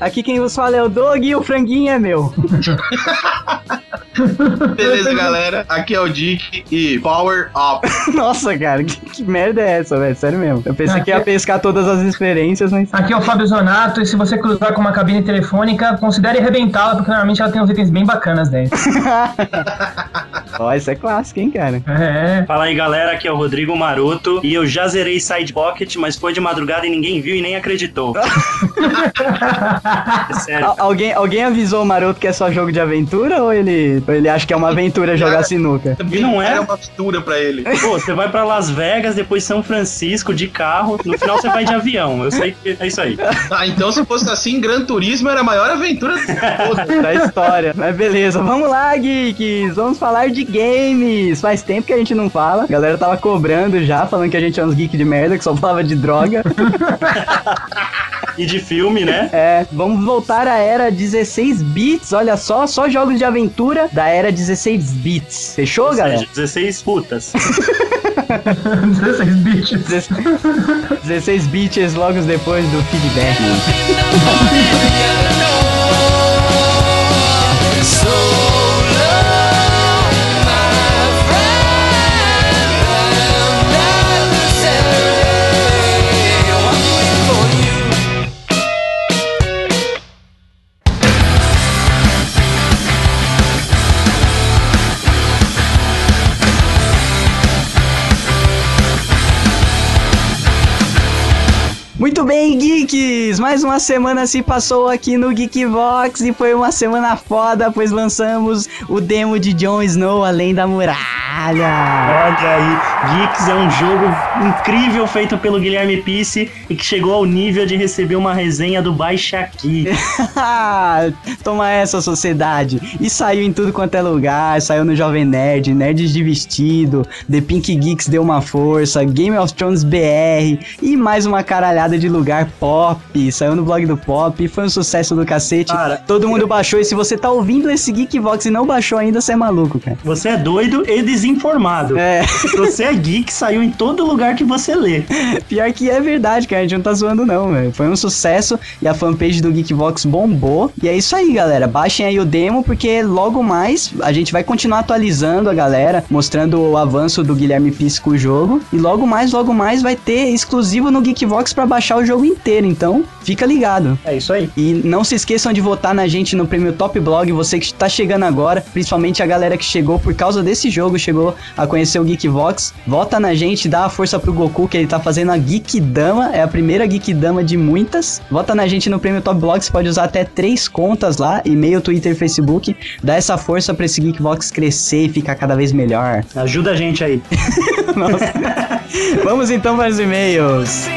Aqui quem vos fala é o Doug e o franguinho é meu. Beleza, galera? Aqui é o Dick e Power Up. Nossa, cara, que, que merda é essa, velho? Sério mesmo. Eu pensei que ia pescar todas as referências, mas. Aqui é o Fábio Zonato, e se você cruzar com uma cabine telefônica, considere arrebentá-la, porque normalmente ela tem uns itens bem bacanas dentro. Ó, isso é clássico, hein, cara? É. Fala aí, galera. Aqui é o Rodrigo Maroto. E eu já zerei Side Pocket, mas foi de madrugada e ninguém viu e nem acreditou. é sério. Al- alguém, alguém avisou o maroto que é só jogo de aventura ou ele, ele acha que é uma aventura jogar sinuca? E não é? Era uma aventura pra ele. Pô, você vai pra Las Vegas, depois São Francisco de carro. No final você vai de avião. Eu sei que é isso aí. Ah, então se fosse assim, Gran Turismo era a maior aventura da história. Mas beleza, vamos lá, geeks. Vamos falar de games. Faz tempo que a gente não fala. A galera tava cobrando já, falando que a gente é uns geeks de merda, que só falava de droga. E de filme, né? É, vamos voltar à era 16 bits. Olha só, só jogos de aventura da era 16 bits. Fechou, Ou galera? seja, 16 putas. 16 bichos. 16 bits logo depois do feedback. geeks! Mais uma semana se passou aqui no Geekvox e foi uma semana foda, pois lançamos o demo de Jon Snow Além da Muralha. Olha aí, Geeks é um jogo incrível feito pelo Guilherme Pisse e que chegou ao nível de receber uma resenha do Baixa Aqui. Toma essa, sociedade! E saiu em tudo quanto é lugar, saiu no Jovem Nerd, Nerds de Vestido, The Pink Geeks deu uma força, Game of Thrones BR e mais uma caralhada de lugar pop, saiu no blog do pop, foi um sucesso do cacete. Cara, Todo mundo baixou e se você tá ouvindo esse Geekvox e não baixou ainda, você é maluco, cara. Você é doido e desinformado. É, Você é geek, saiu em todo lugar que você lê. pior que é verdade, cara. A gente não tá zoando, não, velho. Foi um sucesso e a fanpage do Geekvox bombou. E é isso aí, galera. Baixem aí o demo, porque logo mais a gente vai continuar atualizando a galera, mostrando o avanço do Guilherme Pisse com o jogo. E logo mais, logo mais vai ter exclusivo no Geekvox pra baixar o jogo inteiro. Então, fica ligado. É isso aí. E não se esqueçam de votar na gente no prêmio Top Blog, você que está chegando agora, principalmente a galera que chegou por causa desse jogo, chegou a conhecer o Geekvox. Vota na gente, dá a força pro Goku que ele tá fazendo a Geek Dama, é a primeira Geek Dama de muitas. Vota na gente no prêmio Top Blog, você pode usar até três contas lá, e-mail, Twitter, Facebook. Dá essa força pra esse Geekvox crescer e ficar cada vez melhor. Ajuda a gente aí. Vamos então para os e-mails.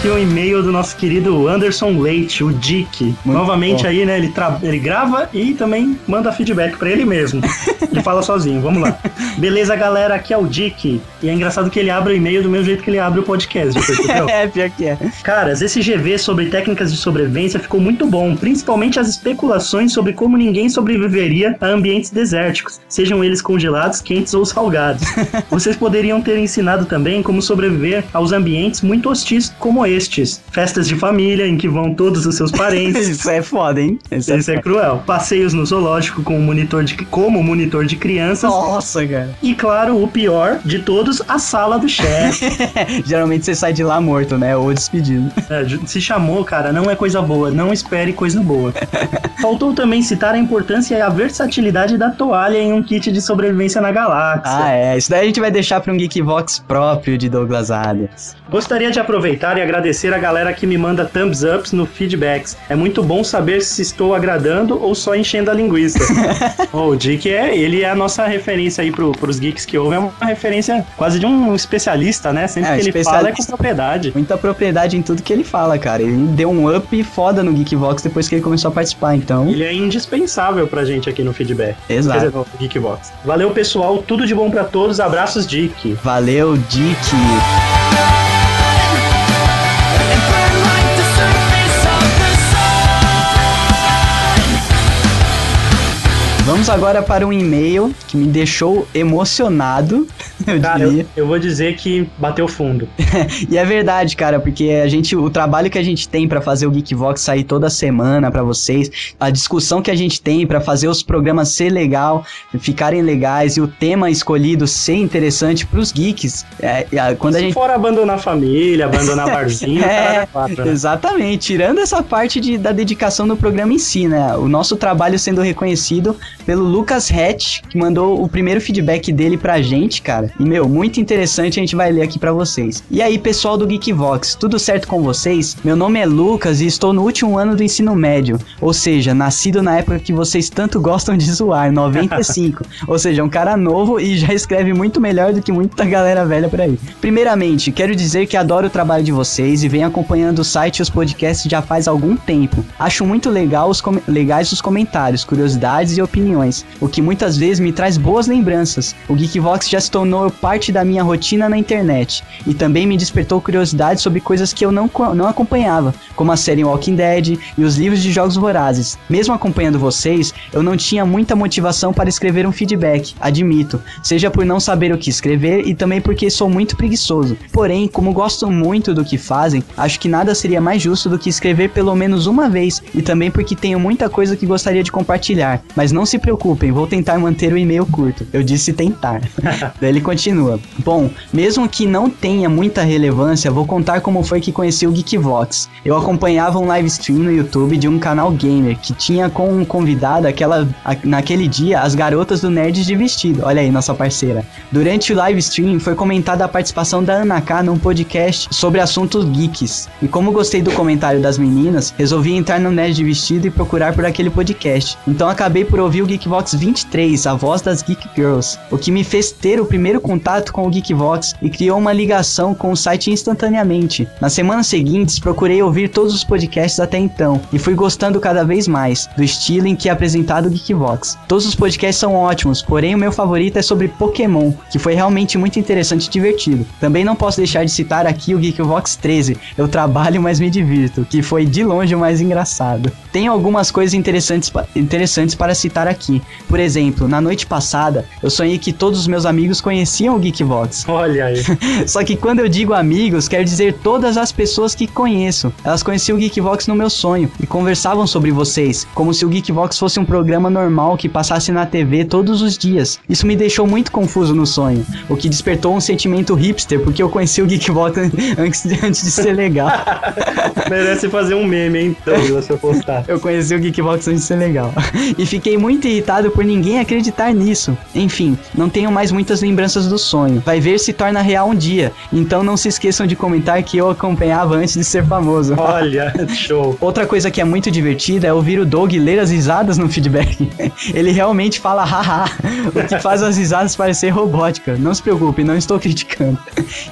Aqui um e-mail do nosso querido Anderson Leite, o Dick. Novamente bom. aí, né? Ele, tra- ele grava e também manda feedback pra ele mesmo. ele fala sozinho, vamos lá. Beleza, galera, aqui é o Dick. E é engraçado que ele abre o e-mail do mesmo jeito que ele abre o podcast? É, pior que é. Caras, esse GV sobre técnicas de sobrevivência ficou muito bom, principalmente as especulações sobre como ninguém sobreviveria a ambientes desérticos, sejam eles congelados, quentes ou salgados. Vocês poderiam ter ensinado também como sobreviver aos ambientes muito hostis como estes: festas de família em que vão todos os seus parentes. Isso é foda, hein? Isso Esse é cruel. Passeios no zoológico com o monitor de, como monitor de crianças. Nossa, cara. E claro, o pior de todos, a sala do chefe. Geralmente você sai de lá morto, né? Ou despedido. É, se chamou, cara, não é coisa boa, não espere coisa boa. Faltou também citar a importância e a versatilidade da toalha em um kit de sobrevivência na galáxia. Ah, é. Isso daí a gente vai deixar pra um Geekvox próprio de Douglas Adams. Gostaria de aproveitar e agradecer a galera que me manda thumbs ups no feedbacks. É muito bom saber se estou agradando ou só enchendo a linguiça. O Dick é, ele é a nossa referência aí pro, pros geeks que ouvem, é uma referência quase de um especialista, né? Sempre É, que ele fala é com propriedade. Muita propriedade em tudo que ele fala, cara. Ele deu um up foda no Geekvox depois que ele começou a participar, então. Ele é indispensável pra gente aqui no feedback. Exato. Quer dizer, no Geekbox. Valeu, pessoal. Tudo de bom pra todos. Abraços, Dick. Valeu, Dick. Agora para um e-mail que me deixou emocionado, eu Cara, diria. eu, eu vou dizer que bateu fundo. E é verdade, cara, porque a gente, o trabalho que a gente tem pra fazer o Geekvox sair toda semana pra vocês, a discussão que a gente tem pra fazer os programas ser legal, ficarem legais e o tema escolhido ser interessante pros geeks, é, é, quando a Se gente for abandonar a família, abandonar barzinho, É, quatro, né? Exatamente, tirando essa parte de, da dedicação no programa em si, né? O nosso trabalho sendo reconhecido pelo Lucas Hatch, que mandou o primeiro feedback dele pra gente, cara. E, meu, muito interessante, a gente vai ler aqui pra vocês. E aí, pessoal do Geekvox, tudo certo com vocês? Meu nome é Lucas e estou no último ano do ensino médio, ou seja, nascido na época que vocês tanto gostam de zoar, 95. ou seja, um cara novo e já escreve muito melhor do que muita galera velha por aí. Primeiramente, quero dizer que adoro o trabalho de vocês e venho acompanhando o site e os podcasts já faz algum tempo. Acho muito legal os legais os comentários, curiosidades e opiniões, o que muitas vezes me traz boas lembranças. O Geekvox já se tornou parte da minha rotina na internet e também me despertou curiosidade sobre coisas que eu não, não acompanhava, como a série Walking Dead e os livros de jogos vorazes. Mesmo acompanhando vocês, eu não tinha muita motivação para escrever um feedback, admito, seja por não saber o que escrever e também porque sou muito preguiçoso. Porém, como gosto muito do que fazem, acho que nada seria mais justo do que escrever pelo menos uma vez e também porque tenho muita coisa que gostaria de compartilhar. Mas não se preocupem, vou tentar manter o e-mail curto. Eu disse tentar. Daí ele continua. Bom, mesmo que não tenha muita relevância, vou contar como foi que conheci o Geekvox. Eu acompanhava um live stream no YouTube de um canal gamer que tinha como convidada aquela a- naquele dia as garotas do Nerds de Vestido. Olha aí, nossa parceira. Durante o live stream foi comentada a participação da Ana K num podcast sobre assuntos geeks. E como gostei do comentário das meninas, resolvi entrar no Nerd de Vestido e procurar por aquele podcast. Então acabei por ouvir o Geekvox 23, a voz das Geek Girls, o que me fez ter o primeiro contato com o Geekvox e criou uma ligação com o site instantaneamente. Nas semanas seguintes, procurei ouvir todos os podcasts até então e fui gostando cada vez mais do estilo em que é apresentado o Geekvox. Todos os podcasts são ótimos, porém o meu favorito é sobre Pokémon, que foi realmente muito interessante e divertido. Também não posso deixar de citar aqui o Geekvox 13, eu trabalho mas me divirto, que foi de longe o mais engraçado. Tem algumas coisas interessantes, interessantes para citar aqui. Por exemplo, na noite passada, eu sonhei que todos os meus amigos conheciam o Geekvox. Olha aí. Só que quando eu digo amigos, quer dizer todas as pessoas que conheço. Elas conheciam o Geekvox no meu sonho e conversavam sobre vocês, como se o Geekvox fosse um programa normal que passasse na TV todos os dias. Isso me deixou muito confuso no sonho, o que despertou um sentimento hipster, porque eu conheci o Geekvox an- antes de, antes de ser legal. Merece fazer um meme, hein, Douglas, se eu postar. Eu conheci o Geekbox antes de ser legal. e fiquei muito irritado por ninguém acreditar nisso. Enfim, não tenho mais muitas lembranças do sonho. Vai ver se torna real um dia. Então não se esqueçam de comentar que eu acompanhava antes de ser famoso. Olha, show. Outra coisa que é muito divertida é ouvir o Doug ler as risadas no feedback. Ele realmente fala haha, o que faz as risadas parecer robótica. Não se preocupe, não estou criticando.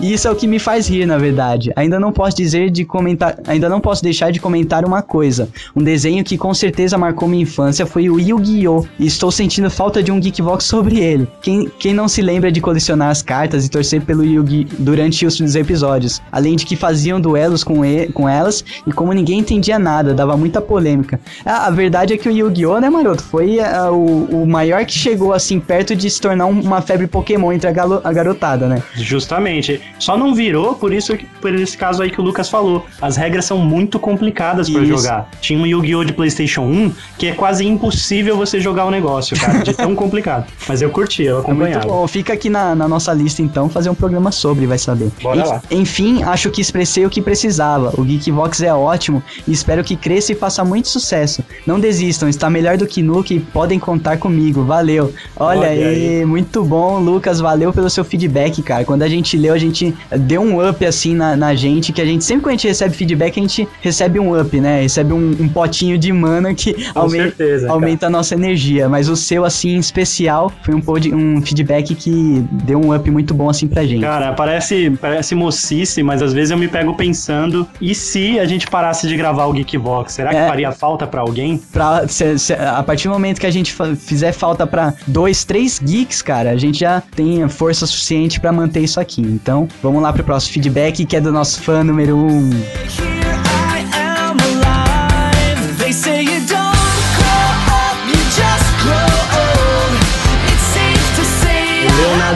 E isso é o que me faz rir, na verdade. Ainda não posso dizer de comentar, ainda não posso deixar de comentar uma coisa. Um desenho que com certeza marcou minha infância foi o Yu-Gi-Oh! E estou sentindo falta de um Geekvox sobre ele. Quem, quem não se lembra de colecionar as cartas e torcer pelo Yu-Gi durante os episódios? Além de que faziam duelos com, e- com elas e como ninguém entendia nada, dava muita polêmica. A, a verdade é que o Yu-Gi-Oh, né, maroto? Foi ah, o, o maior que chegou assim perto de se tornar um- uma febre Pokémon entre a, galo- a garotada, né? Justamente. Só não virou por isso por esse caso aí que o Lucas falou. As regras são muito complicadas pra Isso. jogar. Tinha um Yu-Gi-Oh! de PlayStation 1 que é quase impossível você jogar o negócio, cara, de tão complicado. Mas eu curti, eu É muito acompanhava. bom. Fica aqui na, na nossa lista, então, fazer um programa sobre, vai saber. Bora lá. Enfim, acho que expressei o que precisava. O Geekvox é ótimo e espero que cresça e faça muito sucesso. Não desistam, está melhor do que Nuke e podem contar comigo. Valeu. Olha, Olha aí, muito bom, Lucas. Valeu pelo seu feedback, cara. Quando a gente leu, a gente deu um up assim na, na gente, que a gente sempre quando a gente recebe feedback, a gente recebe um up, né? Recebe um, um potinho de mana que Com aumenta, certeza, aumenta a nossa energia. Mas o seu, assim, em especial, foi um, pod- um feedback que deu um up muito bom, assim, pra gente. Cara, parece, parece mocice, mas às vezes eu me pego pensando, e se a gente parasse de gravar o Geekvox? Será que É. faria falta pra alguém? Pra, se- se- a partir do momento que a gente fizer falta pra dois, três geeks, cara, a gente já tem força suficiente pra manter isso aqui. Então, vamos lá pro próximo feedback, que é do nosso fã número um.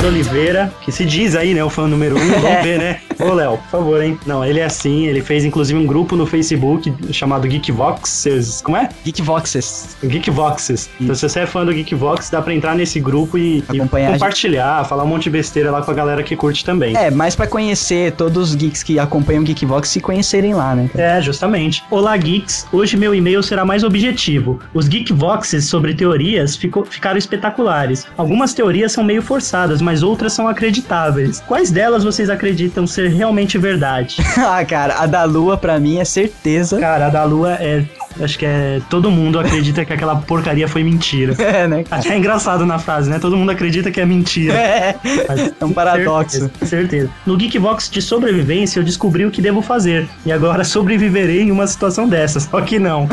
Oliveira, que se diz aí, né, o fã número um. Vamos ver, né? Ô, Léo, por favor, hein? Não, ele é assim, ele fez inclusive um grupo no Facebook chamado Geekvoxes. Como é? Geekvoxes. Geekvoxes. Então, se você é fã do Geekvox, dá pra entrar nesse grupo e, e Acompanhar a gente. compartilhar, falar um monte de besteira lá com a galera que curte também. É, mais pra conhecer todos os geeks que acompanham o Geekvox se conhecerem lá, né? cara? É, justamente. Olá, geeks. Hoje meu e-mail será mais objetivo. Os Geekvoxes sobre teorias ficou- ficaram espetaculares. Algumas teorias são meio forçadas, mas outras são acreditáveis. Quais delas vocês acreditam ser realmente verdade? ah, cara, a da Lua pra mim é certeza. Cara, a da Lua é. Acho que é. Todo mundo acredita que aquela porcaria foi mentira. É, né? Até é engraçado na frase, né? Todo mundo acredita que é mentira. É, Mas- é um paradoxo. Certeza, certeza. No Geekbox de sobrevivência, eu descobri o que devo fazer. E agora sobreviverei em uma situação dessa. Só que não.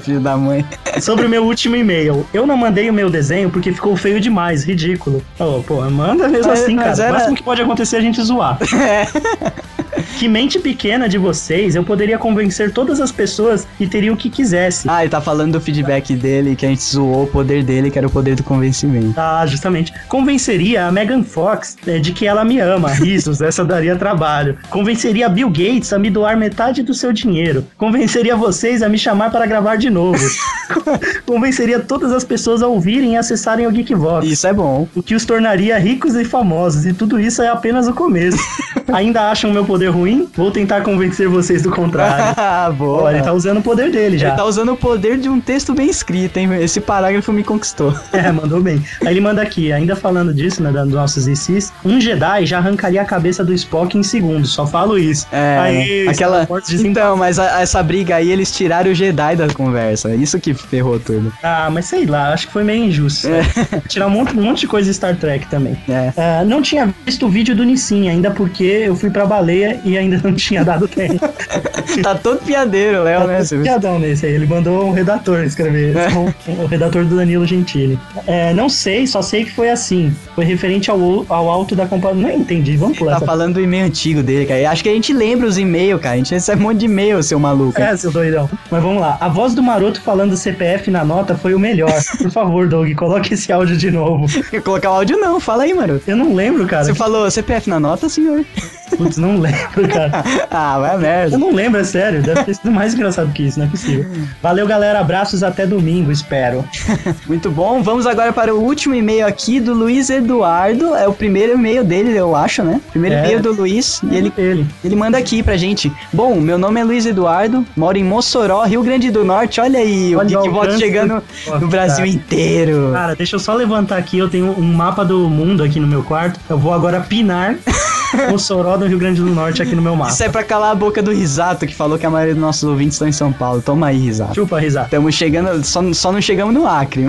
Filho da mãe. Sobre o meu último e-mail. Eu não mandei o meu desenho porque ficou feio demais, ridículo. Oh, pô, manda mesmo Mas- assim, mas cara. O era- máximo que pode acontecer é a gente zoar. Que mente pequena de vocês, eu poderia convencer todas as pessoas e teria o que quisesse. Ah, ele tá falando do feedback dele, que a gente zoou o poder dele, que era o poder do convencimento. Ah, justamente. Convenceria a Megan Fox eh, de que ela me ama. Risos, essa daria trabalho. Convenceria Bill Gates a me doar metade do seu dinheiro. Convenceria vocês a me chamar para gravar de novo. Convenceria todas as pessoas a ouvirem e acessarem o Geekvox. Isso é bom. O que os tornaria ricos e famosos. E tudo isso é apenas o começo. Ainda acham meu poder ruim? Vou tentar convencer vocês do contrário. Ah, boa. Ele tá usando o poder dele já. Ele tá usando o poder de um texto bem escrito, hein? Esse parágrafo me conquistou. É, mandou bem. Aí ele manda aqui, ainda falando disso, né, dos nossos ICs, um Jedi já arrancaria a cabeça do Spock em segundos, só falo isso. É, Aí, aquela. Então, mas a- essa briga aí, eles tiraram o Jedi da conversa. Isso que ferrou tudo. Ah, mas sei lá, acho que foi meio injusto. sabe? Tirar um monte, um monte de coisa de Star Trek também. É. Ah, não tinha visto o vídeo do Nissin, ainda porque eu fui pra baleia e ainda não tinha dado tempo. Tá todo piadeiro, Léo, né? Você viu? Piadão nesse aí, ele mandou um redator escrever. É. O, o redator do Danilo Gentili. É, não sei, só sei que foi assim. Foi referente ao, ao alto da companhia. Não entendi, vamos pular Tá essa falando do e-mail antigo dele, cara. Acho que a gente lembra os e-mails, cara. A gente recebe um monte de e-mail, seu maluco. É, seu doidão. Mas vamos lá. A voz do maroto falando CPF na nota foi o melhor. Por favor, Doug, coloque esse áudio de novo. Colocar o áudio não, fala aí, mano. Eu não lembro, cara. Você falou CPF na nota, senhor? Putz, não lembro, cara. ah, vai a Eu merda. não lembro, é sério. Deve ter sido mais engraçado que isso, não é possível. Valeu, galera. Abraços até domingo, espero. Muito bom. Vamos agora para o último e-mail aqui do Luiz Eduardo. É o primeiro e-mail dele, eu acho, né? Primeiro É. e-mail do Luiz. E ele, Ele. ele manda aqui pra gente. Bom, meu nome é Luiz Eduardo, moro em Mossoró, Rio Grande do Norte. Olha aí, Olha o Geekbox chegando do- no Brasil Cara. inteiro. Cara, deixa eu só levantar aqui. Eu tenho um mapa do mundo aqui no meu quarto. Eu vou agora pinar Mossoró do Rio Grande do Norte aqui no meu mapa. Isso é pra calar a boca do Risato, que falou que a maioria dos nossos ouvintes estão em São Paulo. Toma aí, Risato. Chupa, risada. Estamos chegando, só, só não chegamos no Acre.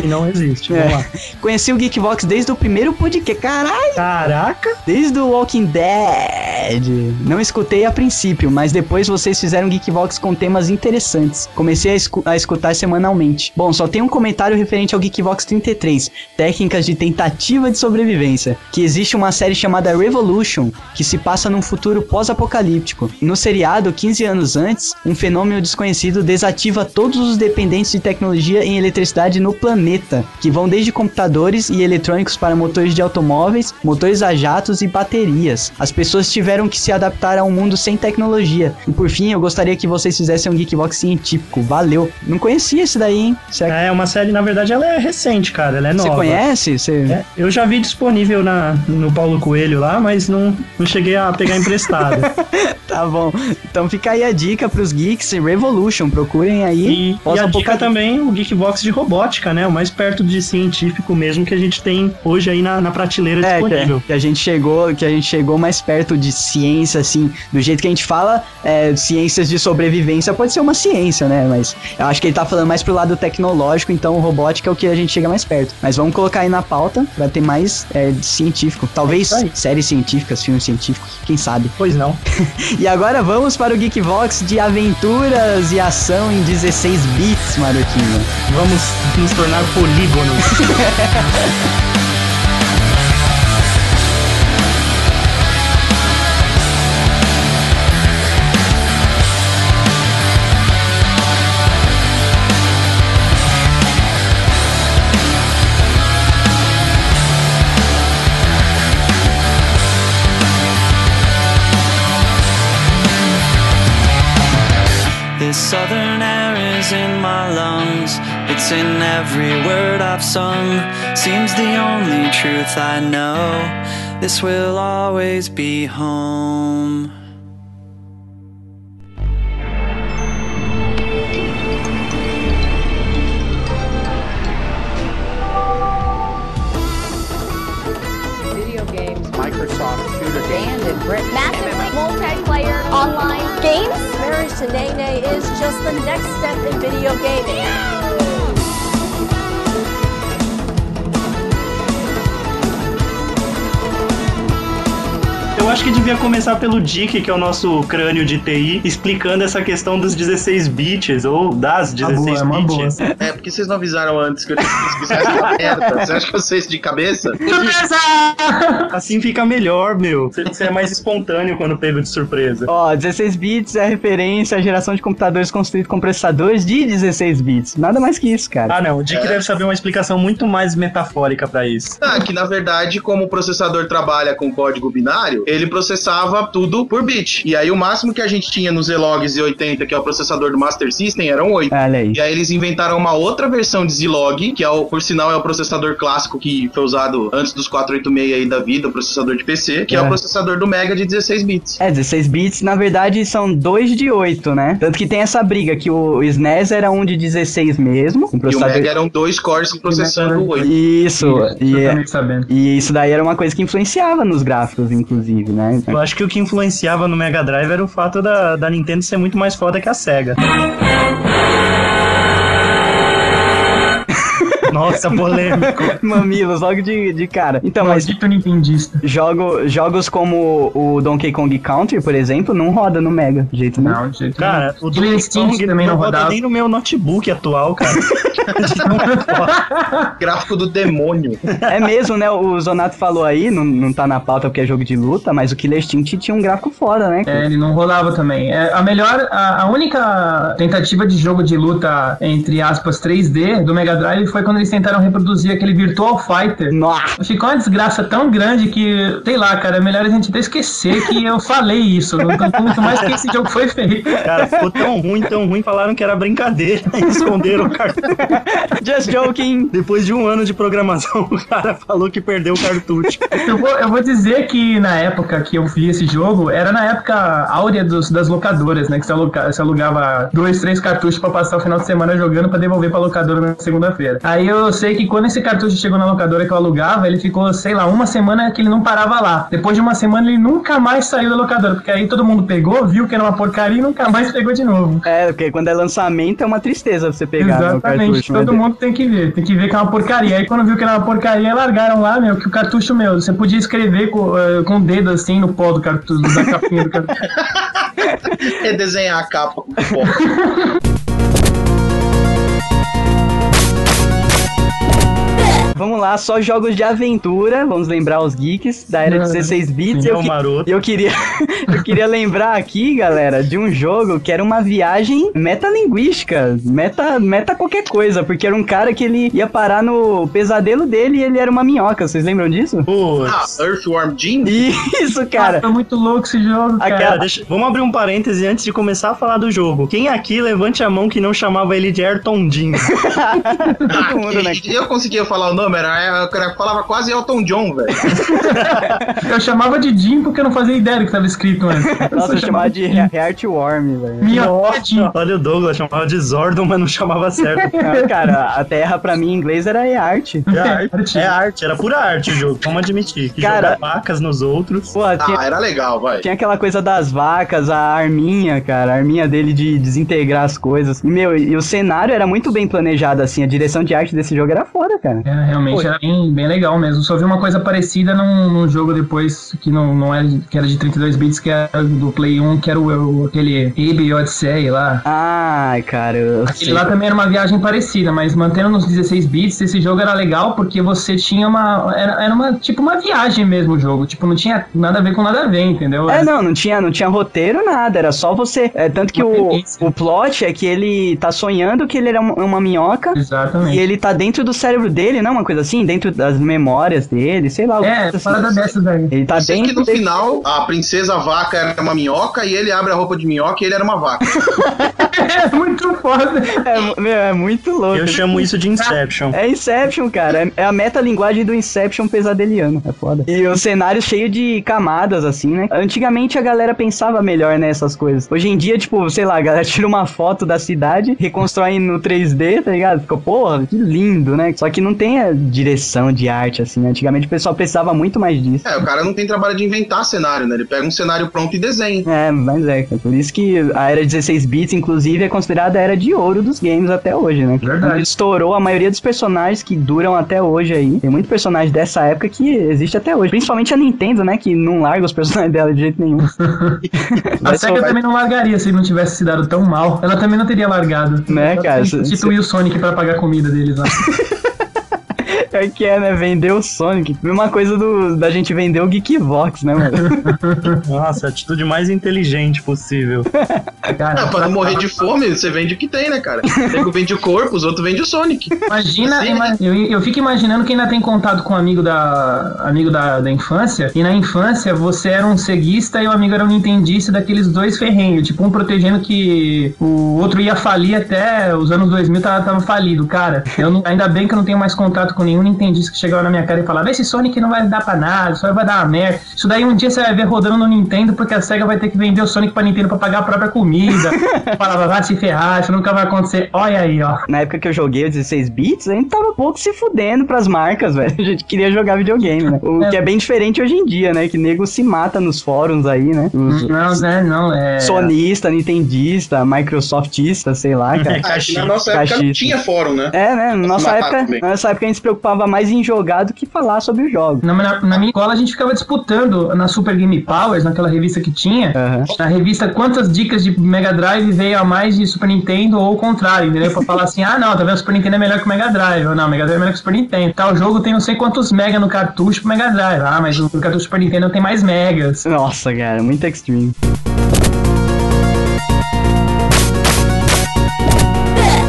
Que não existe. Vamos É. lá. Conheci o Geekbox desde o primeiro podcast. Caralho! Caraca. Desde o Walking Dead. Não escutei a princípio, mas depois vocês fizeram Geekbox com temas interessantes. Comecei a, escu- a escutar semanalmente. Bom, só tem um comentário referente ao Geekbox 33, Técnicas de Tentativa de Sobrevivência, que existe uma série chamada Revolution, que se passa num futuro pós-apocalíptico. No seriado, 15 anos antes, um fenômeno desconhecido desativa todos os dependentes de tecnologia em eletricidade no planeta, que vão desde computadores e eletrônicos para motores de automóveis, motores a jatos e baterias. As pessoas tiveram que se adaptar a um mundo sem tecnologia. E por fim, eu gostaria que vocês fizessem um Geekbox científico. Valeu. Não conhecia esse daí, hein? Será que É uma série, na verdade, ela é recente, cara. Ela é nova. você conhece? Você... É, eu já vi disponível na, no Paulo Coelho lá, mas não, não cheguei a pegar emprestado. Tá bom. Então fica aí a dica pros geeks Revolution. Procurem aí. E, e a dica também, o Geekbox de robótica, né? O mais perto de científico mesmo que a gente tem hoje aí na, na prateleira É, que, disponível. que a gente chegou, que a gente chegou mais perto de ciência, assim, do jeito que a gente fala, é, ciências de sobrevivência pode ser uma ciência, né? Mas eu acho que ele tá falando mais pro lado tecnológico, então robótica é o que a gente chega mais perto. Mas vamos colocar aí na pauta pra ter mais é, científico. Talvez É isso aí. Científicas, filmes científicos, quem sabe. Pois não. E agora vamos para o Geekvox de aventuras e ação em 16 bits, Marotinho. Vamos nos tornar polígonos. in every word I've sung. Seems the only truth I know. This will always be home. video games, Microsoft shooter banned in Britain. Massive multiplayer online games. Marriage to Nene is just the next step in video gaming. Eu acho que devia começar pelo Dick, que é o nosso crânio de TI, explicando essa questão dos 16 bits, ou das 16 boa, é bits. É, porque vocês não avisaram antes que eu tinha que pesquisar essa merda. Você acha que eu sei isso de cabeça? Assim fica melhor, meu. Você- é mais espontâneo quando pego de surpresa. Ó, 16 bits é referência à geração de computadores construídos com processadores de 16 bits. Nada mais que isso, cara. Ah, não. O Dick É. deve saber uma explicação muito mais metafórica pra isso. Ah, que na verdade, como o processador trabalha com código binário, ele processava tudo por bit. E aí o máximo que a gente tinha nos Zlogs Z80, que é o processador do Master System, eram 8. Olha aí. E aí eles inventaram uma outra versão de Zlog, que é o, por sinal é o processador clássico que foi usado antes dos 486 aí da vida, o processador de PC, que é, É. o processador do Mega de 16 bits. É, 16 bits, na verdade, são dois de 8, né? Tanto que tem essa briga, que o SNES era um de 16 mesmo, um E o processador... Mega eram dois cores processando o 8. Isso, e, é- sabendo. e isso daí era uma coisa que influenciava nos gráficos, inclusive, né? Eu acho que o que influenciava no Mega Drive era o fato da, da Nintendo ser muito mais foda que a SEGA. Nossa, polêmico. Mamilos, logo de, de cara. Então, mas Maldito Nintendista. jogo, jogos como o Donkey Kong Country, por exemplo, não roda no Mega, de jeito nenhum. Não, de jeito Cara, nenhum. o Donkey Kong também não roda rodava. nem no meu notebook atual, cara. Gráfico do demônio. É mesmo, né? O Zonato falou aí, não, não tá na pauta porque é jogo de luta, mas o Killer Instinct tinha um gráfico foda, né? É, ele não rolava também. É, a melhor, a, a única tentativa de jogo de luta, entre aspas, 3D do Mega Drive foi quando eles tentaram reproduzir aquele Virtual Fighter. Nossa! Ficou uma desgraça tão grande que, sei lá, cara, é melhor a gente até esquecer que eu falei isso. Não tanto muito mais que esse jogo foi feito. Cara, ficou tão ruim, tão ruim, falaram que era brincadeira e esconderam o cartucho. Just joking! Depois de um ano de programação, o cara falou que perdeu o cartucho. Eu vou, eu vou dizer que na época que eu vi esse jogo, era na época áurea dos, das locadoras, né? Que você, aluga, você alugava dois, três cartuchos pra passar o final de semana jogando pra devolver pra locadora na segunda-feira. Aí eu sei que quando esse cartucho chegou na locadora que eu alugava, ele ficou, sei lá, uma semana que ele não parava lá. Depois de uma semana ele nunca mais saiu da locadora, porque aí todo mundo pegou, viu que era uma porcaria e nunca mais pegou de novo. É, porque quando é lançamento é uma tristeza você pegar né, o Exatamente, cartucho. Todo mundo tem que ver, tem que ver que é uma porcaria. Aí quando viu que era uma porcaria, largaram lá, meu, que o cartucho meu, você podia escrever com, eh, com o dedo assim no pó do cartucho, da capinha do cartucho. Redesenhar a capa com pó. Vamos lá, só jogos de aventura, vamos lembrar os geeks da era Ah, 16 bits. eu, que- eu queria eu queria lembrar aqui, galera, de um jogo que era uma viagem metalinguística, meta meta qualquer coisa, porque era um cara que ele ia parar no pesadelo dele e ele era uma minhoca, vocês lembram disso? Ah. Earthworm Jim? Isso, Cara, cara. foi muito louco esse jogo, cara. Cara, deixa- vamos abrir um parêntese antes de começar a falar do jogo. Quem aqui levante a mão que não chamava ele de Ayrton Jim? Ah, Todo mundo, né? e- e eu conseguia falar o nome, era, era, falava quase Elton John, velho. Eu chamava de Jim porque eu não fazia ideia do que tava escrito antes. Nossa, eu chamava de He- Heartworm, velho. Minha Jim. Olha o Douglas, chamava de Zordon, mas não chamava certo. Ah, Cara, a terra pra mim em inglês era Eart. É arte, é arte, era pura arte o jogo, vamos admitir. Que Cara- jogar vacas nos outros. Pô, tinha, Ah, era legal, vai. Tinha aquela coisa das vacas, a arminha, cara, a arminha dele de desintegrar as coisas. E, meu, e o cenário era muito bem planejado, assim, a direção de arte desse jogo era foda, cara. É, realmente era bem, bem legal mesmo. Só vi uma coisa parecida num, num jogo depois que não, não era de, que era de 32 bits, que era do Play 1, que era o, o- aquele Abe Odyssey lá. Ai, cara, eu Aquele sei. lá também era uma viagem parecida, mas mantendo nos 16 bits, esse jogo era legal porque você tinha uma. Era, era uma tipo uma viagem mesmo o jogo. Tipo, não tinha nada a ver com nada a ver, entendeu? É, não, não tinha, não tinha roteiro, nada, era só você. É, tanto que o, delícia. o plot é que ele tá sonhando que ele era uma, uma minhoca. Exatamente. E ele tá dentro do cérebro dele, não? Uma coisa assim, dentro das memórias dele, sei lá. É, coisa assim. parada dessas, velho. Ele tá sei que dentro no desse- final a princesa vaca era uma minhoca e ele abre a roupa de minhoca e ele era uma vaca. É muito foda. É, meu, é muito louco. Eu chamo isso de Inception. É Inception, cara. É- a metalinguagem do Inception pesadeliano. É foda. E o cenário cheio de camadas, assim, né? Antigamente a galera pensava melhor nessas coisas. Hoje em dia, tipo, sei lá, a galera tira uma foto da cidade, reconstrói no 3D, tá ligado? Ficou, porra, que lindo, né? Só que não tem direção de arte, assim. Antigamente o pessoal pensava muito mais disso. É, o cara não tem trabalho de inventar cenário, né? Ele pega um cenário pronto e desenha. É, mas é, cara. Por isso que a era 16 bits, inclusive, é considerada a era de ouro dos games até hoje, né? Verdade. Estourou a maioria dos personagens que duram até hoje aí. Tem muito personagem dessa época que existe até hoje. Principalmente a Nintendo, né? Que não larga os personagens dela de jeito nenhum. A Vai SEGA sobrar- também não largaria se não tivesse se dado tão mal. Ela também não teria largado. Né, cara? Substituir o Sonic pra pagar a comida deles lá. É que é, né? Vender o Sonic. Mesma coisa do, da gente vender o Geekvox, né, mano? Nossa, a atitude mais inteligente possível. Cara, Ah, pra não morrer de fome, você vende o que tem, né, cara? Nego vende o corpo, os outros vendem o Sonic. Imagina, Assim, ima- eu, eu fico imaginando que ainda tem contato com um amigo da amigo da, da infância, e na infância você era um ceguista e o amigo era um nintendista daqueles dois ferrenhos, tipo um protegendo que o outro ia falir até os anos 2000 tava, tava falido, cara. Eu não- ainda bem que eu não tenho mais contato com nenhum nintendista que chegava na minha cara e falava, esse Sonic não vai dar pra nada, só vai dar uma merda. Isso daí um dia você vai ver rodando no Nintendo porque a SEGA vai ter que vender o Sonic pra Nintendo pra pagar a própria comida. falava, vai se ferrar, isso nunca vai acontecer. Olha aí, ó. Na época que eu joguei o 16 bits, a gente tava pouco se fudendo pras marcas, velho. A gente queria jogar videogame, né? O É. que é bem diferente hoje em dia, né? Que nego se mata nos fóruns aí, né? Os Não, né, não, é... sonista, nintendista, microsoftista, sei lá, cara. Que na nossa época não tinha fórum, né? É, né? Na nossa matar época, nossa época a gente se preocupava mais em jogar do que falar sobre o jogo. Na, na- na minha escola a gente ficava disputando na Super Game Powers, naquela revista que tinha, Aham. na revista quantas dicas de Mega Drive veio a mais de Super Nintendo ou o contrário, entendeu? Pra falar assim, ah não, tá vendo, o Super Nintendo é melhor que o Mega Drive, ou não, o Mega Drive é melhor que o Super Nintendo. Tal jogo tem não sei quantos mega no cartucho pro Mega Drive, ah, mas o cartucho Super Nintendo tem mais megas. Nossa, cara, muito extreme.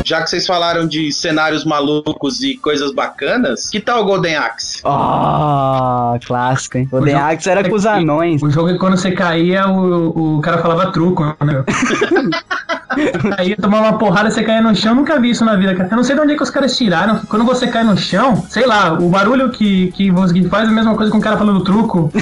Já que vocês falaram de cenários malucos e coisas bacanas, que tal o Golden Axe? Oh, clássico, hein? Jogo- Axe era com os anões. O jogo é que quando você caía, o, o cara falava truco, né? Aí tomar uma porrada, você caía no chão, nunca vi isso na vida, cara. Eu não sei de onde é que os caras tiraram. que Quando você cai no chão, sei lá, o barulho que, que você faz é a mesma coisa com o cara falando truco.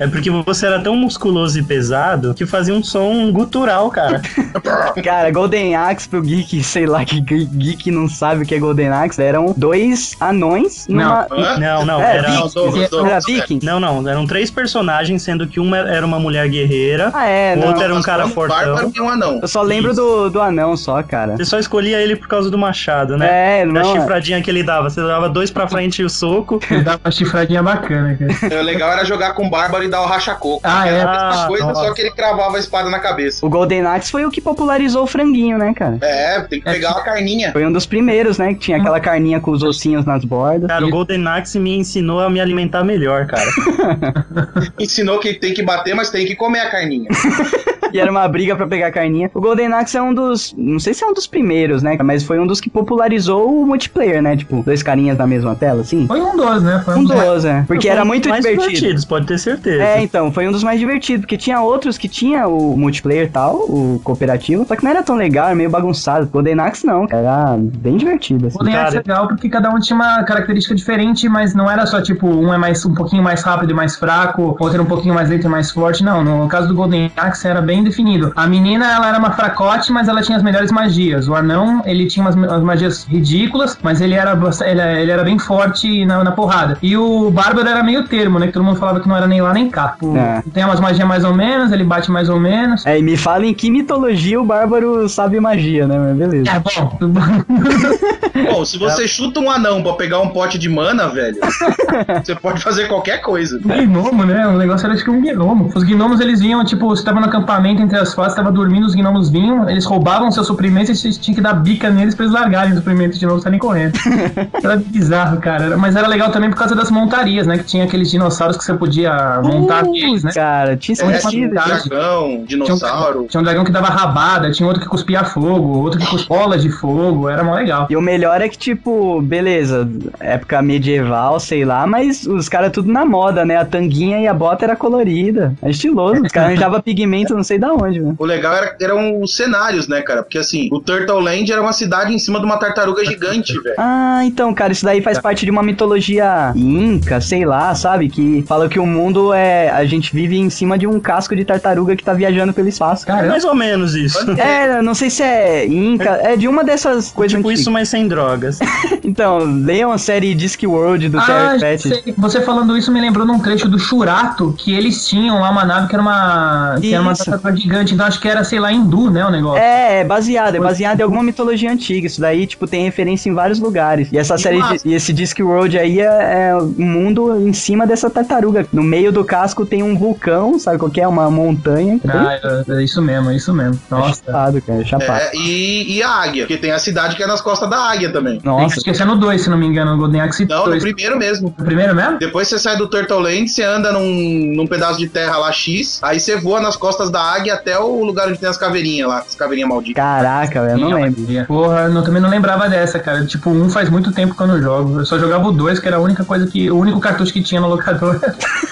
É porque você era tão musculoso e pesado que fazia um som gutural, cara. Cara, Golden Axe pro geek, sei lá, que geek não sabe o que é Golden Axe, eram dois anões numa... Hã? Não, não, É, era. Não, Era. Vikings? Não, não, eram três personagens, sendo que uma era uma mulher guerreira, Ah, é, o não. outro era um cara Um fortão. e um anão. Eu só lembro do, do anão só, cara. Você só escolhia ele por causa do machado, né? É, Da não. chifradinha que ele dava. Você dava dois pra frente e o soco. Ele dá uma chifradinha bacana, cara. O legal era jogar com o bárbaro e dar o racha-coco. Ah, é. Era a mesma Ah, coisa, nossa. só que ele cravava a espada na cabeça. O Golden Axe foi o que popularizou o franguinho, né, cara? É, tem que É pegar que- uma carninha. Foi um dos primeiros, né? Que tinha aquela carninha com os ossinhos nas bordas. Cara, o Golden Axe me ensinou a me alimentar melhor, cara. Ensinou que tem que bater, mas tem que comer a carninha. E era uma briga pra pegar a carninha. O Golden Axe é um dos. Não sei se é um dos primeiros, né? Mas foi um dos que popularizou o multiplayer, né? Tipo, dois carinhas na mesma tela, assim. Foi um dos, né? Foi Um dos, é. Porque Foi era um dos muito mais divertido. divertidos, pode ter certeza. É, então, foi um dos mais divertidos, porque tinha outros que tinha o multiplayer e tal, o cooperativo, só que não era tão legal, era meio bagunçado. O Golden Axe não, era bem divertido, O assim. Golden Axe é legal porque cada um tinha uma característica diferente, mas não era só tipo, um é mais um pouquinho mais rápido e mais fraco, outro era um pouquinho mais lento e mais forte. Não, no caso do Golden Axe era bem definido. A menina, ela era uma fracote, mas ela tinha as melhores magias. O anão, ele tinha umas, umas magias ridículas, mas ele era, ele, ele era bem forte na, na porrada. E o Bárbaro era meio termo, né? Que todo mundo falava que não era nem lá nem cá. O- É. Tem umas magias mais ou menos, ele bate mais ou menos. É, e me fala em que mitologia o Bárbaro sabe magia, né? Mas beleza. É bom. Bom, se você chuta um anão pra pegar um pote de mana, velho, você pode fazer qualquer coisa. Um gnomo, né? O negócio era acho que um gnomo. Os gnomos, eles vinham, tipo, você tava no acampamento entre as fases, tava dormindo, os gnomos vinham, eles roubavam seus suprimentos e você tinha que dar bica neles pra eles largarem os suprimentos de novo e saírem correndo. era bizarro, cara. Mas era legal também por causa das montarias, né? Que tinha aqueles dinossauros que você podia montar neles, né? Cara, tinha É. Cara, dragão, Tinha um, dinossauro. tinha um dragão que dava rabada, tinha outro que cuspia fogo, outro que cuspia bolas de fogo, era mó legal. E o melhor é que, tipo, beleza, época medieval, sei lá, mas os caras tudo na moda, né? A tanguinha e a bota era colorida. É estiloso. Os caras arranjavam pigmento não sei sei da onde, velho. O legal era, eram os cenários, né, cara? Porque assim, o Turtle Land era uma cidade em cima de uma tartaruga gigante, velho. Ah, então, cara, isso daí faz parte de uma mitologia inca, sei lá, sabe? Que fala que o mundo é. A gente vive em cima de um casco de tartaruga que tá viajando pelo espaço. É mais ou menos isso. É, não sei se é inca, é de uma dessas coisas Tipo antigas. isso, mas sem drogas. Então, leiam a série Discworld do Ah, Terry você falando isso me lembrou num trecho do Churato, que eles tinham lá uma nave que era uma, que era uma Tartaruga gigante, então acho que era, sei lá, hindu, né, o negócio. É, é baseado, é baseado em alguma mitologia antiga. Isso daí, tipo, tem referência em vários lugares. E essa Que série, de, e esse Discworld aí é, é um mundo em cima dessa tartaruga. No meio do casco tem um vulcão, sabe qual que é? Uma montanha. Ah, é, é isso mesmo, é isso mesmo. É Nossa. chapado, cara, é chapado. É, e, e a águia, porque tem a cidade que é nas costas da águia também. Nossa, Acho que esse é no 2, se não me engano, no Golden Axe Não, no 2. primeiro mesmo. No primeiro mesmo? Depois você sai do Turtle Land, você anda num, num pedaço de terra lá X, aí você voa nas costas da águia até o lugar onde tem as caveirinhas lá, as caveirinhas malditas. caraca, velho, eu não lembro. Porra, eu não- também não lembrava dessa, cara. Tipo, um faz muito tempo que eu não jogo. Eu só jogava o 2, que era a única coisa que. O único cartucho que tinha no locador.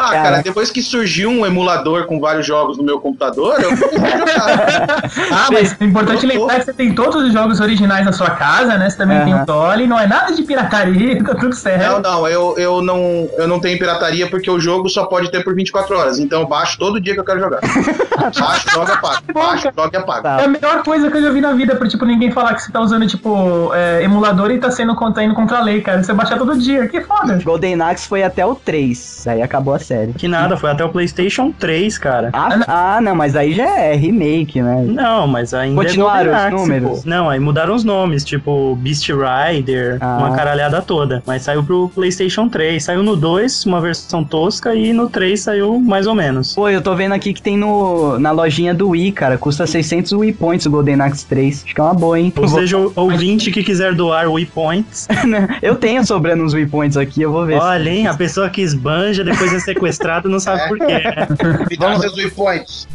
Ah, cara, depois que surgiu um emulador com vários jogos no meu computador, eu comecei a jogar. ah, mas é importante tô- lembrar que você tem todos os jogos originais na sua casa, né? Você também Aham. tem o Dolly, não é nada de pirataria, tá tudo certo. Não, não, eu, eu não, eu não tenho pirataria porque o jogo só pode ter por 24 horas. Então eu baixo todo dia que eu quero jogar. baixo, joga, apago. Baixo, joga e apago. Tá. É a melhor coisa que eu já vi na vida, pra, tipo, ninguém falar que você tá usando, tipo, é, emulador e tá sendo contra, indo contra a lei, cara. Você baixar todo dia, que foda. Golden Axe foi até o 3, aí acabou a série. Que nada, foi até o PlayStation 3, cara. Ah, ah, não, mas aí já é remake, né? Não, mas ainda Continuaram é os números? pô. Não, aí mudaram os nomes, tipo Beast Rider, Ah. uma caralhada toda. Mas saiu pro PlayStation 3. Saiu no 2, uma versão tosca, e no 3 saiu mais ou menos. Pô, eu tô vendo aqui que tem no, na lojinha do Wii, cara. Custa 600 Wii Points o Golden Axe 3. Acho que é uma boa, hein? Ou seja, o ouvinte que quiser doar Wii Points, eu tenho sobrando uns Wii Points aqui, eu vou ver. olha, hein, a pessoa que esbanja, depois é sequestrado, não sabe por quê. seus waypoints.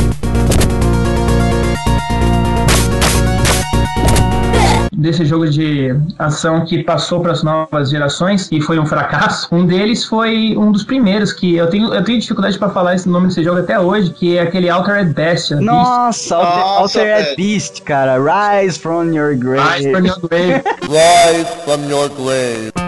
Desse jogo de ação que passou para as novas gerações e foi um fracasso, um deles foi um dos primeiros que eu tenho, eu tenho dificuldade para falar esse nome desse jogo até hoje, que é aquele Altered Bastion. Nossa, Alter, Nossa, Altered. Beast, cara. Rise from your grave. Rise from your grave. Rise from your grave.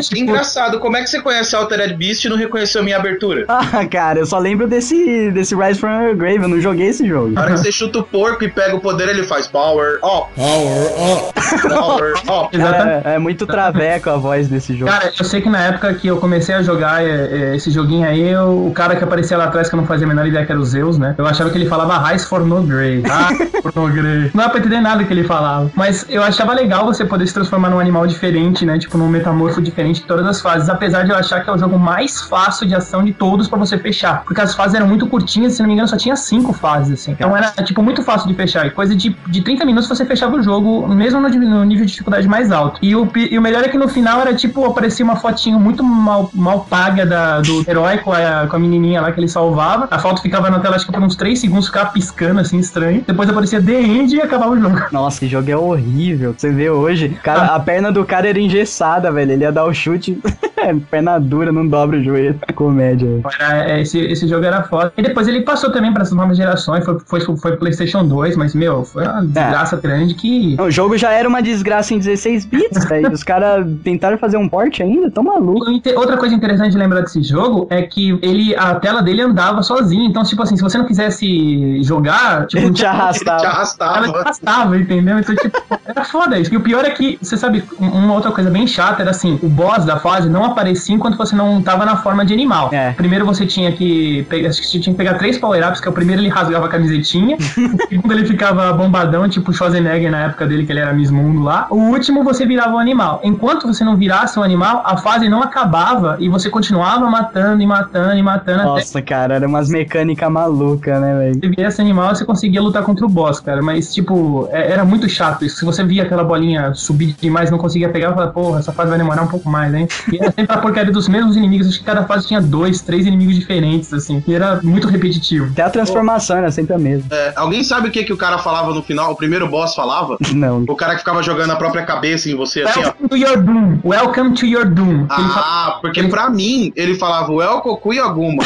Tipo, Engraçado, como é que você conhece Altered Beast e não reconheceu minha abertura? Ah, cara, eu só lembro desse, desse Rise from your grave. Eu não joguei esse jogo. Na hora que você chuta o porco e pega o poder, ele faz power up, Power up. power up. exatamente. É, é muito traveco a voz desse jogo. Cara, eu sei que na época que eu comecei a jogar é, é, esse joguinho aí, eu- o cara que aparecia lá atrás, que eu não fazia a menor ideia que era o Zeus, né? Eu achava que ele falava Rise for no Grey. Ah, for no Grey. Não dá pra entender nada que ele falava. Mas eu achava legal você poder se transformar num animal diferente, né? Tipo, num metamorfo diferente em todas as fases. Apesar de eu achar que é o jogo mais fácil de ação de todos pra você fechar. Porque as fases eram muito curtinhas, se não me engano, só tinha cinco fases, assim. Então era, tipo, muito fácil de fechar. E coisa de, de 30 minutos você fechava o jogo, mesmo no, no nível de dificuldade mais alto. E o, e o melhor é que no final era, tipo, aparecia uma fotinho muito mal, mal paga da, do herói com a, com a menininha lá que ele salvava. A foto ficava na tela, acho que por uns 3 segundos, ficava piscando, assim, estranho. Depois aparecia The End e acabava o jogo. Nossa, esse jogo é horrível. Você vê hoje, cara, a perna do cara era engessada, velho. Ele ia dar o chute, perna dura, não dobra o joelho. Comédia. Era- é, esse, esse jogo era foda. E depois ele passou também para as novas gerações, foi, foi, foi PlayStation 2, mas, meu, foi uma desgraça grande que. O jogo já era uma desgraça em 16 bits, velho. Os caras tentaram fazer um port ainda? Tão maluco. Outra coisa interessante de lembrar desse jogo é que ele, a tela dele andava sozinho. Então, tipo assim, se você não quisesse jogar, tipo, Ele te tinha- Ele te arrastava. ela te arrastava. arrastava, entendeu? Então, tipo, era foda isso. E o pior é que, você sabe, um- uma outra coisa bem chata era assim, o boss da fase não aparecia enquanto você não tava na forma de animal. É. Primeiro você tinha que pegar, acho que você tinha que pegar três power-ups, que é o primeiro ele rasgava a camisetinha, o segundo ele ficava bombadão, tipo o Schwarzenegger na época dele, que ele era Miss Mundo lá. O último você virava um animal. Enquanto você não virasse um animal, a fase não acabava e você continuava matando e matando e matando até Nossa, cara, era umas mecânicas malucas, né, velho? você via esse animal, você conseguia lutar contra o boss, cara. Mas, tipo, é- era muito chato isso. Se você via aquela bolinha subir demais, não conseguia pegar, eu falava, porra, essa fase vai demorar um pouco mais, hein? E era sempre a porcaria dos mesmos inimigos. Acho que cada fase tinha dois, três inimigos diferentes, assim. E era muito repetitivo. Até a transformação era sempre a mesma. É, alguém sabe o que, que o cara falava no final? O primeiro boss falava? Não. O cara que ficava jogando a própria cabeça em você, assim, ó. Welcome to your doom. Welcome to your doom. Ele fala- Ah, porque pra mim, ele falava o El Cocu e Aguma.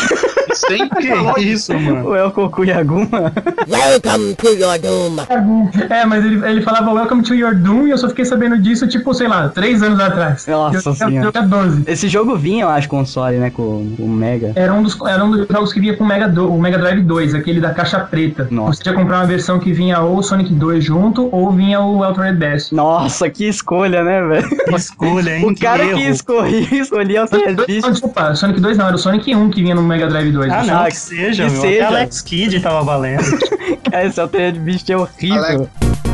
E sempre falou isso, mano? Yaguma. Welcome to your doom. É, mas ele, ele falava Welcome to your doom e eu só fiquei sabendo disso, tipo, sei lá, três anos atrás. Nossa eu, senhora. eu tinha 12. Esse jogo vinha, eu acho, console, né? Com o Mega. Era um, dos, era um dos jogos que vinha com o Mega, do, o Mega Drive 2, aquele da caixa preta. Nossa. Você podia comprar uma versão que vinha ou o Sonic 2 junto, ou vinha o Altered Beast. Nossa, que escolha, né, velho? Escolha, hein? O cara que erro. escolhia, escolhia o Sonic 2, não, Beast. desculpa, Sonic 2 não, era o Sonic 1 que vinha no Mega Drive 2. Ah, não, Ah, que seja, que meu. seja. Até Alex Kidd tava valendo. Cara, esse Altered Beast é horrível. Alex.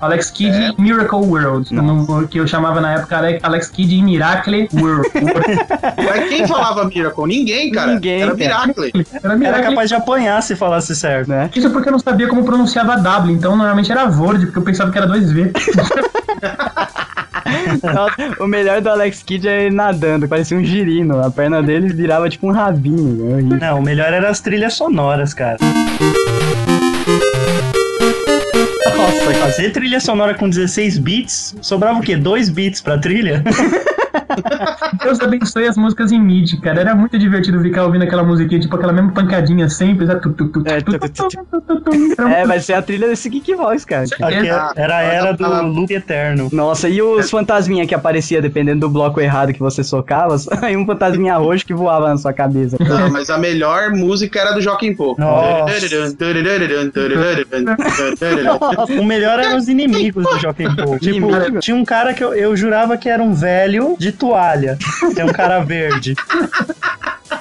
Alex Kidd É. Miracle World, no- que eu chamava na época Ale- Alex Kidd Miracle World. Mas quem falava Miracle? Ninguém, cara. Ninguém, Era. Miracle. Era Era Miracle capaz de apanhar se falasse certo. Né? Isso porque eu não sabia como pronunciava W, então normalmente era Word, porque eu pensava que era 2V. Nossa, o melhor do Alex Kidd é ele nadando, parecia um girino. A perna dele virava tipo um rabinho. é horrível. Não, o melhor era as trilhas sonoras, cara. Nossa, Fazer trilha sonora com 16 bits, sobrava o quê? 2 bits pra trilha? Deus abençoe as músicas em MIDI, cara. Era muito divertido ficar ouvindo aquela musiquinha, tipo aquela mesma pancadinha sempre. É, É, vai ser a trilha desse Geekvox, cara. Aqui era a era do loop eterno. Nossa, e os fantasminha que aparecia dependendo do bloco errado que você socava? Aí um fantasminha roxo que voava na sua cabeça. Não, mas a melhor música era do Joaquim Pô. O melhor eram os inimigos do Joaquim Pô. Tipo, tinha um cara que eu, eu jurava que era um velho de toalha. Tem um cara verde.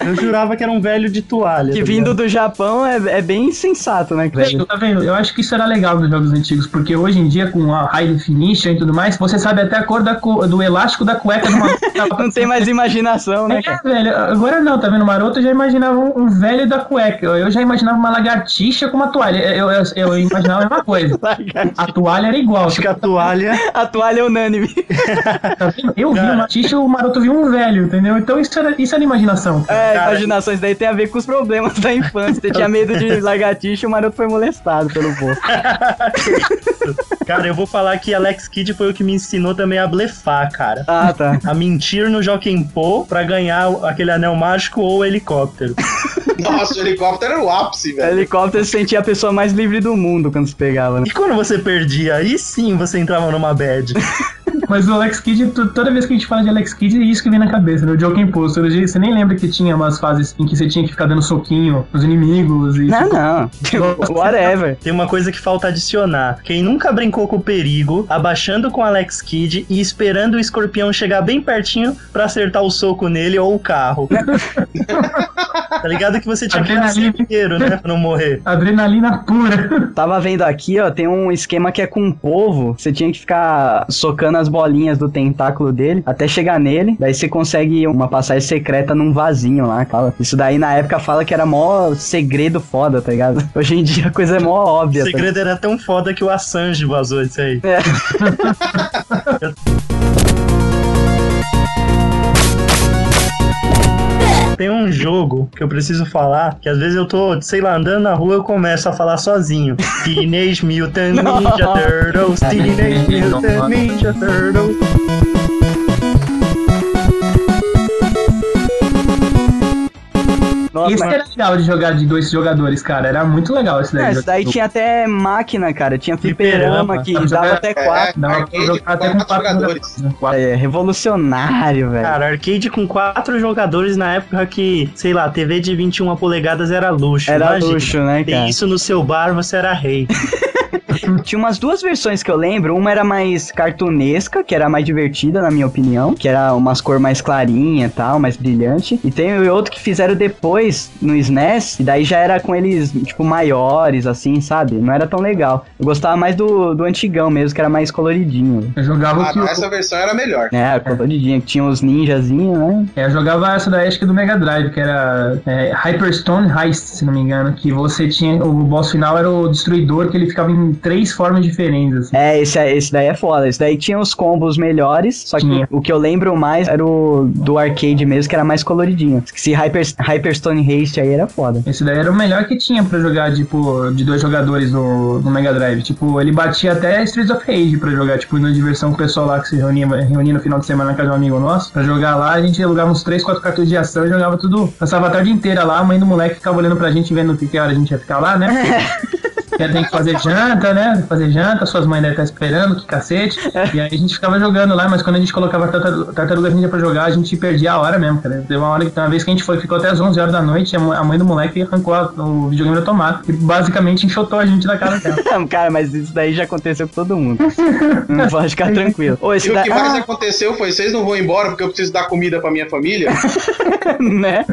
Eu jurava que era um velho de toalha. Que tá vindo do Japão é, é bem sensato, né, Velho, tá vendo? Eu acho que isso era legal dos jogos antigos, porque hoje em dia, com a high definition e tudo mais, você sabe até a cor da do elástico da cueca do maroto. Não tem mais imaginação, né, É, cara? velho, agora não, tá vendo? O maroto eu já imaginava um, um velho da cueca. Eu, já imaginava uma lagartixa com uma toalha. Eu, eu, eu imaginava a mesma coisa. A toalha era igual. Acho que a toalha. A toalha é unânime. Tá vendo? Eu vi uma tixa e o maroto viu um velho, entendeu? Então isso era, isso era imaginação. É, Cara, imaginação, isso daí tem a ver com os problemas da infância. Você tinha medo de lagartixa e o maroto foi molestado pelo povo. Cara, eu vou falar que Alex Kidd foi o que me ensinou também a blefar, cara. Ah, tá. A mentir no Joaquim Pô pra ganhar o- aquele anel mágico ou o helicóptero. Nossa, o helicóptero era o ápice, velho. Helicóptero se sentia a pessoa mais livre do mundo quando se pegava, né? E quando você perdia, aí sim você entrava numa bad. Mas o Alex Kidd, toda vez que a gente fala de Alex Kidd, é isso que vem na cabeça, né? O. Todo dia, você nem lembra que tinha umas fases em que você tinha que ficar dando soquinho nos inimigos e. Não, não. Whatever. Tem uma coisa que falta adicionar. Quem nunca brincou com o perigo, abaixando com Alex Kidd e esperando o escorpião chegar bem pertinho pra acertar o soco nele ou o carro. tá ligado que você tinha que fazer Adrenalina. inteiro, né? Pra não morrer. Adrenalina pura. Tava vendo aqui, ó, tem um esquema que é com o povo. Você tinha que ficar socando as bolinhas do tentáculo dele até chegar nele. Daí você consegue uma passagem secreta num vasinho lá. Isso daí na época fala que era mó segredo foda, tá ligado? Hoje em dia a coisa é mó O óbvia. tá segredo era tão foda que o Assange vazou isso aí. É. Tem um jogo que eu preciso falar, que às vezes eu tô, sei lá, andando na rua eu começo a falar sozinho. Teenage Mutant Ninja Turtles, Teenage Mutant Ninja Turtles. Nossa, Isso mas- era legal de jogar de dois jogadores, cara. Era muito legal esse É, daí. isso daí tinha até máquina, cara. Tinha fliperama que Dava pra dava jogar- até quatro. Dava pra arcade jogar com até com quatro jogadores. jogadores. É revolucionário, velho. Cara, arcade com quatro jogadores na época que, sei lá, TV de 21 polegadas era luxo. Era Imagina. luxo, né, Ter cara? isso no seu bar, você era rei. Tinha umas duas versões que eu lembro. Uma era mais cartunesca, que era mais divertida, na minha opinião. Que era umas cor mais clarinha e tal, mais brilhante. E tem outro que fizeram depois no SNES. E daí já era com eles, tipo, maiores, assim, sabe? Não era tão legal. Eu gostava mais do, do antigão mesmo, que era mais coloridinho. Eu jogava Ah, o que essa versão era melhor. É, coloridinho, que tinha os ninjazinhos, né? É, eu jogava essa da acho que do Mega Drive, que era é, Hyperstone Heist, se não me engano, que você tinha. O boss final era o destruidor, que ele ficava em três formas diferentes, assim. É, esse, é- esse daí é foda. Esse daí tinha os combos melhores, só que Tinha. o que eu lembro mais era o do arcade mesmo, que era mais coloridinho. Esse Hyper, Hyperstone Haste aí era foda. Esse daí era o melhor que tinha pra jogar, tipo, de dois jogadores no, no Mega Drive. Tipo, ele batia até Streets of Rage pra jogar, tipo, na diversão com o pessoal lá que se reunia, reunia no final de semana na casa de um amigo nosso. Pra jogar lá, a gente alugava uns 3, 4 cartuchos de ação e jogava tudo. Passava a tarde inteira lá, a mãe do moleque ficava olhando pra gente, vendo que hora a gente ia ficar lá, né? Porque tem que fazer janta, né? Tem que fazer janta, suas mães devem estar esperando, que cacete. E aí a gente ficava jogando lá, mas quando a gente colocava tartaruga, tartaruga ninja pra jogar, a gente perdia a hora mesmo, cara. Teve uma hora que uma vez que a gente foi, ficou até as 11 horas da noite, a mãe do moleque arrancou a- o videogame da tomada. E basicamente enxotou a gente da cara dela. Cara, mas isso daí já aconteceu com todo mundo. Não pode ficar tranquilo. Ô, E esse o que mais aconteceu foi, vocês não vão embora porque eu preciso dar comida pra minha família? né?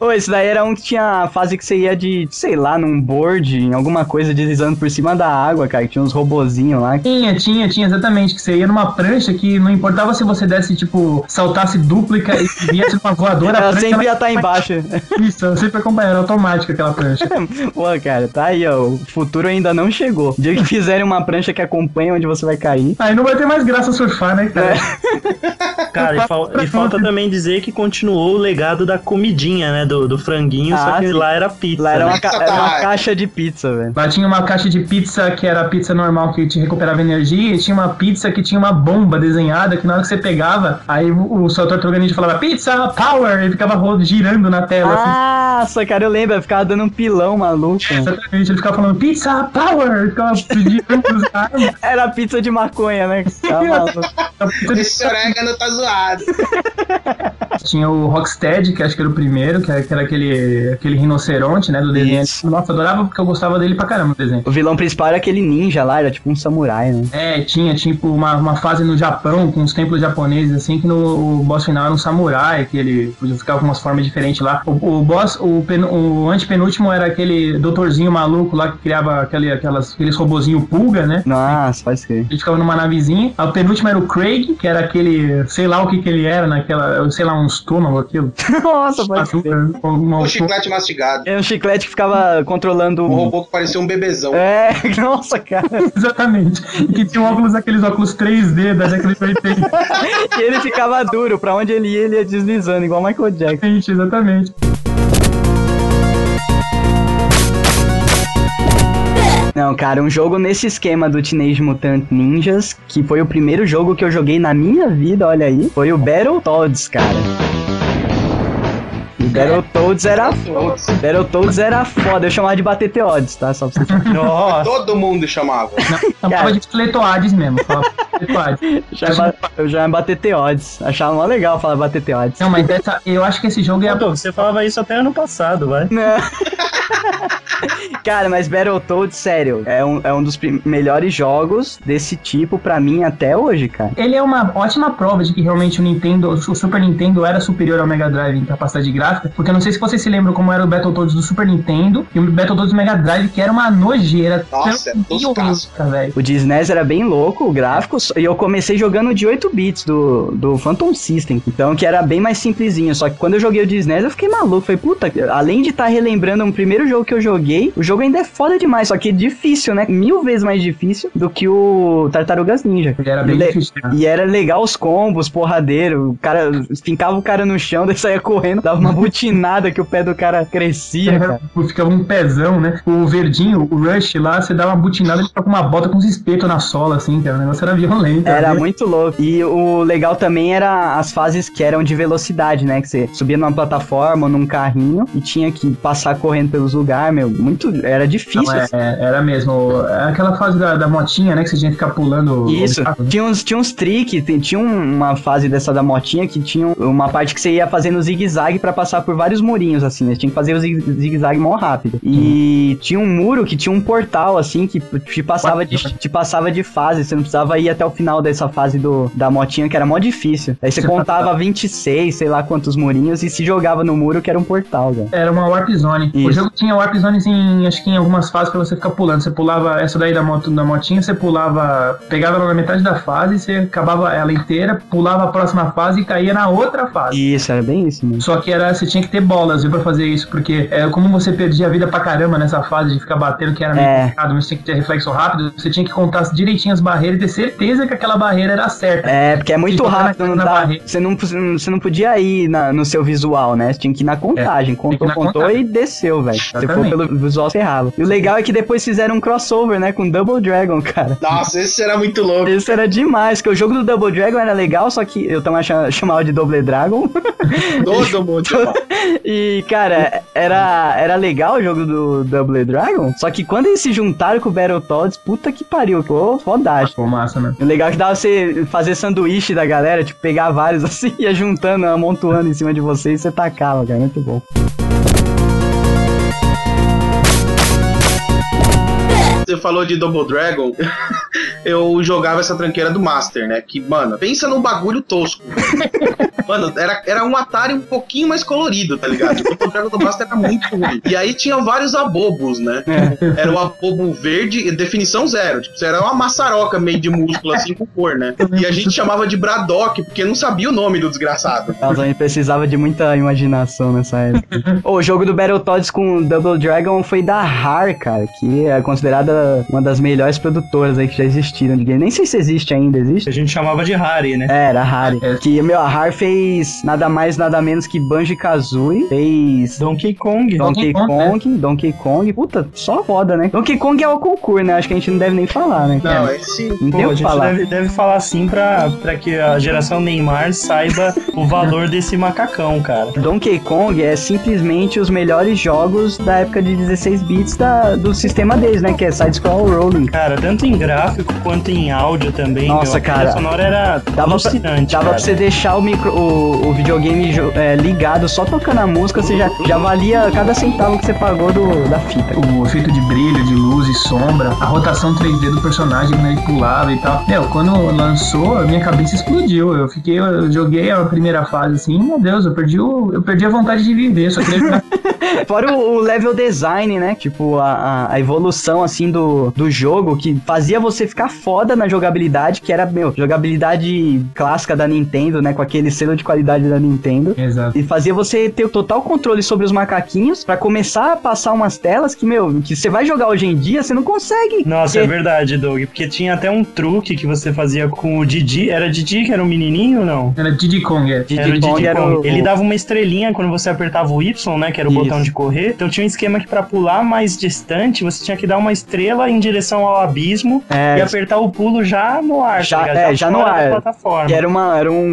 Ô, esse daí era um que tinha a fase que você ia de, sei lá, num board, em alguma coisa deslizando por cima da água, cara. Que tinha uns robozinhos lá. Tinha, tinha, tinha, exatamente. Que você ia numa prancha que não importava se você desse, tipo, saltasse dúplica e viesse numa voadora. Ela prancha, sempre ia estar embaixo. Isso, ela sempre acompanhando, automática aquela prancha. Pô, cara, tá aí, ó. O futuro ainda não chegou. O dia que fizerem uma prancha que acompanha onde você vai cair. Aí não vai ter mais graça surfar, né, cara? Cara, e, fal- e falta também dizer que continuou o legado da comidinha, né? Do, do franguinho, só Ah, que sim. lá era pizza. Lá era né? uma, ca- era uma caixa de pizza, velho. Lá tinha uma caixa de pizza que era a pizza normal que te recuperava energia, e tinha uma pizza que tinha uma bomba desenhada que na hora que você pegava, aí o, o seu tartaruga ninja falava pizza power, e ficava girando na tela. assim. Nossa, cara, eu lembro. Eu ficava dando um pilão maluco. Exatamente, ele ficava falando pizza power, ficava girando armas. Era pizza de maconha, né? Tá Esse orégano tá zoado. Tinha o Rocksteady, que acho que era o primeiro, que era, que era aquele, aquele rinoceronte, né, do desenho. Isso. Nossa, adorava porque eu gostava dele pra caramba, o desenho. O vilão principal era aquele ninja lá, era tipo um samurai, né? É, tinha tipo uma, uma fase no Japão com os templos japoneses, assim, que no o boss final era um samurai, que ele podia ficar com umas formas diferentes lá. O, o boss, o, pen, o antepenúltimo era aquele doutorzinho maluco lá que criava aquele, aquelas, aqueles robozinho pulga, né? Nossa, pode ser. Ele ficava numa navezinha. O penúltimo era o Craig, que era aquele, sei lá o que que ele era, naquela, sei lá, um estômago, aquilo. Nossa, pode ser. O chiclete mastigado. Era um chiclete que ficava controlando Um o. robô que parecia um bebezão. É, nossa, cara. Exatamente. E que tinha óculos, aqueles óculos 3D da década de 80. E ele ficava duro, pra onde ele ia, ele ia deslizando, igual Michael Jackson. Exatamente. Não, cara, um jogo nesse esquema do Teenage Mutant Ninjas, que foi o primeiro jogo que eu joguei na minha vida, olha aí, foi o Battletoads, cara. Battletoads era foda. Battletoads era foda. Eu chamava de bater odds, tá? Só pra vocês Nossa, Todo mundo chamava. Chamava de Fletoades mesmo. Fletoades. Eu já, já bater odds. Achava mó legal falar bater odds. Não, mas essa, eu acho que esse jogo é a Pô, você falava isso até ano passado, vai. Não. Cara, mas Battletoads, sério, é um, é um dos melhores jogos desse tipo pra mim até hoje, cara. Ele é uma ótima prova de que realmente o Nintendo, o Super Nintendo era superior ao Mega Drive em capacidade gráfica, porque eu não sei se vocês se lembram como era o Battletoads do Super Nintendo e o Battletoads do Mega Drive, que era uma nojeira. Nossa, é violenta, velho. O de SNES era bem louco, o gráfico, e eu comecei jogando de 8 bits do, do Phantom System, então que era bem mais simplesinho, só que quando eu joguei o de SNES eu fiquei maluco, falei, puta, além de estar relembrando um primeiro jogo que eu joguei, o jogo ainda é foda demais, só que é difícil, né, mil vezes mais difícil do que o Tartarugas Ninja. Ele era bem E le- difícil. né? E era legal os combos, porradeiro, o cara, fincava o cara no chão, daí saía correndo, dava uma butinada que o pé do cara crescia, cara. Ficava um pezão, né? O verdinho, o Rush lá, você dava uma butinada, ele ficava com uma bota com uns espetos na sola, assim, cara. O negócio era violento. Era né? muito louco. E o legal também era as fases que eram de velocidade, né? Que você subia numa plataforma num carrinho e tinha que passar correndo pelos lugares, meu. Muito. Era difícil. Não, é, assim. é, era mesmo. É Aquela fase da, da motinha, né? Que você tinha que ficar pulando. Isso, obstáculos, né? tinha uns, tinha uns tem- tinha um- uma fase dessa da motinha que tinha uma parte que você ia fazendo zigue-zague pra passar por vários murinhos, assim, né? Tinha que fazer o zigue- zigue-zague mó rápido. E tinha um muro que tinha um portal, assim, que te passava, de, te passava de fase, você não precisava ir até o final dessa fase do, da motinha, que era mó difícil. Aí você contava 26, sei lá quantos murinhos, e se jogava no muro que era um portal, velho. Era uma Warp Zone. O Isso. jogo tinha Warp Zones em acho que em algumas fases pra você ficar pulando. Você pulava essa daí da, moto, da motinha, você pulava, pegava ela na metade da fase, você acabava ela inteira, pulava a próxima fase e caía na outra fase. Isso, era bem isso, mano. Só que era, você tinha que ter bolas, viu, pra fazer isso, porque é, como você perdia a vida pra caramba nessa fase de ficar batendo, que era meio É. complicado, mas você tinha que ter reflexo rápido, você tinha que contar direitinho as barreiras e ter certeza que aquela barreira era certa. É, porque é muito tocar rápido, na- não dá, barreira. você, não, você não podia ir na- no seu visual, né? Você tinha que ir na contagem. É, contou, que na contou contagem. e desceu, velho. Se for Exatamente. pelo visual, você errava. E o legal é que depois fizeram um crossover, né? Com Double Dragon, cara. Nossa, esse era muito louco. Isso era demais, porque o jogo do Double Dragon era legal, só que eu também cha- chamava de Double Dragon. Todo mundo. chamava. E, cara, era, era legal o jogo do Double Dragon, só que quando eles se juntaram com o Battletoads, puta que pariu, ficou fodástico. Ficou massa, né? O legal é que dava você fazer sanduíche da galera, tipo, pegar vários assim, ia juntando, amontoando em cima de você e você tacava, cara. Muito bom. Você falou de Double Dragon. eu jogava essa tranqueira do Master, né? Que, mano, pensa num bagulho tosco. mano, era, era um Atari um pouquinho mais colorido, tá ligado? O Dragon do Master era muito ruim. E aí tinha vários abobos, né? Era o abobo verde, definição zero. Tipo, era uma maçaroca meio de músculo, assim, com cor, né? E a gente chamava de Braddock, porque não sabia o nome do desgraçado. Nossa, a gente precisava de muita imaginação nessa época. O jogo do Battletoads com Double Dragon foi da RAR, cara, que é considerada uma das melhores produtoras aí que já existiram de game. Nem sei se existe ainda, existe? A gente chamava de Harry, né? É, era Rare. É. Que, meu, a Rare fez nada mais, nada menos que Banjo-Kazooie, fez Donkey Kong. Donkey Donkey Kong, Kong, Donkey Kong, puta, só foda, né? Donkey Kong é o concurso, né? Acho que a gente não deve nem falar, né? Não, esse. Não Pô, a gente falar. deve, deve falar assim pra, pra que a geração Neymar saiba o valor desse macacão, cara. Donkey Kong é simplesmente os melhores jogos da época de 16 bits da, do sistema deles, né? Que é side-scroll rolling. Cara, tanto em gráfico quanto em áudio também. Nossa, meu, a cara. sonora era Dava pra, dava cara. pra você deixar o, micro, o, o videogame é, ligado só tocando a música, você já, já valia cada centavo que você pagou do, da fita. O efeito de brilho, de luz e sombra, a rotação 3D do personagem quando ele pulava e tal. Meu, quando lançou, a minha cabeça explodiu. Eu fiquei, eu joguei a primeira fase assim, meu Deus, eu perdi, o, eu perdi a vontade de viver. Só queria jogar Fora o, o level design, né? Tipo, a, a- evolução, assim, do, do jogo, que fazia você ficar foda na jogabilidade, que era, meu, jogabilidade clássica da Nintendo, né? Com aquele selo de qualidade da Nintendo. Exato. E fazia você ter o total controle sobre os macaquinhos pra começar a passar umas telas que, meu, que você vai jogar hoje em dia, você não consegue. Nossa, é Porque- verdade, Doug. Porque tinha até um truque que você fazia com o Didi. Era Didi que era um menininho ou não? Era Diddy Kong, é. Diddy era o Kong Diddy era Kong. o- Ele dava uma estrelinha quando você apertava o Y, né? Que era o Isso. botão de correr. Então tinha um esquema que pra pular mais distante, você tinha que dar uma estrela em direção ao abismo É, e apertar o pulo já no ar. Já- tá é, já no ar. plataforma. que era uma. Era um.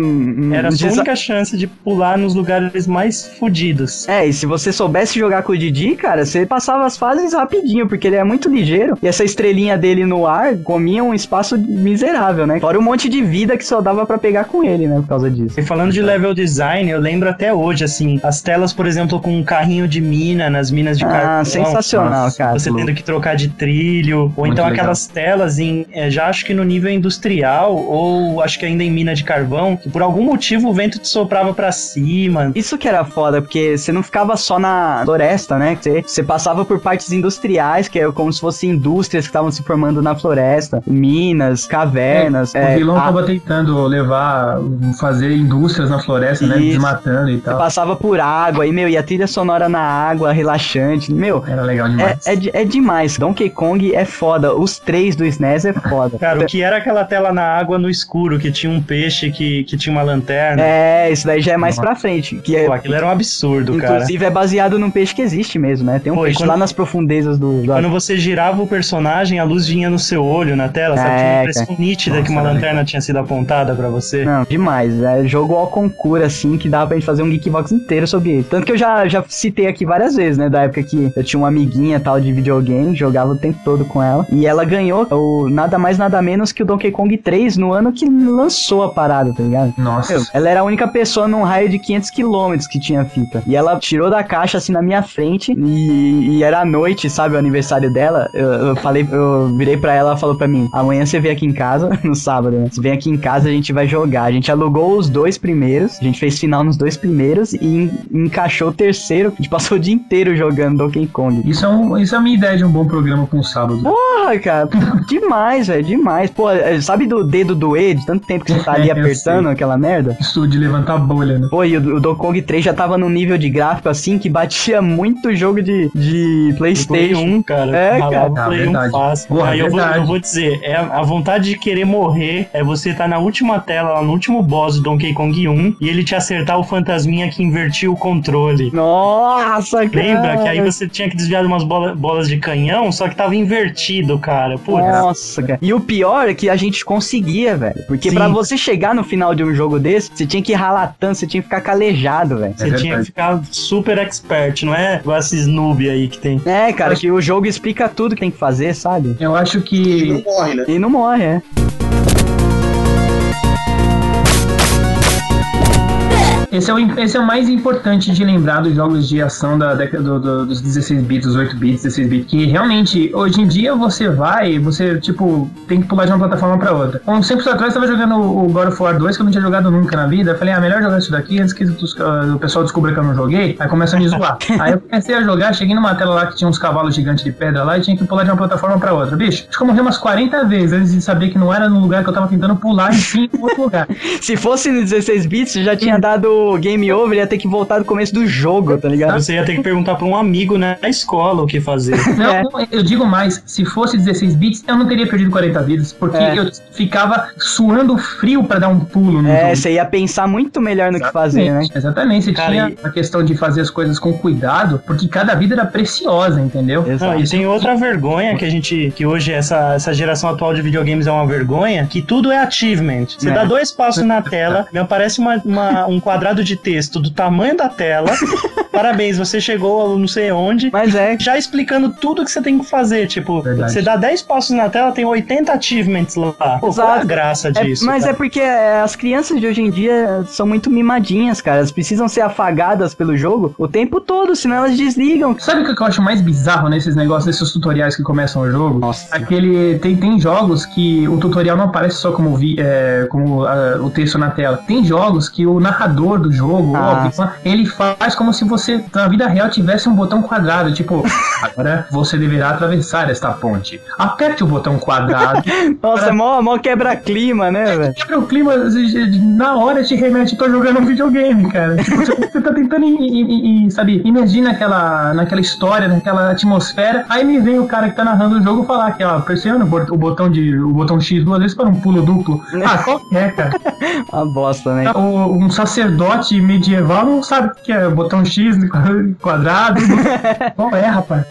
um Era a sua desa- única chance de pular nos lugares mais fodidos. É, e se você soubesse jogar com o Didi, cara, você passava as fases rapidinho, porque ele é muito ligeiro. E essa estrelinha dele no ar comia um espaço miserável, né? Fora um monte de vida que só dava pra pegar com ele, né? Por causa disso. E falando de level design, eu lembro até hoje, assim, as telas, por exemplo, com um carrinho de mina nas minas de Ah, carvão. sensacional, nossa, cara. Você tendo que trocar de trilho, ou Muito então legal. aquelas telas em, é, já acho que no nível industrial, ou acho que ainda em mina de carvão, que por algum motivo o vento te soprava pra cima. Isso que era foda, porque você não ficava só na floresta, né? Você, você passava por partes industriais, que é como se fossem indústrias que estavam se formando na floresta, minas, cavernas. o é, vilão a- tava tentando levar, fazer indústrias na floresta, né? Isso. Desmatando e Você tal. passava por água, e, meu, e a trilha sonora na água, relaxante. Meu, Era legal demais. É, é, é demais. Donkey Kong é foda. Os três do SNES é foda. Cara, o que era aquela tela na água no escuro, que tinha um peixe que, que tinha uma lanterna? É, isso daí já é mais pra frente. Que é, Pô, aquilo era um absurdo, cara. inclusive é baseado num peixe que existe mesmo, né? Tem um Pô, peixe quando- lá nas profundezas do. do- Quando você girava o personagem, a luz vinha no seu olho, na tela, sabe? Tinha É, uma impressão nítida Nossa, que uma lanterna tinha sido apontada pra você. Não, demais. É jogo ao concurso, assim, que dava pra gente fazer um Geekbox inteiro sobre ele. Tanto que eu já, já citei aqui várias vezes, né? Da época que eu tinha uma amiguinha tal de videogame, jogava o tempo todo com ela. E ela ganhou o nada mais nada menos que o Donkey Kong 3 no ano que lançou a parada, tá ligado? Nossa. Meu, ela era a única pessoa num raio de 500 quilômetros que tinha fita. E ela tirou da caixa assim na minha frente e, e era à noite, sabe, o aniversário dela. Eu, eu falei, eu virei pra ela, ela falou pra mim: amanhã você vem aqui em casa, no sábado, né? Você vem aqui em casa, a gente vai jogar. A gente alugou os dois primeiros, a gente fez final nos dois primeiros e en- encaixou o terceiro. A gente passou o dia inteiro jogando Donkey Kong. Isso é, um, isso é a minha ideia de um bom programa pra um sábado. Porra, cara, demais, velho, demais. Pô, é, sabe do dedo doer, de tanto tempo que você tá ali Eu apertando sei. aquela merda? Isso de levantar bolha, né? Pô, e o, o Donkey Kong 3 já tava num nível de gráfico assim que batia muito jogo de, de Play Playstation. 1, cara. É, cara. o Play Ah, 1 verdade. fácil. Porra, Aí eu vou, verdade. eu vou dizer, é a vontade de querer morrer é você estar na última tela, lá no último boss do Donkey Kong 1, e ele te acertar o fantasminha que invertia o controle. Nossa, cara. Lembra que aí você tinha que desviar de umas bola- bolas de canhão, só que tava invertido, cara. Putz. Nossa, cara. E o pior é que a gente conseguia, velho. Porque pra você chegar no final de um jogo desse, você tinha que ralar tanto, você tinha que ficar calejado, velho. Você É tinha que ficar super expert, não é igual esses noob aí que tem. É, cara, que o jogo explica tudo que tem que fazer, sabe? Eu acho E que não morre, né? E não morre, é. Esse é, o, esse é o mais importante de lembrar dos jogos de ação da década do- do- dos 16 bits, dos 8 bits, 16 bits. Que realmente, hoje em dia, você vai, você, tipo, tem que pular de uma plataforma pra outra. Um tempos atrás, eu tava jogando o God of War 2, que eu não tinha jogado nunca na vida. Eu falei, ah, melhor jogar isso daqui antes que ah, o pessoal descubra que eu não joguei. Aí começa a me zoar. Aí eu comecei a jogar, cheguei numa tela lá que tinha uns cavalos gigantes de pedra lá e tinha que pular de uma plataforma pra outra. Bicho, acho que eu morri umas 40 vezes antes de saber que não era no lugar que eu tava tentando pular, e sim em outro lugar. Se fosse no 16 bits, já tinha dado game over, ia ter que voltar do começo do jogo, tá ligado? Você ia ter que perguntar pra um amigo né, na escola o que fazer. Não, É. eu digo mais, se fosse 16 bits, eu não teria perdido 40 vidas, porque É. eu ficava suando frio pra dar um pulo no É, jogo. você ia pensar muito melhor no que fazer, né? Exatamente, você Cara, tinha e- a questão de fazer as coisas com cuidado, porque cada vida era preciosa, entendeu? Não, Exato. e tem outra vergonha que a gente, que hoje essa, essa geração atual de videogames é uma vergonha, que tudo é achievement. Você É. dá dois passos na tela, me aparece uma, uma- um quadrado de texto do tamanho da tela. Parabéns, você chegou a não sei onde. Mas é, Já explicando tudo que você tem que fazer. Tipo, Verdade. você dá 10 passos na tela, tem 80 achievements lá. Pô, qual a graça É, disso? mas cara? é porque é, as crianças de hoje em dia são muito mimadinhas, cara. Elas precisam ser afagadas pelo jogo o tempo todo, senão elas desligam. Sabe o que eu acho mais bizarro nesses negócios, nesses tutoriais que começam o jogo? Nossa. Aquele. Tem, tem jogos que o tutorial não aparece só como, vi, é, como ah, o texto na tela. Tem jogos que o narrador do jogo, Ah. ele faz como se você, na vida real, tivesse um botão quadrado. Tipo, agora você deverá atravessar esta ponte. Aperte o botão quadrado. Nossa, é mó, mó quebra-clima, né, velho? Quebra o clima, na hora te remete, tô jogando um videogame, cara. Tipo, você, você tá tentando, i- i- i- sabe, imergir naquela, naquela história, naquela atmosfera. Aí me vem o cara que tá narrando o jogo falar que, ó, pressiona o bot- o botão, de, o botão X duas vezes para um pulo duplo. Ah, qual que é, cara? Uma bosta, né? O- um sacerdote medieval não sabe o que é botão X quadrado. Qual é, rapaz?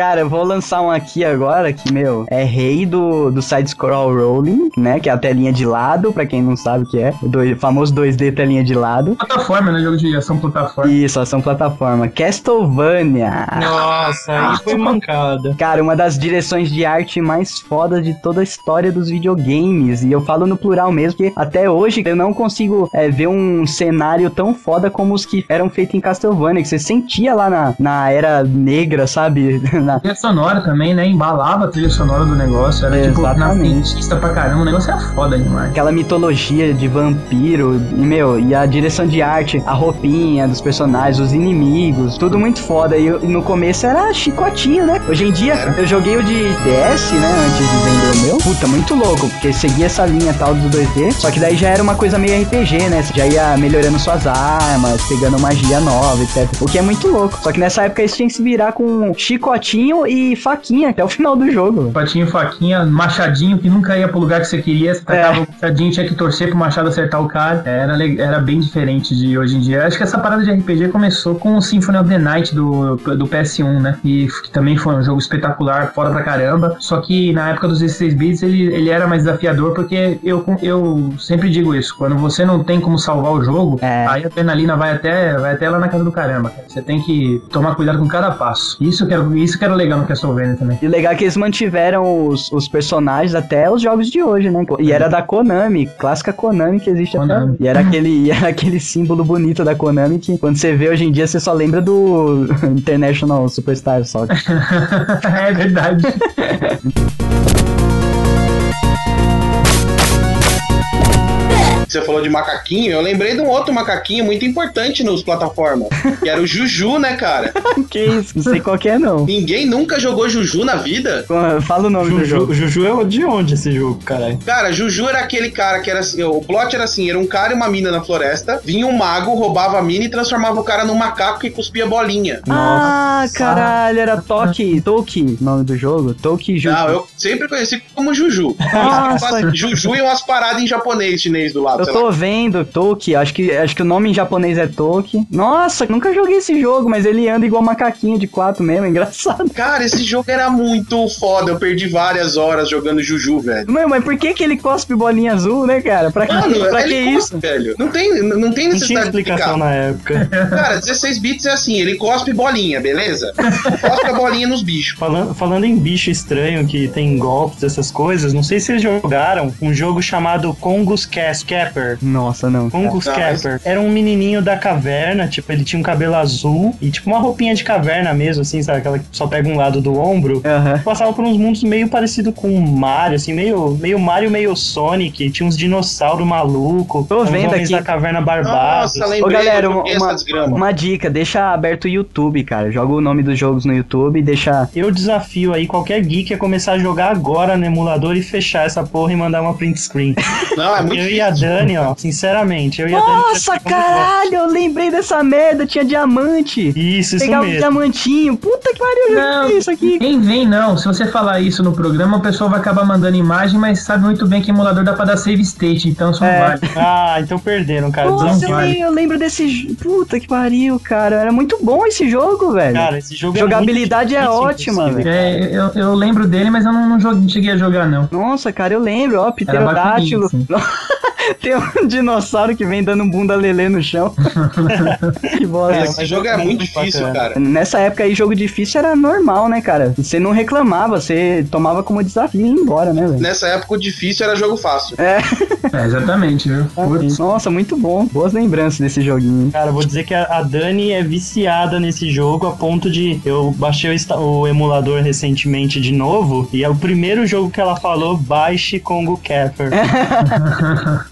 Cara, eu vou lançar um aqui agora que, meu, é rei do, do side-scroll rolling, né? Que é a telinha de lado, pra quem não sabe o que é. O dois- famoso 2D telinha de lado. Plataforma, né? Jogo de ação plataforma. Isso, ação plataforma. Castlevania. Nossa, aí foi mancada. Cara, uma das direções de arte mais fodas de toda a história dos videogames. E eu falo no plural mesmo, porque até hoje eu não consigo é, ver um cenário tão foda como os que eram feitos em Castlevania, que você sentia lá na, na era negra, sabe? Na- trilha sonora também, né? Embalava a trilha sonora do negócio. Era tipo Exatamente. nascentista pra caramba. O negócio era foda demais. aquela mitologia de vampiro, e, meu, e a direção de arte, a roupinha dos personagens, os inimigos, tudo muito foda. E, e no começo era chicotinho, né? Hoje em dia, eu joguei o de DS, né? Antes de vender o meu. Puta, muito louco, porque seguia essa linha tal do 2D. Só que daí já era uma coisa meio RPG, né? Você já ia melhorando suas armas, pegando magia nova, etc. O que é muito louco. Só que nessa época eles tinham que se virar com um chicotinho potinho e faquinha até o final do jogo. Patinho, faquinha, machadinho, que nunca ia pro lugar que você queria. Você tacava o machadinho, tinha que torcer pro machado acertar o cara. Era, era bem diferente de hoje em dia. Acho que essa parada de RPG começou com o Symphony of the Night do, do PS1, né? E que também foi um jogo espetacular, fora pra caramba. Só que na época dos 16 bits ele, ele era mais desafiador, porque eu, eu sempre digo isso. Quando você não tem como salvar o jogo, É. aí a adrenalina vai até, vai até lá na casa do caramba. cara. Você tem que tomar cuidado com cada passo. Isso que era, isso que era legal no Castlevania também. E o legal é que eles mantiveram os, os personagens até os jogos de hoje, né? E era da Konami, clássica Konami que existe até Konami. hoje. E era aquele, e era aquele símbolo bonito da Konami que quando você vê hoje em dia você só lembra do International Superstar Soccer. é verdade. Você falou de macaquinho, eu lembrei de um outro macaquinho muito importante nos plataformas, que era o Juju, né, cara? que isso? Não sei qual que é não. Ninguém nunca jogou Juju na vida? Fala o nome do Juju, jogo. Juju é de onde esse jogo, caralho? Cara, Juju era aquele cara que era assim, o plot era assim, era um cara e uma mina na floresta, vinha um mago, roubava a mina e transformava o cara num macaco que cuspia bolinha. Ah, caralho, era Toki, Toki, nome do jogo. Toki Juju. Não, eu sempre conheci como Juju. Nossa. Juju e umas paradas em japonês, chinês do lado. Eu tô vendo Toki, acho que, acho que o nome em japonês é Toki. Nossa, nunca joguei esse jogo, mas ele anda igual macaquinho de quatro mesmo, engraçado. Cara, esse jogo era muito foda. Eu perdi várias horas jogando Juju, velho. Mano, mas por que que ele cospe bolinha azul, né, cara? Pra que, Mano, pra que ele isso? cospe, velho. Não tem, não tem Não tinha necessidade de explicação na época. Cara, 16 bits é assim, ele cospe bolinha, beleza? Cospe a bolinha nos bichos. Falando, falando em bicho estranho que tem golpes, essas coisas, não sei se vocês jogaram um jogo chamado Congus Cas- Capper. Nossa, não. Congus Não, Capper. Era um menininho da caverna, tipo, ele tinha um cabelo azul e tipo uma roupinha de caverna mesmo, assim, sabe? Aquela que só pega um lado do ombro. Aham. Passava por uns mundos meio parecido com o Mario, assim, meio, meio Mario, meio Sonic. Tinha uns dinossauros malucos. Tô vendo aqui. da caverna barbados. Nossa, Ô, lembrei, galera, eu uma, desgrama. uma dica, deixa aberto o YouTube, cara. Joga o nome dos jogos no YouTube e deixa. Eu desafio aí qualquer geek a começar a jogar agora no emulador e fechar essa porra e mandar uma print screen. Não, é muito eu e a Dani, ó, sinceramente, eu a Dani. Nossa, caralho, eu lembrei dessa merda, tinha diamante. Isso, isso Pegava um mesmo. diamantinho. Puta que pariu, eu já Não, vi isso aqui. Nem vem, não. Se você falar isso no programa, o pessoal vai acabar mandando imagem, mas sabe muito bem que emulador dá pra dar save state, então isso não É. vale. Ah, então perderam, cara. Nossa, eu, vale. eu lembro desse. Puta que pariu, cara. Era muito bom esse jogo, velho. Cara, esse jogo é Jogabilidade muito é difícil, ótima, inclusive. É, eu, eu lembro dele, mas eu não, não, joguei- não cheguei a jogar, não. Nossa, cara, eu lembro, ó, Era pterodátilo. Tem um dinossauro que vem dando um bunda lelê no chão. que bosta. É, Esse jogo é muito difícil, bacana. cara. Nessa época aí, jogo difícil era normal, né, cara? Você não reclamava, você tomava como desafio e ia embora, né, velho? Nessa época o difícil era jogo fácil. É, exatamente, viu? Putz. Nossa, muito bom. Boas lembranças desse joguinho. Cara, vou dizer que a Dani é viciada nesse jogo a ponto de. Eu baixei o emulador recentemente de novo e é o primeiro jogo que ela falou: baixe Congo Capper.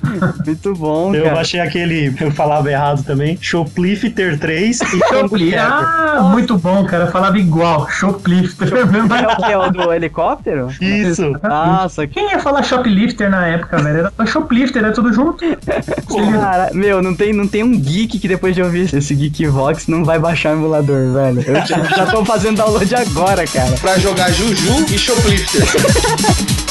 Muito bom, Eu cara. baixei aquele, eu falava errado também, Shoplifter 3 e Shoplifter. Ah, muito bom, cara. Falava igual. Shoplifter. É o que? É o do helicóptero? Isso. Nossa, que Quem ia falar shoplifter na época, velho? Era shoplifter, era tudo junto. cara. Meu, não tem, não tem um geek que depois de ouvir esse Geek Vox não vai baixar o emulador, velho. Eu já, já tô fazendo download agora, cara. Pra jogar Juju e Shoplifter.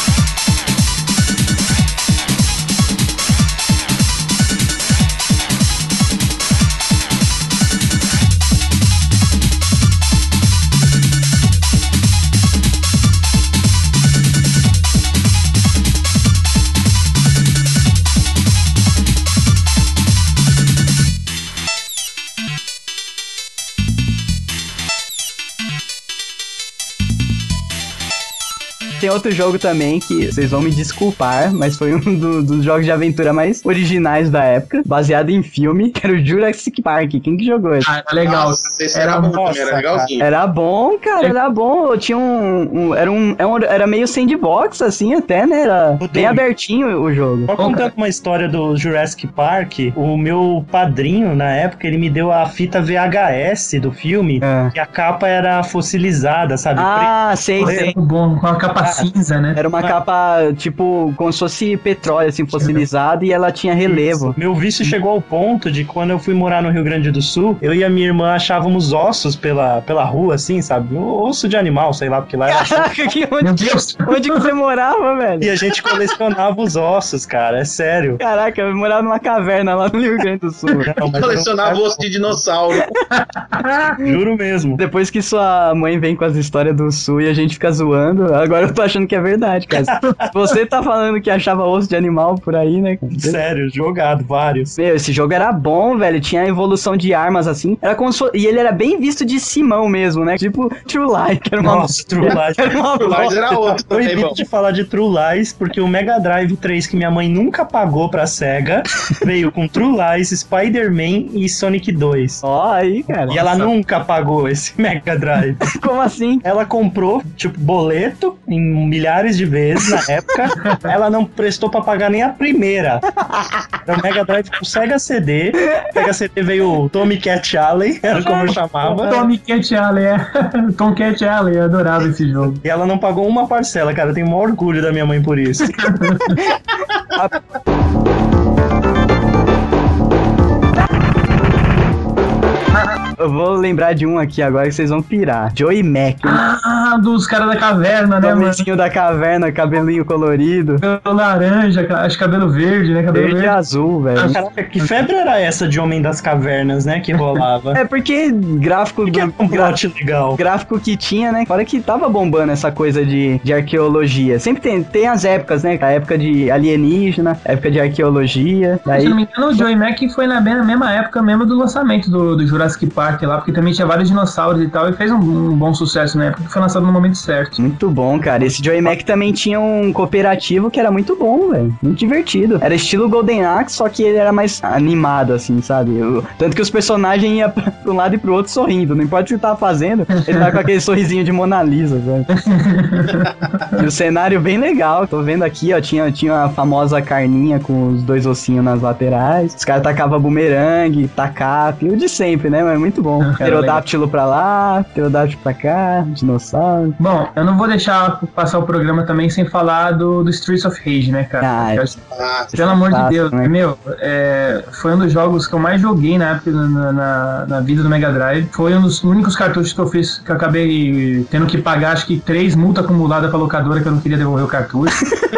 Tem outro jogo também que vocês vão me desculpar, mas foi um do- dos jogos de aventura mais originais da época, baseado em filme, que era o Jurassic Park. Quem que jogou esse? Ah, era legal. Nossa, esse era, bom também, era legalzinho. Era bom, cara, era bom. Tinha um. um- era, um, era um- era meio sandbox, assim, até, né? Era bem abertinho o jogo. Só contando uma história do Jurassic Park, o meu padrinho, na época, ele me deu a fita VHS do filme, É. que a capa era fossilizada, sabe? Ah, sei, sei. Muito bom, com a capacete. Cinza, né? Era uma capa, tipo, como se fosse petróleo, assim, fossilizado, e ela tinha relevo. Meu vício chegou ao ponto de quando eu fui morar no Rio Grande do Sul, eu e a minha irmã achávamos ossos pela, pela rua, assim, sabe? O Osso de animal, sei lá, porque lá era. Caraca, que Meu onde, Deus! onde que você morava, velho? E a gente colecionava os ossos, cara, é sério. Caraca, eu morava numa caverna lá no Rio Grande do Sul. Não, Colecionava osso de dinossauro. Juro mesmo. Depois que sua mãe vem com as histórias do Sul e a gente fica zoando, agora eu tô achando que é verdade, cara. Você tá falando que achava osso de animal por aí, né? Sério, jogado, vários. Meu, esse jogo era bom, velho. Tinha evolução de armas assim. Era como se E ele era bem visto de Simão mesmo, né? Tipo True Lies, que era uma. Nossa, True Lies. Era uma True Lies era outro também, Proibido de falar de True Lies, porque o Mega Drive 3 que minha mãe nunca pagou pra SEGA veio com True Lies, Spider-Man e Sonic 2. Ó, aí, cara. E ela nunca pagou esse Mega Drive. Como assim? Ela comprou, tipo, boleto em milhares de vezes na época. ela não prestou pra pagar nem a primeira. Era o Mega Drive com Sega CD. Sega CD veio o Tommy Cat Alley, era como eu chamava. Tommy Cat Alley, é. Tom Cat Alley, eu adorava esse jogo. E ela não pagou uma parcela, cara. Eu tenho o maior orgulho da minha mãe por isso. Eu vou lembrar de um aqui agora que vocês vão pirar. Joey Mac. Ah, dos caras da caverna, né, mano? Tomezinho da caverna, cabelinho colorido. Cabelo laranja, acho que cabelo verde, né? Cabelo Verde e verde. azul, velho. Caraca, que febre era essa de Homem das Cavernas, né? Que rolava. É porque gráfico Que é do. um gra- plot legal. gráfico que tinha, né? Fora que tava bombando essa coisa de, de arqueologia. Sempre tem, tem as épocas, né? A época de alienígena, a época de arqueologia. Se Daí, não me engano, o Joey Mac foi na mesma época mesmo do lançamento do, do Jurassic Park lá, porque também tinha vários dinossauros e tal, e fez um, um bom sucesso na época, que foi lançado no momento certo. muito bom, cara. Esse Joey Mac também tinha um cooperativo que era muito bom, velho. Muito divertido. Era estilo Golden Axe, só que ele era mais animado, assim, sabe? O- tanto que os personagens iam pra um lado e pro outro sorrindo. Não importa o que ele tava fazendo, ele tava com aquele sorrisinho de Mona Lisa, sabe? e o cenário bem legal. Tô vendo aqui, ó. Tinha, tinha a famosa carninha com os dois ossinhos nas laterais. Os caras tacavam bumerangue, tacape, o de sempre, né? Mas é muito bom. Cara, Pterodáctilo pra lá, pterodáctilo pra cá, dinossauro. Bom, eu não vou deixar passar o programa também sem falar do, do Streets of Rage, né, cara? Ah, Eu- Ah, Pelo amor de Fácil, Deus, né? meu, é, foi um dos jogos que eu mais joguei na época na, na, na vida do Mega Drive. Foi um dos únicos cartuchos que eu fiz que eu acabei tendo que pagar, acho que três multas acumuladas pra locadora que eu não queria devolver o cartucho.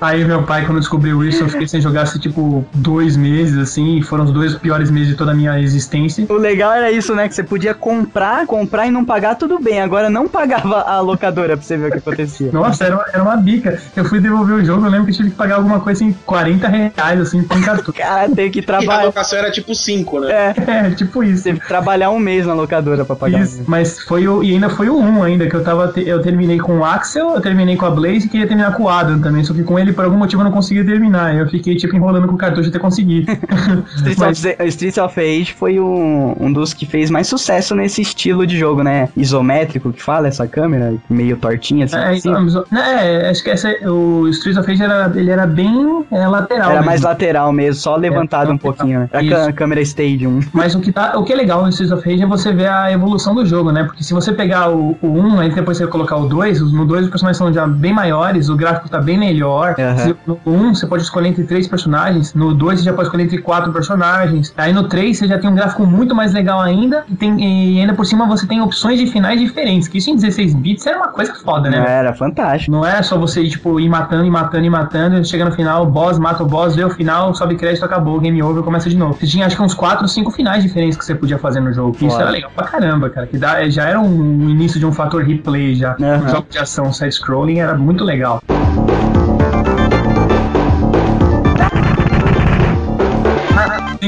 Aí meu pai, quando descobriu isso, eu fiquei sem jogar assim, tipo, dois meses, assim, e foram os dois piores meses de toda a minha existência. O legal era isso, né? Que você podia comprar, comprar e não pagar, tudo bem. Agora não pagava a locadora pra você ver o que acontecia. Nossa, era, uma- era uma bica. Eu fui devolver o jogo, eu lembro que eu tive que pagar alguma coisa assim, 40 reais, assim, por um cartucho. Cara, teve que e a trabalhar. locação era tipo 5, né? É, É, tipo isso. teve que trabalhar um mês na locadora pra pagar. Isso, mas foi o. E ainda foi o 1 ainda, que eu tava. Eu terminei com o Axel, eu terminei com a Blaze e queria terminar com o Adam também. Só que com ele, por algum motivo, eu não conseguia terminar. Eu fiquei, tipo, enrolando com o cartucho até conseguir. Streets, Mas- of, Streets of Rage foi um, um dos que fez mais sucesso nesse estilo de jogo, né? Isométrico que fala essa câmera, meio tortinha assim. É, assim. mas, é, acho que essa, o Streets of Rage era, ele era bem é, lateral. Era mesmo. mais lateral mesmo, só levantado É, um pouquinho, né? Era isso. a câmera Stadium. Mas o que, tá, o que é legal no Streets of Rage é você ver a evolução do jogo, né? Porque se você pegar o, o 1, aí depois você colocar o 2, os- no 2 os personagens são já bem maiores, o gráfico tá bem melhor. Se- No 1 você pode escolher entre três personagens, no 2 você já pode escolher entre quatro personagens. Aí no 3 você já tem um gráfico muito mais legal ainda, e, tem, e ainda por cima você tem opções de finais diferentes, que isso em 16 bits era uma coisa foda, né? Era fantástico. Não é só você, tipo, ir matando, e matando, e matando, chega no final, o boss mata o boss, vê o final, sobe crédito, acabou, game over, começa de novo. Você tinha acho que uns 4 ou 5 finais diferentes que você podia fazer no jogo. Isso Foda. era legal pra caramba, cara. Que dá, já era um início de um fator replay já. Aham. Um jogo de ação side-scrolling era muito legal.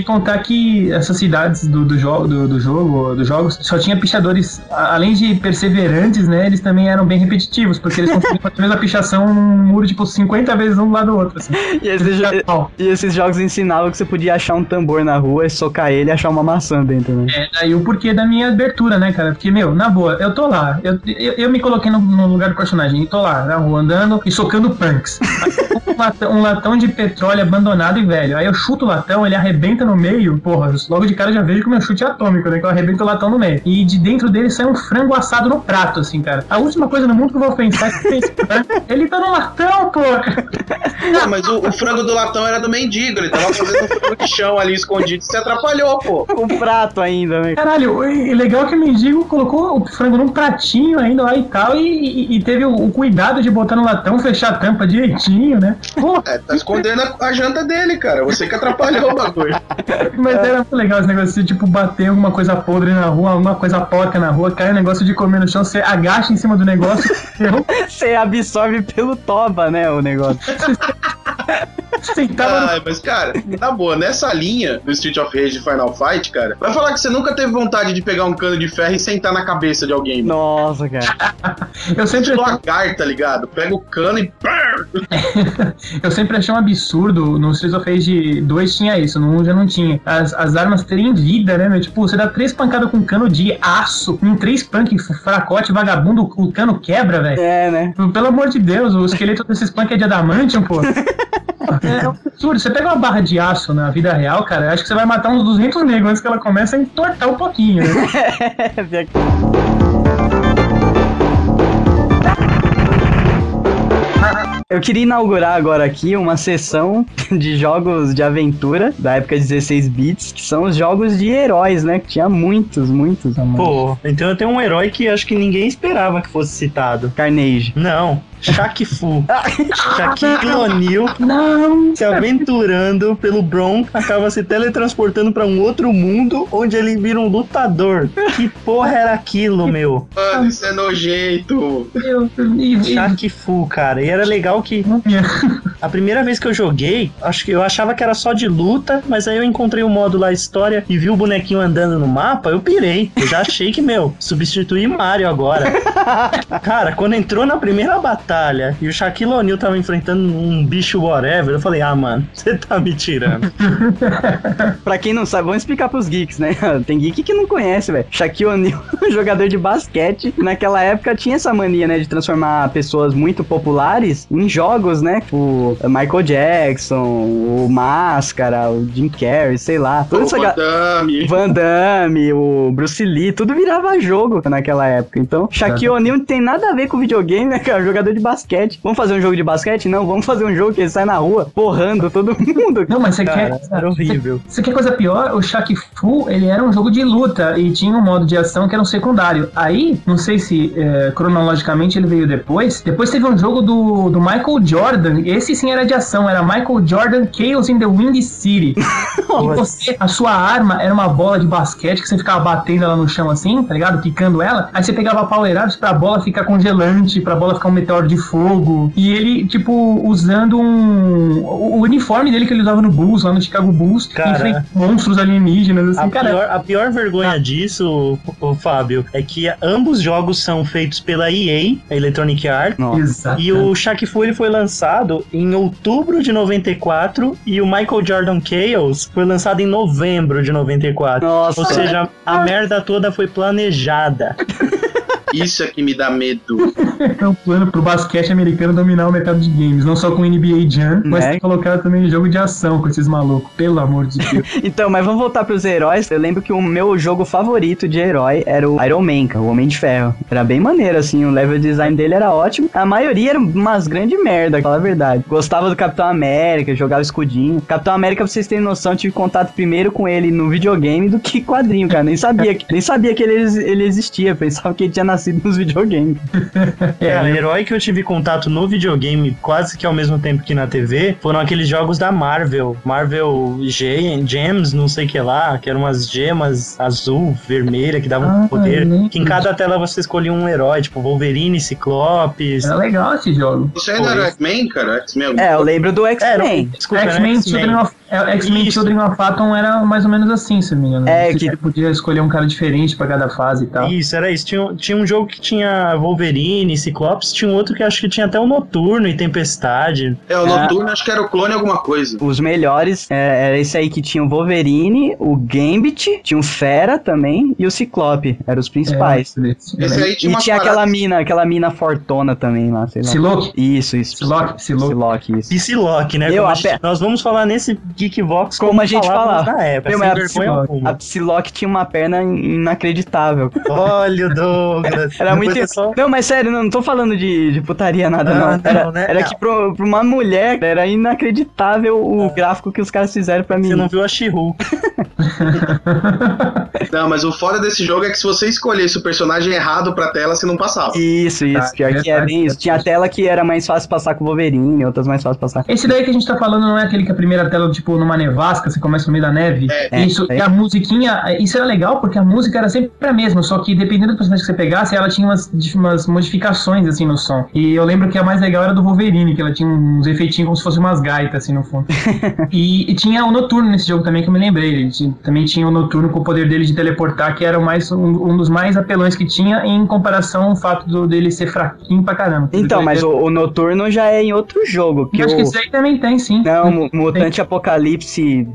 Sem contar que essas cidades do, do, jogo, do, do jogo, dos jogos, só tinha pichadores, além de perseverantes, né? Eles também eram bem repetitivos, porque eles conseguiam fazer a mesma pichação num muro, tipo, 50 vezes um do lado do outro. Assim. E esses, jo- e esses jogos ensinavam que você podia achar um tambor na rua e socar ele e achar uma maçã dentro, né? É, daí o porquê da minha abertura, né, cara? Porque, meu, na boa, eu tô lá, eu, eu, eu me coloquei no, no lugar do personagem, e tô lá, na rua, andando e socando punks. um latão, um latão de petróleo abandonado e velho. Aí eu chuto o latão, ele arrebenta no meio. Porra, logo de cara eu já vejo que o meu chute é atômico, né? Que eu arrebento o latão no meio. E de dentro dele sai um frango assado no prato, assim, cara. A última coisa no mundo que eu vou pensar é que tem esse frango. Ele tá no latão, porra. Não, mas o, o frango do latão era do mendigo, ele tava fazendo um frango de chão ali escondido e se atrapalhou, pô. Com prato ainda, né? Caralho, e legal que o mendigo colocou o frango num pratinho ainda lá e tal, e, e- e teve o, o cuidado de botar no latão, fechar a tampa direitinho, né? Pô, É, tá escondendo a, a janta dele, cara. Você que atrapalhou o bagulho. mas era muito legal esse negócio de, tipo, bater alguma coisa podre na rua, alguma coisa porca na rua, cai um negócio de comer no chão, você agacha em cima do negócio, Você absorve pelo toba, né, o negócio. sentava no Ai, mas, cara, na boa, nessa linha do Street of Rage de Final Fight, cara, vai falar que você nunca teve vontade de pegar um cano de ferro e sentar na cabeça de alguém. mano. Nossa, cara. Eu sempre, Tipo lagar, tá ligado? Pega o cano e. eu sempre achei um absurdo. No Streets of Rage 2 tinha isso, no 1 já não tinha. As, as armas terem vida, né? meu? Tipo, você dá três pancadas com cano de aço, em três punk fracote, vagabundo, o cano quebra, velho. É, né? Pelo amor de Deus, o esqueleto desses punk é de adamantium, pô. É um absurdo. Você pega uma barra de aço na vida real, cara, acho que você vai matar uns 200 negros antes que ela comece a entortar um pouquinho, né? Eu queria inaugurar agora aqui uma sessão de jogos de aventura da época 16 bits, que são os jogos de heróis, né? Que tinha muitos, muitos. Pô, então eu tenho um herói que acho que ninguém esperava que fosse citado. Carnage. Não, Shaq Fu. Shaquille O'Neal Não! se aventurando pelo Bronx, acaba se teletransportando pra um outro mundo onde ele vira um lutador. Que porra era aquilo, meu? Mano, isso é nojento. Shaq Fu, cara. E era legal que a primeira vez que eu joguei, acho que eu achava que era só de luta, mas aí eu encontrei o modo lá história e vi o bonequinho andando no mapa, eu pirei. Eu já achei que, meu, substituí Mario agora. Cara, quando entrou na primeira batalha e o Shaquille O'Neal tava enfrentando um bicho whatever, eu falei, ah, mano, você tá me tirando. Pra quem não sabe, vamos explicar pros geeks, né? Tem geek que não conhece, velho. Shaquille O'Neal, jogador de basquete, naquela época tinha essa mania, né, de transformar pessoas muito populares em jogos, né? Tipo, Michael Jackson, o Máscara, o Jim Carrey, sei lá. Toda O essa Van ga- Damme. Van Damme, o Bruce Lee, tudo virava jogo naquela época. Então, Shaquille O'Neal não tem nada a ver com videogame, né, cara? Jogador de basquete. Vamos fazer um jogo de basquete? Não, vamos fazer um jogo que ele sai na rua porrando todo mundo. Não, mas você Cara, quer. era horrível. Você quer coisa pior? O Shaq Fu, ele era um jogo de luta e tinha um modo de ação que era um secundário. Aí, não sei se é, cronologicamente ele veio depois. Depois teve um jogo do, do Michael Jordan. Esse sim era de ação, era Michael Jordan Chaos in the Windy City. e você, a sua arma era uma bola de basquete que você ficava batendo ela no chão assim, tá ligado? Picando ela. Aí você pegava power ups pra bola ficar congelante, pra bola ficar um meteoro de fogo. E ele, tipo, usando um. O o uniforme dele que ele usava no Bulls, lá no Chicago Bulls, Cara. enfrenta monstros alienígenas, assim, A cara. pior, a pior vergonha disso, ô, Fábio, é que ambos jogos são feitos pela EA, a Electronic Arts. E o Shaq Fu ele foi lançado em outubro de 94 e o Michael Jordan Chaos foi lançado em novembro de 94. Nossa. Ou seja, a merda toda foi planejada. Isso é que me dá medo. É um plano pro basquete americano dominar o mercado de games, não só com NBA Jam, mas Né? tem colocado também em jogo de ação com esses malucos, pelo amor de Deus. Então, mas vamos voltar pros heróis. Eu lembro que o meu jogo favorito de herói era o Iron Man, cara, o Homem de Ferro. Era bem maneiro, assim, o level design dele era ótimo. A maioria era umas grandes merda, pra falar a verdade. Gostava do Capitão América, jogava escudinho. Capitão América, pra vocês terem noção, eu tive contato primeiro com ele no videogame do que quadrinho, cara. Nem sabia, que- nem sabia que ele, ele existia. Pensava que ele tinha nascido nos videogames. Cara, herói que eu tive contato no videogame quase que ao mesmo tempo que na TV foram aqueles jogos da Marvel. Marvel Ge- Gems, não sei o que lá, que eram umas gemas azul, vermelha, que davam Ah, poder. Que em cada tela você escolhia um herói, tipo Wolverine, Ciclopes. Era legal esse jogo. Você ainda era X-Men, cara? X-Men? É, eu lembro do X-Men. desculpa, era X-Men X-Men. Children of É, X-Men Isso. Children of Atom era mais ou menos assim, se não me engano. É, Você que- podia escolher um cara diferente pra cada fase e tal. Isso, era isso. Tinha, tinha um jogo que tinha Wolverine, Ciclopes, tinha um outro que acho que tinha até o Noturno e Tempestade. É, o Noturno acho que era o clone alguma coisa. Os melhores é, era esse aí que tinha o Wolverine, o Gambit, tinha o Fera também e o Ciclope. Eram os principais. É, esse- Esse aí tinha e tinha aquela mina, aquela mina fortona também lá, sei lá. Psylocke? Isso, isso. Psylocke, Psylocke. Psylocke, isso. Psylocke, né? Como a a gente- pe- nós vamos falar nesse Geekvox Como a gente falava. na época, Meu, mas a Psylocke-. A tinha uma perna inacreditável. Olha o Douglas. Era muito. É só- Não, mas sério, não, não tô falando de, de putaria nada, Ah, não. não, Era, né? era Não. que pro, pra uma mulher era inacreditável o gráfico que os caras fizeram pra mim. Você não viu a She-Hulk. Não, mas o foda desse jogo é que se você escolhesse o personagem errado pra tela, você não passava. Isso, isso. Tá, pior que é verdade, bem isso. Tinha tela que era mais fácil passar com o Wolverine, outras mais fácil passar. Esse daí que a gente tá falando não é aquele que a primeira tela, tipo, numa nevasca, você começa no meio da neve? É, isso, é. e a musiquinha, isso era legal porque a música era sempre a mesma, só que dependendo do personagem que você pegasse, ela tinha umas, umas modificações, assim, no som. E eu lembro que a mais legal era do Wolverine, que ela tinha uns efeitinhos como se fossem umas gaitas, assim, no fundo. e, e tinha o Noturno nesse jogo também, que eu me lembrei. Ele tinha- também tinha o Noturno com o poder dele de teleportar, que era o mais, um, um dos mais apelões que tinha, em comparação ao fato do- dele ser fraquinho pra caramba. Então, mas o, o Noturno já é em outro jogo. Que Eu acho o... que esse aí também tem, sim. Não, Mu- Mutante Apocalipse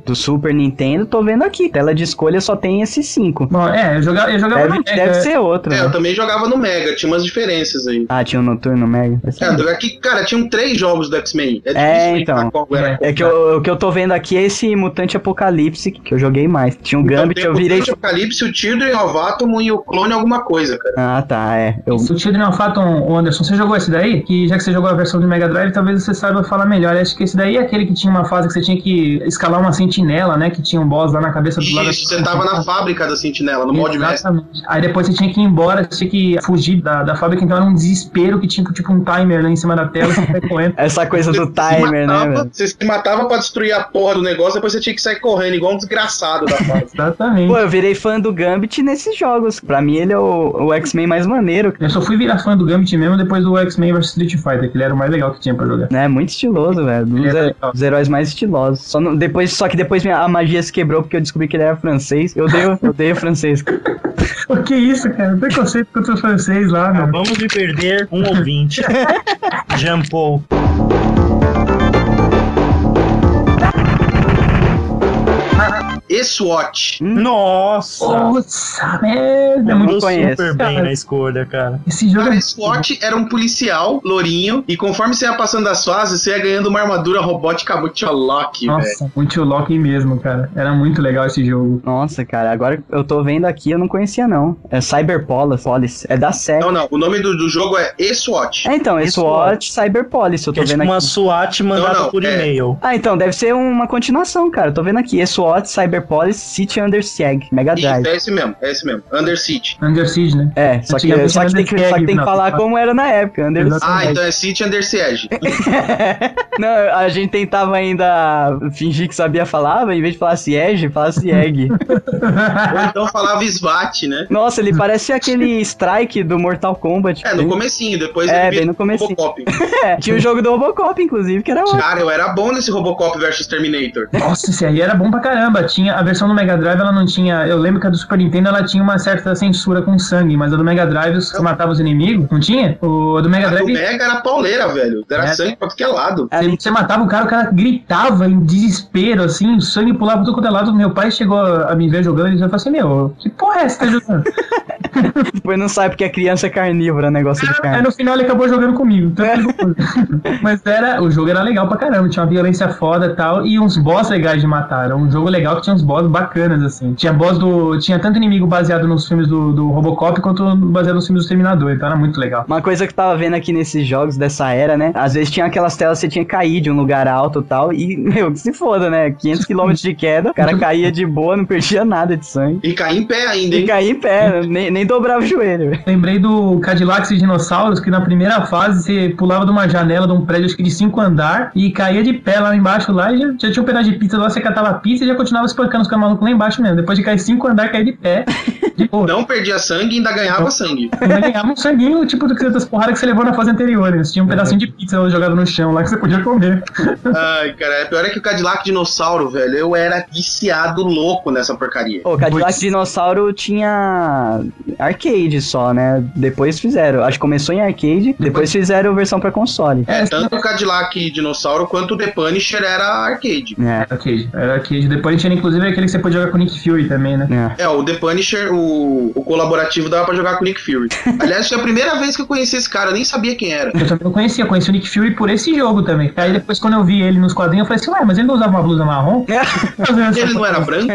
do Super Nintendo, tô vendo aqui. Tela de escolha só tem esses cinco. Bom, é, eu jogava, eu jogava Deve, no Mega. deve ser outro. É, né? eu também jogava no Mega, tinha umas diferenças aí. Ah, tinha o Noturno Mega. É, aqui, cara, tinham três jogos do X-Men. É É, difícil então. era. É que eu- o que eu tô vendo aqui é esse Mutante Apocalipse que eu joguei mais. Tinha um Então, Gambit, eu o virei. Mutante Apocalipse, o Children of Atom e o Clone alguma coisa, cara. Ah, tá, é. Eu... O Children of Atom, Anderson, você jogou esse daí? Que já que você jogou a versão do Mega Drive, talvez você saiba falar melhor. Acho que esse daí é aquele que tinha uma fase que você tinha que escalar uma sentinela, né? Que tinha um boss lá na cabeça do lado. Isso, você tava na fábrica da Sentinela, no mod. Exatamente. Aí depois você tinha que ir embora, você tinha que fugir da, da fábrica, então era um desespero que tinha tipo um timer lá em cima da tela, você correndo. Essa coisa do Você se timer, né, matava- velho? Você se matava pra destruir a porra do negócio, depois você tinha que sair correndo, igual um desgraçado da fase. Exatamente. Pô, eu virei fã do Gambit nesses jogos. Pra mim, ele é o, o X-Men mais maneiro. Eu só fui virar fã do Gambit mesmo depois do X-Men vs Street Fighter, que ele era o mais legal que tinha pra jogar. né? Muito estiloso, velho. É legal. dos heróis mais estilosos. Só, não- depois, só que depois minha, a magia se quebrou porque eu descobri que ele era francês. Eu odeio, eu odeio francês. O que isso, cara? Preconceito contra os franceses lá, mano. Acabamos de perder um ouvinte. Jean Paul. E SWAT. Nossa! Nossa, merda. É muito Mandou conheço. super bem Cara. na escolha, cara. Esse jogo Cara, é SWAT era um policial, lourinho, e conforme você ia passando as fases, você ia ganhando uma armadura robótica muito Loki, velho. Nossa, muito Loki mesmo, cara. Era muito legal esse jogo. Nossa, cara, agora eu tô vendo aqui, eu não conhecia não. É Cyberpolis, Polis, é da SEC. Não, não, o nome do, do jogo é E-SWAT. É, então, é SWAT Cyberpolis, eu tô é vendo tipo uma aqui. SWAT mandada Não, não, por é- e-mail. Ah, então, deve ser uma continuação, cara. Eu tô vendo aqui. SWAT Cyberpolis City Under Siege, Mega Isso, Drive. é esse mesmo, é esse mesmo. Under Siege. Under Siege, né? É, só que, só que tem que, só que tem que Siege, falar não. como era na época, Under. Ah, Siege. então é City Under Siege. Não, a gente tentava ainda fingir que sabia falar, mas em vez de falar Siege, fala Sieg. Ou então falava SWAT, né? Nossa, ele parece aquele Strike do Mortal Kombat. É, no comecinho, depois É, ele bem no comecinho. Robocop. É, tinha o jogo do Robocop, inclusive, que era ótimo. Cara, eu era bom nesse Robocop versus Terminator. Nossa, esse aí era bom pra caramba. Tinha a versão do Mega Drive, ela não tinha. Eu lembro que a do Super Nintendo ela tinha uma certa censura com sangue, mas a do Mega Drive você matava os inimigos, não tinha? O a do Mega A do Drive. Mega era pauleira, velho. Era É. sangue pra qualquer lado. Você, você matava o cara, o cara gritava em desespero, assim, o sangue pulava por todo quanto é lado. Meu pai chegou a me ver jogando e já falou assim: Meu, que porra é essa que tá jogando? Depois não sai porque a criança é carnívora, negócio de Aí carne. no final ele acabou jogando comigo. Então, Mas era, o jogo era legal pra caramba, tinha uma violência foda e tal, e uns boss legais de matar. Era um jogo legal que tinha uns boss bacanas, assim. Tinha boss do. Tinha tanto inimigo baseado nos filmes do, do Robocop quanto baseado nos filmes do Terminador, então era muito legal. Uma coisa que eu tava vendo aqui nesses jogos dessa era, né? Às vezes tinha aquelas telas que você tinha que cair de um lugar alto e tal. E, meu, que se foda, né? 500 km de queda, o cara caía de boa, não perdia nada de sangue. E cair em pé ainda, E hein? caía em pé, nem, nem dobrava o joelho. velho. Lembrei do Cadillacs e Dinossauros, que na primeira fase você pulava de uma janela de um prédio, acho que de cinco andar, e caía de pé lá embaixo lá, e já, já tinha um pedaço de pizza lá, você catava a pizza e já continuava espancando os malucos lá embaixo mesmo. Depois de cair cinco andar, caía de pé. De. Não perdia sangue e ainda ganhava sangue. Ainda ganhava um sanguinho, tipo do que das porradas que você levou na fase anterior. Eles tinham um pedacinho de pizza jogado no chão lá que você podia comer. Ai, cara, é pior é que o Cadillac Dinossauro, velho, eu era viciado louco nessa porcaria. O Cadillac Putz. Dinossauro tinha arcade só, né? Depois fizeram. Acho que começou em arcade, depois fizeram versão pra console. É, Tanto o Cadillac Dinossauro quanto o The Punisher era arcade. É, Era arcade. Era arcade. Depois tinha inclusive aquele que você podia jogar com o Nick Fury também, né? é. É, o The Punisher, o, o colaborativo dava pra jogar com o Nick Fury. Aliás, foi a primeira vez que eu conheci esse cara, eu nem sabia quem era. Eu também não conhecia, eu conheci o Nick Fury por esse jogo também. Aí depois, quando eu vi ele nos quadrinhos, eu falei assim, ué, mas ele não usava uma blusa marrom? Ele não era branco?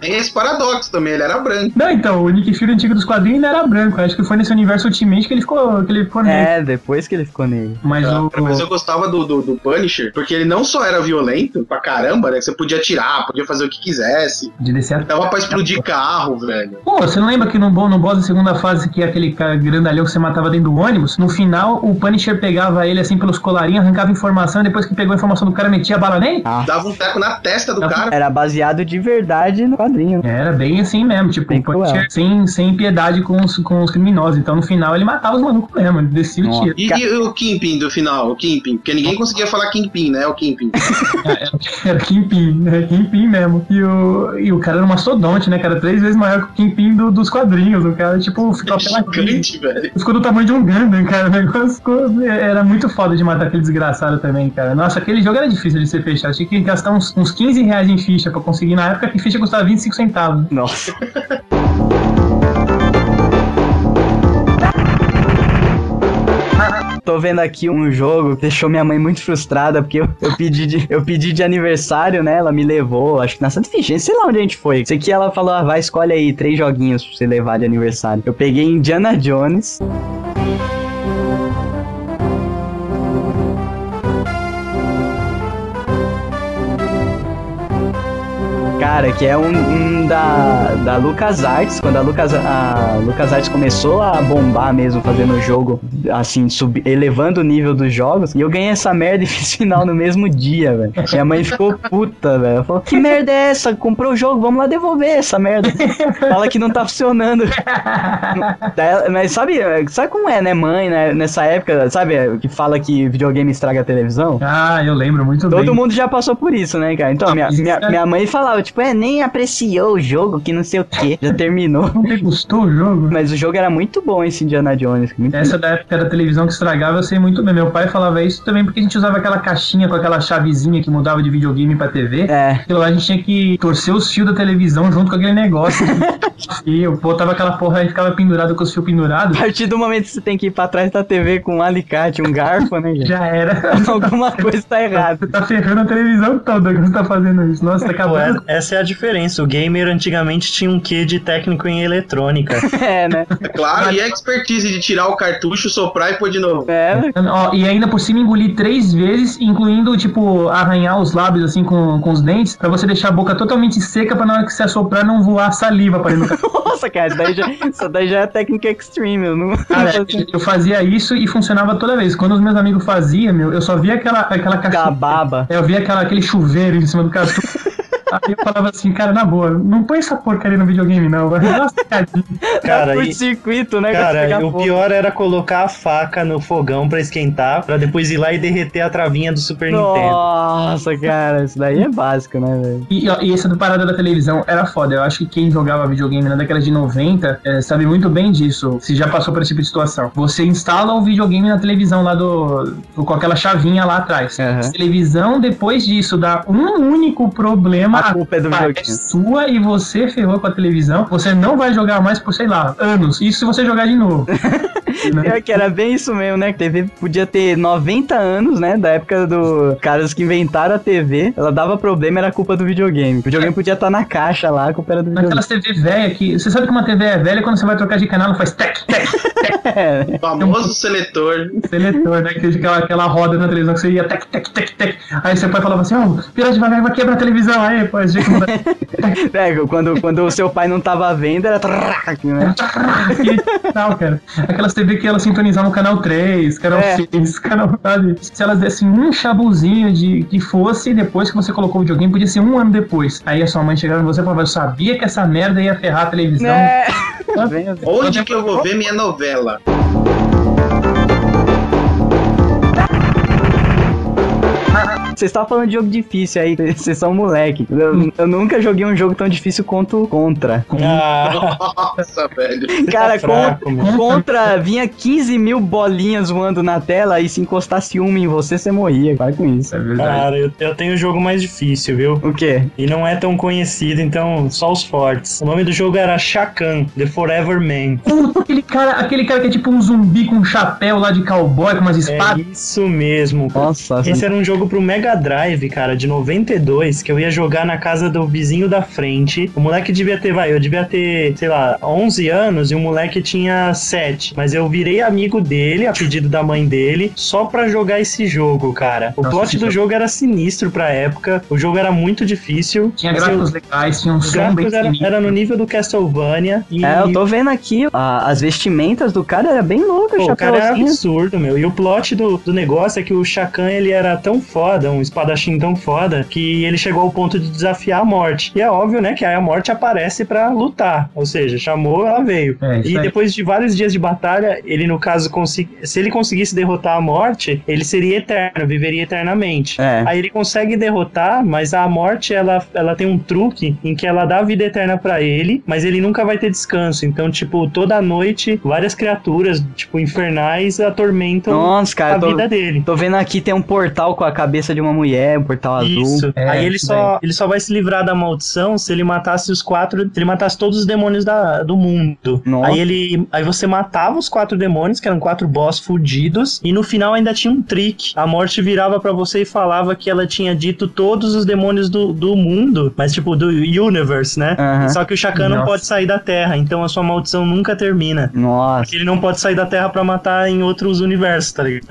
Tem esse paradoxo também, ele era branco. Não, então, o Nick Fury antigo dos quadrinhos ainda era branco. Acho que foi nesse universo Ultimate que ele ficou, que ele ficou negro. É, depois que ele ficou nele. Mas o. Mas eu gostava do, do, do Punisher, porque ele não só era violento pra caramba, né? que Você podia atirar, podia fazer o que quisesse. De descer. Dava pra explodir carro, velho. Pô, você não lembra que no, no boss da segunda fase, que é aquele cara grandalhão que você matava dentro do ônibus, no final o Punisher pegava ele assim pelos colarinhos, arrancava informação, e depois que pegou a informação do cara, metia a bala nele? Dava um teco na testa do Não, cara. Era baseado de verdade no quadrinho. Era bem assim mesmo, tipo, o cruel. sem, sem piedade com os, com os criminosos. Então no final ele matava os malucos mesmo, ele descia o tiro. E, e o Kingpin do final, o Kingpin, porque ninguém conseguia falar Kingpin, né? O Kingpin. Era, era Kingpin, era Kingpin mesmo. E o, e o cara era um mastodonte, né, cara? Três vezes maior que o Kingpin do- dos quadrinhos. O cara, tipo, ficou pela Gigante, velho. Ficou do tamanho de um Gundam, cara. O negócio ficou- era muito foda de matar aquele desgraçado também, cara. Nossa, aquele jogo era difícil de ser fechado. Tinha que gastar uns, uns 15 reais em ficha pra conseguir. Na época que ficha custava 25 centavos. Nossa. Tô vendo aqui um jogo que deixou minha mãe muito frustrada, porque eu, eu pedi, de, eu pedi de aniversário, né? Ela me levou, acho que na Santa Efigênia, sei lá onde a gente foi. Sei que ela falou, ah, vai, escolhe aí três joguinhos pra você levar de aniversário. Eu peguei Indiana Jones. Cara, que é um, um da, da LucasArts, quando a, Lucas, a LucasArts começou a bombar mesmo, fazendo o jogo, assim, sub, elevando o nível dos jogos, e eu ganhei essa merda e fiz final no mesmo dia, velho. Minha mãe ficou puta, velho. Falou, que merda é essa? Comprou o jogo, vamos lá devolver essa merda. Fala que não tá funcionando. Mas sabe, sabe como é, né, mãe, né, nessa época, sabe, que fala que videogame estraga a televisão? Ah, eu lembro muito Todo bem. mundo já passou por isso, né, cara? Então, minha, minha, é- minha mãe falava, tipo, é, nem apreciou o jogo, que não sei o que, já terminou. Não gostou o jogo? Mas o jogo era muito bom, esse Indiana Jones. Essa da época da televisão que estragava, eu sei muito bem. Meu pai falava isso também porque a gente usava aquela caixinha com aquela chavezinha que mudava de videogame pra TV. É, Aquilo lá a gente tinha que torcer os fios da televisão junto com aquele negócio. e eu botava aquela porra e ficava pendurado com os fios pendurados. a partir do momento que você tem que ir pra trás da TV com um alicate, um garfo, né, gente? Já era. Alguma coisa tá errada. Você tá ferrando a televisão toda quando você tá fazendo isso. Nossa, tá Pô, acabando. é- essa é a diferença. O gamer antigamente tinha um quê de técnico em eletrônica. É, né? É claro, e a expertise de tirar o cartucho, soprar e pôr de novo. É, Ó, e ainda por cima engolir três vezes, incluindo, tipo, arranhar os lábios assim com, com os dentes, pra você deixar a boca totalmente seca pra na hora que você assoprar não voar saliva pra dentro do nossa, cara, isso daí já, isso daí já é técnica extreme, eu não... Cara, eu fazia isso e funcionava toda vez. Quando os meus amigos faziam, meu, eu só via aquela, aquela Ficar caixinha. baba. Eu via aquela, aquele chuveiro em cima do cartucho. Aí eu falava assim, cara, na boa, não põe essa porcaria no videogame, não. Vai dar. Cara, por circuito, né? cara, e o fogo. pior era colocar a faca no fogão pra esquentar, pra depois ir lá e derreter a travinha do Super Nintendo. Nossa, cara, isso daí é básico, né, velho? E, ó, e essa do parada da televisão era foda. Eu acho que quem jogava videogame na década de 90 eh, sabe muito bem disso. Se já passou por esse tipo de situação. Você instala o videogame na televisão lá do. com aquela chavinha lá atrás. A televisão, depois disso, dá um único problema. A culpa é do videogame. sua e você ferrou com a televisão. Você não vai jogar mais por, sei lá, anos. Isso se você jogar de novo. Né? Pior que era bem isso mesmo, né? Que TV podia ter 90 anos, né? Da época do caras que inventaram a TV. Ela dava problema, era culpa do videogame. O videogame podia estar na caixa lá, a culpa era do videogame. Naquelas TV velha que. Você sabe que uma TV é velha quando você vai trocar de canal, ela faz tec, tec. É, O famoso seletor. Seletor, né? Que aquela, aquela roda na televisão que você ia tec, tec, tec, tec. Aí seu pai falava assim, ó, vira devagar, vai quebrar a televisão. Aí, pô, a gente é, quando, quando o seu pai não tava vendo, era. né? Não, cara. Aquelas TV que ela sintonizava no canal 3, canal É. 6, canal, sabe? Se elas dessem um chabuzinho de que fosse, depois que você colocou o videogame, podia ser um ano depois. Aí a sua mãe chegava em você e falava, eu sabia que essa merda ia ferrar a televisão. É. Onde que eu vou ver minha novela? Vocês estavam falando de jogo difícil aí, vocês são moleque. Eu, eu nunca joguei um jogo tão difícil quanto o Contra. Ah, Nossa, velho. Cara, fraco, contra, contra vinha 15 mil bolinhas voando na tela e se encostasse uma em você, você morria. Para com isso. É verdade. cara, eu, eu tenho o jogo mais difícil, viu? O quê? E não é tão conhecido, então só os fortes. O nome do jogo era Shakan, The Forever Man. Puta, aquele cara, aquele cara que é tipo um zumbi com um chapéu lá de cowboy com umas É espadas. isso mesmo. Nossa, Esse era um jogo pro Mega Drive, cara, de 92, que eu ia jogar na casa do vizinho da frente. O moleque devia ter, vai, eu devia ter, sei lá, 11 anos e o moleque tinha 7. Mas eu virei amigo dele, a pedido da mãe dele, só pra jogar esse jogo, cara. O Nossa, plot do jogo- era sinistro pra época, o jogo era muito difícil. Tinha mas eu- gráficos legais, tinha um som bem gráficos era, sinistro. era no nível do Castlevania. E, É, eu tô vendo aqui, a- as vestimentas do cara era bem louco, Pô, o cara era chapéuzinho. absurdo, meu. E o plot do, do negócio é que o Shakan, ele era tão foda, um espadachim tão foda, que ele chegou ao ponto de desafiar a morte. E é óbvio, né, que aí a morte aparece pra lutar. Ou seja, chamou, ela veio. É, E depois de vários dias de batalha, ele, no caso, consegui... se ele conseguisse derrotar a morte, ele seria eterno, viveria eternamente. É. Aí ele consegue derrotar, mas a morte ela, ela tem um truque em que ela dá vida eterna pra ele, mas ele nunca vai ter descanso. Então, tipo, toda noite, várias criaturas, tipo, infernais atormentam Nossa, cara, a tô, vida dele. tô vendo aqui tem um portal com a cabeça de uma mulher, um portal azul. Isso. É, Aí ele só, ele só vai se livrar da maldição se ele matasse os quatro. Se ele matasse todos os demônios da, do mundo. Nossa. Aí ele. Aí você matava os quatro demônios, que eram quatro boss fudidos. E no final ainda tinha um trick. A morte virava pra você e falava que ela tinha dito todos os demônios do, do mundo. Mas tipo, do universe, né? Só que o Shakan não pode sair da Terra. Então a sua maldição nunca termina. Nossa. Porque ele não pode sair da Terra pra matar em outros universos, tá ligado?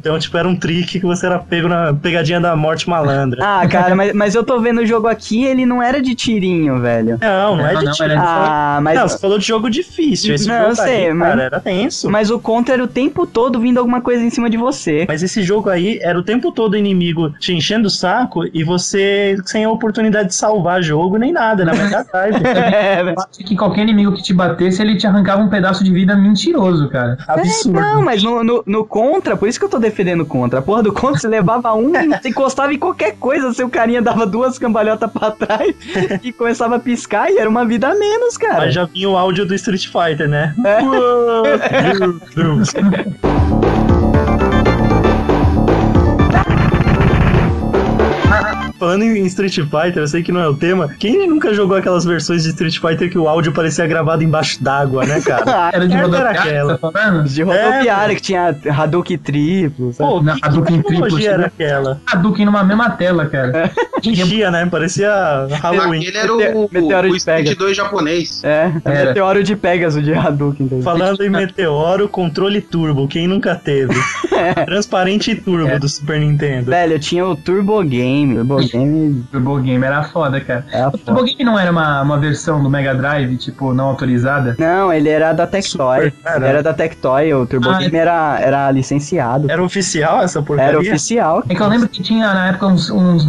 Então, tipo, era um trick que você era pego na pegadinha da morte malandra. Ah, cara, mas, mas eu tô vendo o jogo aqui, ele não era de tirinho, velho. Não, não é Não, de de- Ah, mas, Não, você falou de jogo difícil. Esse Não, jogo eu sei, aí, mas- cara, era tenso. mas o contra era o tempo todo vindo alguma coisa em cima de você. Mas esse jogo aí era o tempo todo o inimigo te enchendo o saco e você sem a oportunidade de salvar jogo nem nada, na Mega Drive. É, velho. Eu acho que qualquer inimigo que te batesse, ele te arrancava um pedaço de vida mentiroso, cara. Absurdo. Não, mas no, no, no contra, por isso que eu tô defendendo o contra. A porra do contra, você levava um, você encostava em qualquer coisa, seu carinha dava duas cambalhotas pra trás e começava a piscar e era uma vida a menos, cara. Mas já vinha o áudio do Street Fighter, né? É. Falando em Street Fighter, eu sei que não é o tema. Quem nunca jogou aquelas versões de Street Fighter que o áudio parecia gravado embaixo d'água, né, cara? Ah, Era de aquela. tá falando? de rodoviária que tinha Hadouken triplo, sabe? Pô, Não, que, do que Triple tecnologia era aquela? Hadouken numa mesma tela, cara. Enchia, né? Parecia Halloween. Aquele era o, meteoro o de Street Pegasus. 2 japonês. É, Era. meteoro de Pegasus de Hadouken. entendeu? Falando em Meteoro, controle turbo, quem nunca teve? Transparente e turbo É. do Super Nintendo. Velho, eu tinha o Turbo Game. Turbo Game Turbo Game era foda, cara. é a O Turbo Game não era uma, uma versão do Mega Drive, tipo, não autorizada? Não, ele era da Tectoy. Era da Tectoy, o Turbo Ah, Game era, era licenciado. Era oficial essa porcaria? Era oficial. É que eu lembro que tinha na época uns, uns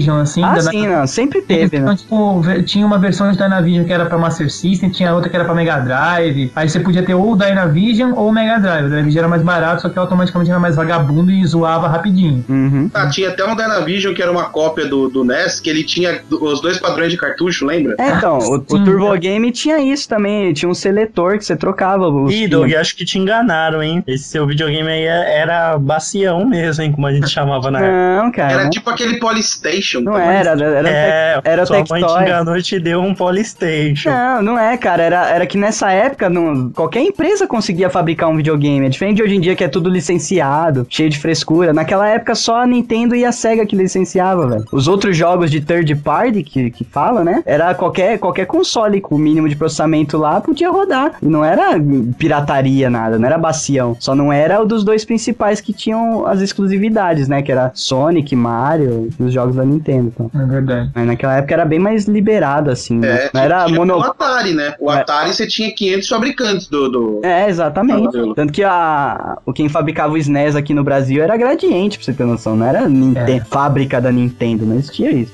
Dynavision, assim. Ah, da- sim, não, sempre teve, Então, né? tipo, tinha uma versão de Dynavision que era pra Master System, tinha outra que era pra Mega Drive. Aí você podia ter ou o Dynavision ou o Mega Drive. O Dynavision era mais barato, só que automaticamente era mais vagabundo e zoava rapidinho. Uhum. Ah, tinha até um Dynavision que era uma cópia do, do NES, que ele tinha os dois padrões de cartucho, lembra? É, então, o, o Sim. Turbo Game tinha isso também, tinha um seletor que você trocava Ih, Doug, acho que te enganaram, hein? Esse seu videogame aí é- era bacião mesmo, hein? Como a gente chamava na época. Não, cara, Era não, tipo aquele Polystation. Não era, era, É, era sua mãe te Tectoy. enganou e te deu um Polystation. Não, não é, cara. Era, era que nessa época não, qualquer empresa conseguia fabricar um videogame. É diferente de hoje em dia que é tudo licenciado, cheio de frescura. Naquela época só a Nintendo e a Sega que licenciava, velho. Os outros jogos de third party que, que fala, né? Era qualquer, qualquer console com o mínimo de processamento lá podia rodar. E não era pirataria nada, não era bacião. Só não era o dos dois principais que tinham as exclusividades, né? Que era Sonic, Mario e os jogos da Nintendo. Então. É verdade. Mas naquela época era bem mais liberado, assim. né? É, Não era tinha mono... o Atari, né? O É. Atari você tinha 500 fabricantes do. do... É, exatamente. Modelo. Tanto que a, o quem fabricava o SNES aqui no Brasil era Gradiente, pra você ter noção. Não era Ninte- É. fábrica da Nintendo, não existia isso.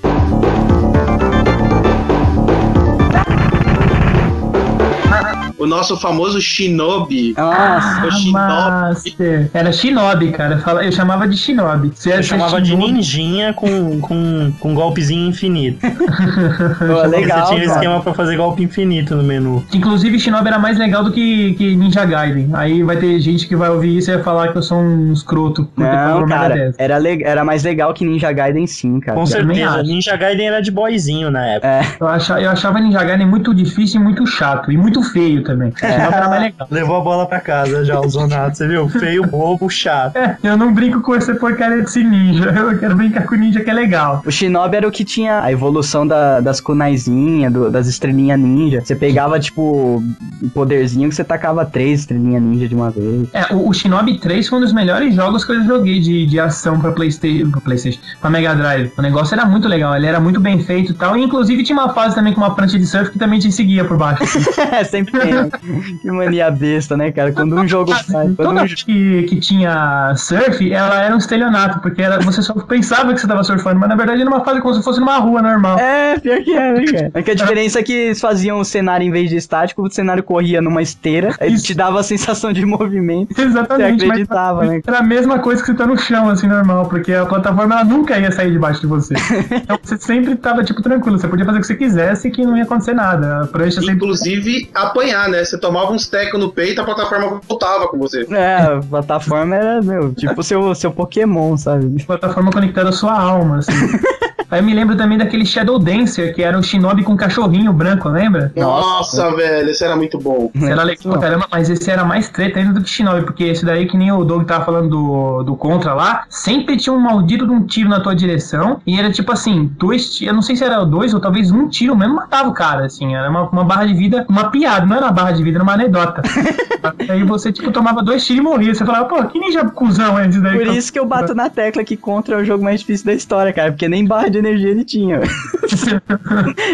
O nosso famoso Shinobi. Nossa, o Shinobi. Master. Era Shinobi, cara. Eu chamava de Shinobi. Você Eu chamava de Shinobi? ninjinha com, com, com golpezinho infinito. pô, legal. Você tinha um cara. esquema pra fazer golpe infinito no menu. Inclusive, Shinobi era mais legal do que, que Ninja Gaiden. Aí vai ter gente que vai ouvir isso e vai falar que eu sou um escroto Não, cara, era, era mais legal que Ninja Gaiden sim, cara. Com certeza. Ninja Gaiden era de boyzinho na época. É, Eu achava, eu achava Ninja Gaiden muito difícil e muito chato. E muito feio também. Shinobi era mais legal. Levou a bola pra casa já, o Zonato. Você viu? Feio, bobo, chato. É, eu não brinco com essa porcaria desse ninja. Eu quero brincar com ninja que é legal. o Shinobi era o que tinha a evolução da- das kunaizinhas, das estrelinhas ninja. Você pegava, tipo, o poderzinho que você tacava três estrelinhas ninja de uma vez. É, o, o Shinobi 3 foi um dos melhores jogos que eu joguei de, de ação pra Playstation, pra Playstation, pra Mega Drive. O negócio era muito legal, ele era muito bem feito e tal. E inclusive tinha uma fase também com uma prancha de surf que também te seguia por baixo. É, sempre tem. que mania besta, né, cara? Quando um jogo faz. Quando Toda um... vez que, que tinha surf, ela era um estelionato, porque era, você só pensava que você tava surfando, mas na verdade era uma fase como se fosse numa rua normal. É, pior que é, né, cara? É que a diferença é que eles faziam o cenário em vez de estático, o cenário corria numa esteira, aí Isso. te dava a sensação de movimento. Exatamente, Você acreditava, mas né? era a mesma coisa que você tá no chão, assim, normal, porque a plataforma ela nunca ia sair debaixo de você. então você sempre tava, tipo, tranquilo, você podia fazer o que você quisesse que não ia acontecer nada. A prancha sempre. Inclusive, apanhar, né? Você tomava uns tecos no peito, a plataforma voltava com você. É, a plataforma era, meu, tipo seu, seu Pokémon, sabe? plataforma conectada à sua alma, assim. Aí eu me lembro também daquele Shadow Dancer, que era um shinobi com um cachorrinho branco, lembra? Nossa, velho, esse era muito bom. Esse era legal pra caramba, mas esse era mais treta ainda do que Shinobi, porque esse daí, que nem o Doug tava falando do, do Contra lá, sempre tinha um maldito de um tiro na tua direção, e era tipo assim, dois tiros, eu não sei se era dois ou talvez um tiro mesmo matava o cara, assim, era uma, uma barra de vida, uma piada, não era uma barra de vida, era uma anedota. Aí você, tipo, tomava dois tiros e morria, você falava, pô, que ninja cuzão é esse daí? Por isso que eu bato na tecla que Contra é o jogo mais difícil da história, cara, porque nem barra de energia ele tinha.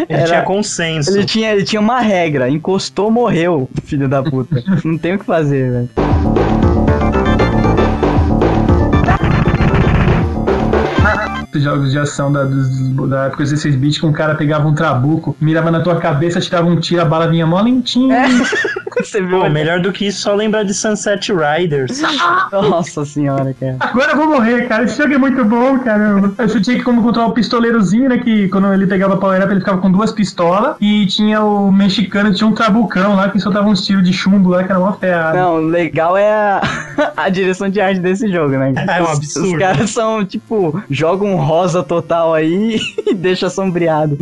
Ele Era- tinha consenso. Ele tinha, ele tinha uma regra, encostou, morreu, filho da puta. Não tem o que fazer, velho. Os jogos de ação da, da época 16 bits que um cara pegava um trabuco, mirava na tua cabeça, tirava um tiro, a bala vinha mó lentinha. É. Você viu? Pô, melhor do que isso, só lembrar de Sunset Riders. Nossa senhora, cara. Agora eu vou morrer, cara. Esse jogo é muito bom, caramba. Eu tinha que como controlar o pistoleirozinho, né? Que quando ele pegava power up, ele ficava com duas pistolas. E tinha o mexicano, tinha um trabucão lá que soltava uns tiros de chumbo lá, que era uma ferrada. Não, o legal é a, a direção de arte desse jogo, né? É um Os- absurdo. Os caras são, tipo, jogam um rosa total aí e deixa sombreado.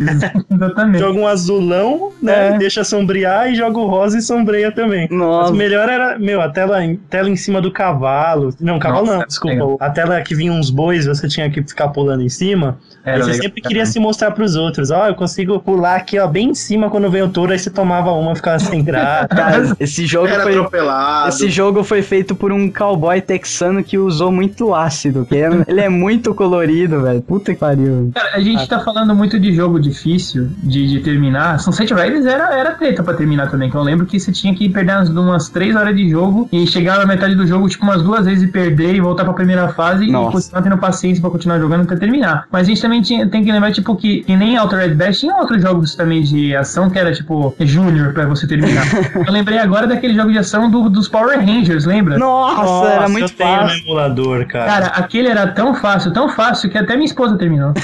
Exatamente. Joga um azulão, né? É. Deixa sombrear e joga o rosa e sombreia também. Mas Nossa. o melhor era, meu, a tela, em- tela em cima do cavalo. Não, cavalo Nossa, não, desculpa. legal. A tela que vinha uns bois, você tinha que ficar pulando em cima. Era aí você legal sempre queria caramba. se mostrar pros outros. Ó, eu consigo pular aqui, ó, bem em cima quando vem o touro, aí você tomava uma e ficava sem graça. Cara, esse jogo Era foi. atropelado. Esse jogo foi feito por um cowboy texano que usou muito ácido. Que é- ele é muito colorido, velho. Puta que pariu. Cara, a gente tá falando muito de jogo difícil de, de terminar. Sunset Riders era, era treta pra terminar também. Que eu lembro que você tinha que perder umas, umas três horas de jogo e chegar na metade do jogo, tipo, umas duas vezes e perder e voltar pra primeira fase Nossa. e continuar tendo paciência pra continuar jogando até terminar. Mas a gente também tinha, tem que lembrar, tipo, que, que nem Altered Beast tinha outros jogos também de ação que era, tipo, Júnior pra você terminar. eu lembrei agora daquele jogo de ação do- dos Power Rangers, lembra? Nossa, era muito eu tenho no fácil. emulador, cara. Cara, aquele era tão fácil, tão fácil, que até minha esposa terminou.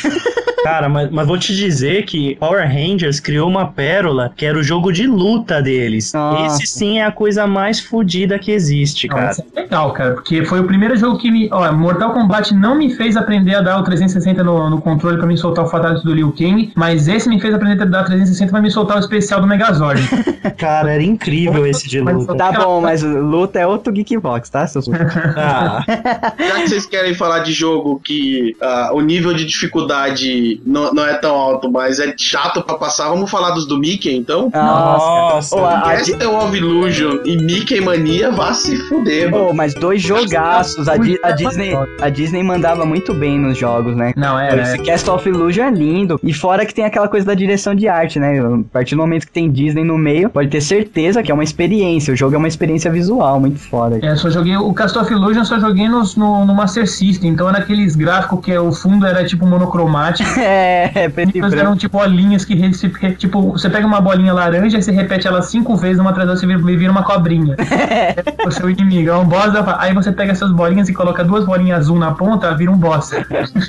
Cara, mas, mas vou te dizer que Power Rangers criou uma pérola que era o jogo de luta deles. Nossa. Esse sim é a coisa mais fodida que existe, cara. isso é legal, cara, porque foi o primeiro jogo que me. Ó, Mortal Kombat não me fez aprender a dar o 360 no, no controle pra me soltar o Fatality do Liu Kang, mas esse me fez aprender a dar o 360 pra me soltar o especial do Megazord. Cara, era incrível esse de luta. Tá bom, mas luta é outro Geekbox, tá, seus Ah, Já que vocês querem falar de jogo que ah, o nível de dificuldade não, não é tão alto, mas é chato pra passar, vamos falar dos do Mickey, então? Nossa. Nossa. Ô, a- a Castle of Illusion e Mickey Mania vá se fuder, mano. Ô, mas dois jogaços. A, Di- a Disney, a Disney mandava muito bem nos jogos, né? Não, é. Esse Castle of Illusion é lindo. E fora que tem aquela coisa da direção de arte, né? A partir do momento que tem Disney no meio, pode ter certeza que é uma experiência. O jogo é uma experiência visual muito foda. É, só joguei o Castle of Illusion, só joguei nos- no, no Master System. Então era aqueles gráficos que o fundo era tipo monocromático. É, é preto e branco. eram tipo bolinhas que tipo, você pega uma bolinha laranja e você repete ela cinco vezes uma atrás da outra, você vira, uma cobrinha. é o seu inimigo, é um boss. da- Aí você pega essas bolinhas e coloca duas bolinhas azul na ponta, vira um boss.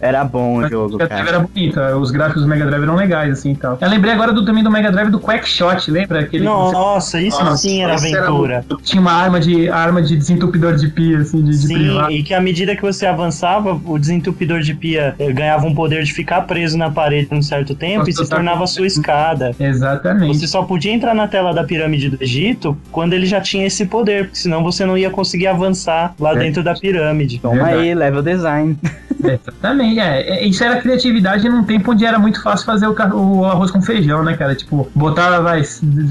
Era bom o jogo, Drive cara. era bonito, os gráficos do Mega Drive eram legais, assim e tal. Eu lembrei agora do, também do Mega Drive do Quackshot, lembra? Aquele Nossa, isso Nossa, sim era esse era aventura. tinha uma arma de, arma de desentupidor de pia, assim, de, de Sim, privado. e que à medida que você avançava, o desentupidor de pia eh, ganhava um poder de ficar preso na parede por um certo tempo Nossa, e se tá- tornava a sua escada. Exatamente. Você só podia entrar na tela da pirâmide do Egito quando ele já tinha esse poder, porque senão você não ia conseguir avançar lá É. dentro da pirâmide. Toma Verdade. aí, level design. Exatamente, é. É, Isso era criatividade num tempo onde era muito fácil fazer o, o arroz com feijão, né, cara? Tipo, botar, vai,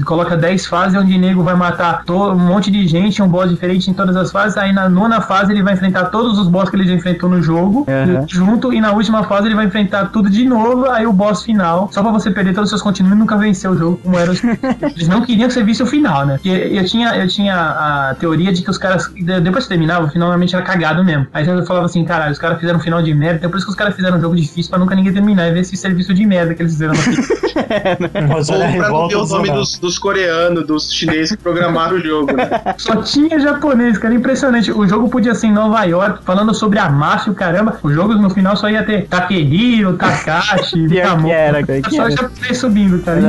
coloca 10 fases onde o nego vai matar um monte de gente, um boss diferente em todas as fases. Aí na nona fase ele vai enfrentar todos os boss que ele já enfrentou no jogo, Uhum. junto, e na última fase ele vai enfrentar tudo de novo, aí o boss final, só pra você perder todos os seus continuos e nunca vencer o jogo, como era os... Eles não queriam que você visse o final, né? Porque eu tinha, eu tinha a teoria de que os caras, de- depois que terminava, o final normalmente era cagado mesmo. Aí eu falava assim, caralho, os caras fizeram um final de merda, então por isso que os caras fizeram um jogo difícil pra nunca ninguém terminar e ver esse serviço de merda que eles fizeram no final. Nossa, Ou era pra não revolta ter o dos nome humanos. dos, dos coreanos, dos chineses que programaram o jogo, né? Só tinha japonês, cara, impressionante. O jogo podia ser em Nova York, falando sobre a máfia, o caramba. O jogo no final só ia ter Takehiro, Takashi, Pior que Miyamoto. era, cara, que Só japonês subindo, cara.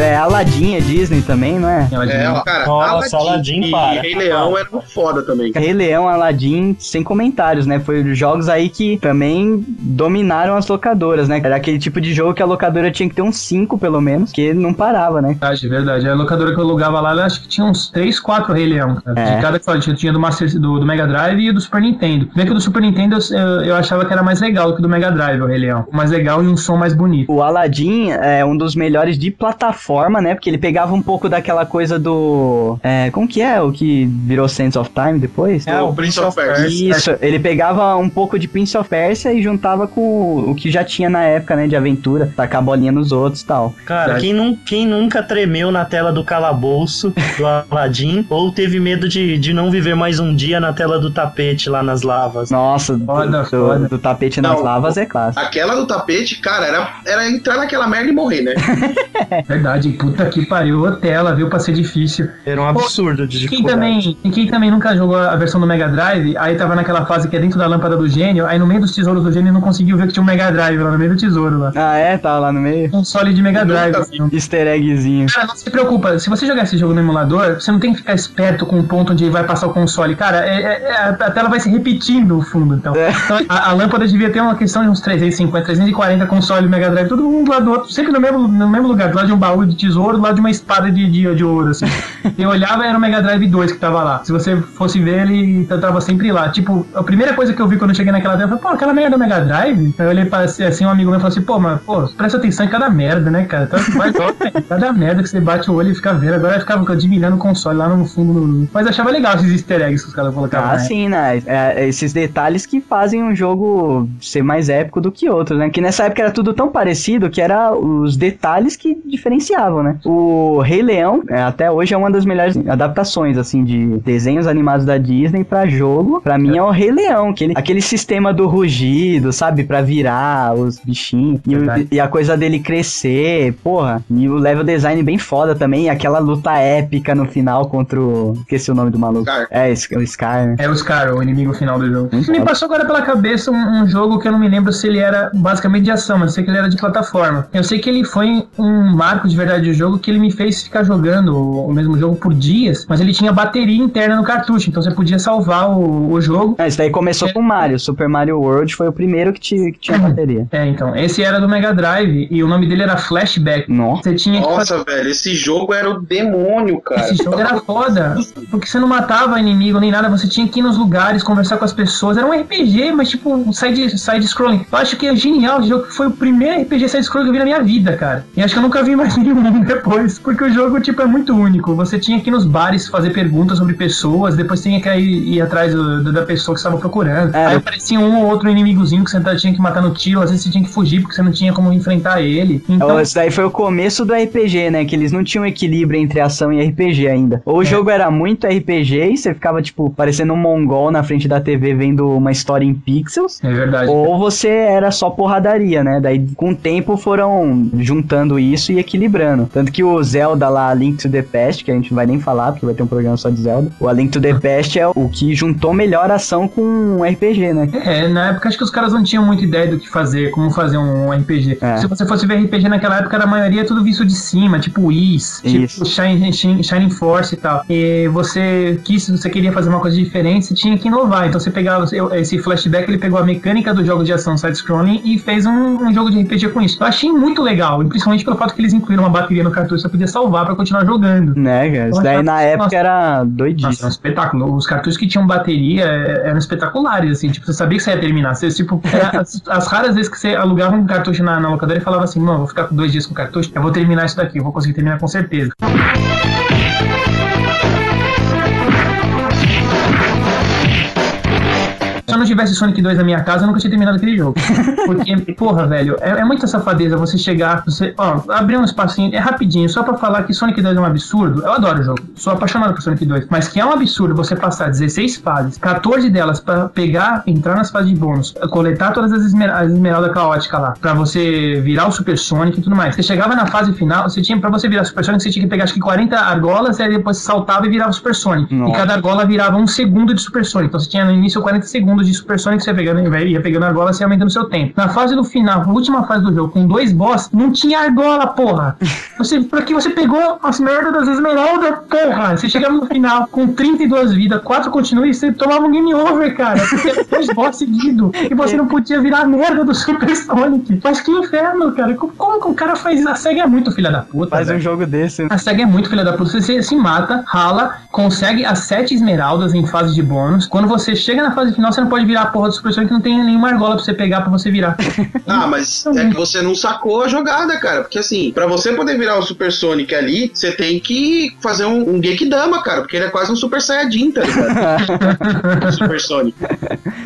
É, Aladdin é Disney também, não é? É, ó, cara, Nossa, Aladdin, e para. Rei Leão era foda também. Rei Leão, Aladdin, sem comentários, né? Foi os jogos aí que também dominaram as locadoras, né? Era aquele tipo de jogo que a locadora tinha que ter uns 5 pelo menos, que não parava, né? Verdade, verdade. A locadora que eu alugava lá, eu acho que tinha uns 3, 4 Rei Leão, cara. É. De cada que tinha, tinha do, Master, do, do Mega Drive e do Super Nintendo. Vê que o do Super Nintendo eu, eu achava que era mais legal que o do Mega Drive, o Rei Leão. Mais legal e um som mais bonito. O Aladdin é um dos melhores de plataforma, né? Porque ele pegava um pouco daquela coisa do. É, como que é? O que virou Sense of Time depois? É, o Prince of Persia. Isso, ele pegava um pouco de Prince of Persia e juntava com o- o que já tinha na época, né? De aventura, tacar a bolinha nos outros e tal. Cara, quem, quem nunca tremeu na tela do calabouço do Aladdin ou teve medo de, de não viver mais um dia na tela do tapete lá nas lavas? Nossa, do, Foda, do- foda. do tapete nas Não, lavas é clássico. Aquela do tapete, cara, era, era entrar naquela merda e morrer, né? Verdade, puta que pariu. Tela, viu, pra ser difícil. Era um absurdo de Quem também, e quem também nunca jogou a versão do Mega Drive, aí tava naquela fase que é dentro da lâmpada do gênio, aí no meio dos tesouros do gênio não conseguiu ver que tinha um Mega Drive lá no meio do tesouro lá. Ah, é? Tava lá no meio? Console de Mega Drive. assim. Easter eggzinho. Cara, não se preocupa, se você jogar esse jogo no emulador, você não tem que ficar esperto com o ponto onde vai passar o console. Cara, é- é- é- a tela vai se repetindo o fundo, então. É. Então, a, a lâmpada devia ter uma questão de uns 350, 340 console Mega Drive, todo um do lado do outro, sempre no mesmo, no mesmo lugar, do lado de um baú de tesouro, do lado de uma espada de, de, de ouro, assim. Eu olhava era o Mega Drive 2 que tava lá. Se você fosse ver, ele tava sempre lá. Tipo, a primeira coisa que eu vi quando eu cheguei naquela tela, eu falei, pô, aquela merda é do Mega Drive? Aí eu olhei pra assim, um amigo meu falou assim, pô, mas, pô, presta atenção em cada merda, né, cara? Tá, vai, cada merda que você bate o olho e fica vendo. Agora eu ficava admirando o console lá no fundo. no- Mas achava legal esses easter eggs que os caras colocavam. Ah, né? sim, né? É, esses detalhes que fazem um jogo ser mais épico do que outros, né? Que nessa época era tudo tão parecido que era os detalhes que diferenciavam, né? O Rei Leão, é, até hoje, é uma das melhores adaptações, assim, de desenhos animados da Disney pra jogo. Pra mim é o Rei Leão, aquele, aquele sistema do rugido, sabe? Pra virar os bichinhos. E, o- e a coisa dele crescer, porra. E o level design bem foda também. e Aquela luta épica no final contra o. Esqueci o nome do maluco. Scar. É, es- o Scar, né? É o Scar, o inimigo final do jogo. Hum, Me foda. passou agora pela cabeça um, um jogo que eu não me lembro se ele era basicamente de ação, mas eu sei que ele era de plataforma. Eu sei que ele foi um marco de verdade do jogo que ele me fez ficar jogando o, mesmo jogo por dias, mas ele tinha bateria interna no cartucho, então você podia salvar o, o jogo. Ah, isso daí começou com o Mario. Super Mario World foi o primeiro que, que tinha bateria. É, então, esse era do Mega Drive e o nome dele era Flashback. Nossa. Você tinha que fazer Nossa, velho, esse jogo era o demônio, cara. Esse jogo era foda, porque você não matava inimigo nem nada, você tinha que ir nos lugares, conversar com as pessoas. Era um RPG, mas tipo, um side- side-scrolling. eu acho que é genial esse jogo, que foi o primeiro RPG side-scrolling que eu vi na minha vida, cara. E acho que eu nunca vi mais nenhum depois, porque o jogo, tipo, é muito único. Você tinha que ir nos bares fazer perguntas sobre pessoas, depois tinha que ir, ir atrás do- da pessoa que estava procurando. É. Aí aparecia um ou outro inimigozinho que você tinha que matar no tiro, às vezes você tinha que fugir porque você não tinha como enfrentar ele. Então, Isso daí foi o começo do RPG, né? Que eles não tinham equilíbrio entre ação e RPG ainda. Ou o É. jogo era muito RPG e você ficava, tipo, parecendo um mongol na frente da TV vendo uma história em pixels. é verdade. Ou você era só porradaria, né? Daí, com o tempo, foram juntando isso e equilibrando. Tanto que o Zelda lá, Link to the Past, que a gente não vai nem falar, porque vai ter um programa só de Zelda. O A Link to the Past é o que juntou melhor ação com RPG, né? É, na época acho que os caras não tinham muita ideia do que fazer, como fazer um RPG. É. Se você fosse ver RPG naquela época, era a maioria tudo visto de cima, tipo Whis, tipo Shine- Shining Force e tal. E você quis, você queria fazer uma coisa diferente, você tinha que inovar. Então você pegava esse flashback, ele pegou a mecânica do jogo de ação side-scrolling e fez um, um jogo de RPG com isso. Eu achei muito legal, principalmente pelo fato que eles incluíram uma bateria no cartucho, você podia salvar pra continuar jogando. Né, cara? Isso daí na época era Nossa, doidíssimo. é um espetáculo. Os cartuchos que tinham bateria é, eram espetaculares, assim. Tipo, você sabia que você ia terminar. Você, tipo, era as, as raras vezes que você alugava um cartucho na, na locadora e falava assim, mano, vou ficar com dois dias com cartucho, eu vou terminar isso daqui, eu vou conseguir terminar com certeza. Eu não tivesse Sonic 2 na minha casa, eu nunca tinha terminado aquele jogo. Porque, porra, velho, é, é muita safadeza você chegar, você, ó, abrir um espacinho, é rapidinho, só pra falar que Sonic 2 é um absurdo. Eu adoro o jogo, sou apaixonado por Sonic 2. Mas que é um absurdo você passar 16 fases, 14 delas pra pegar, entrar nas fases de bônus, coletar todas as, esmer as esmeraldas caóticas lá, pra você virar o Super Sonic e tudo mais. Você chegava na fase final, você tinha, pra você virar Super Sonic, você tinha que pegar acho que 40 argolas, e aí depois você saltava e virava Super Sonic. Nossa. E cada argola virava um segundo de Super Sonic. Então você tinha no início 40 segundos de Super Sonic, você pegando, ia pegando argola, você ia aumentando seu tempo. Na fase do final, na última fase do jogo, com dois boss, não tinha argola, porra. Você, porque você pegou as merdas das esmeraldas, porra. Você chegava no final com 32 vidas, 4 continua e você tomava um game over, cara. Porque dois boss seguidos. E você não podia virar a merda do Super Sonic. Mas que inferno, cara. Como, que o cara faz isso? A SEGA é muito filha da puta. Faz velho. um jogo desse. A SEGA é muito filha da puta. Você se, se mata, rala, consegue as sete esmeraldas em fase de bônus. Quando você chega na fase final, você não pode virar a porra do Super Sonic, que não tem nenhuma argola pra você pegar pra você virar. Ah, mas é que você não sacou a jogada, cara. Porque assim, pra você poder virar o Super Sonic ali, você tem que fazer um, um Genkidama, cara. Porque ele é quase um Super Saiyajin, tá ligado? o Super Sonic.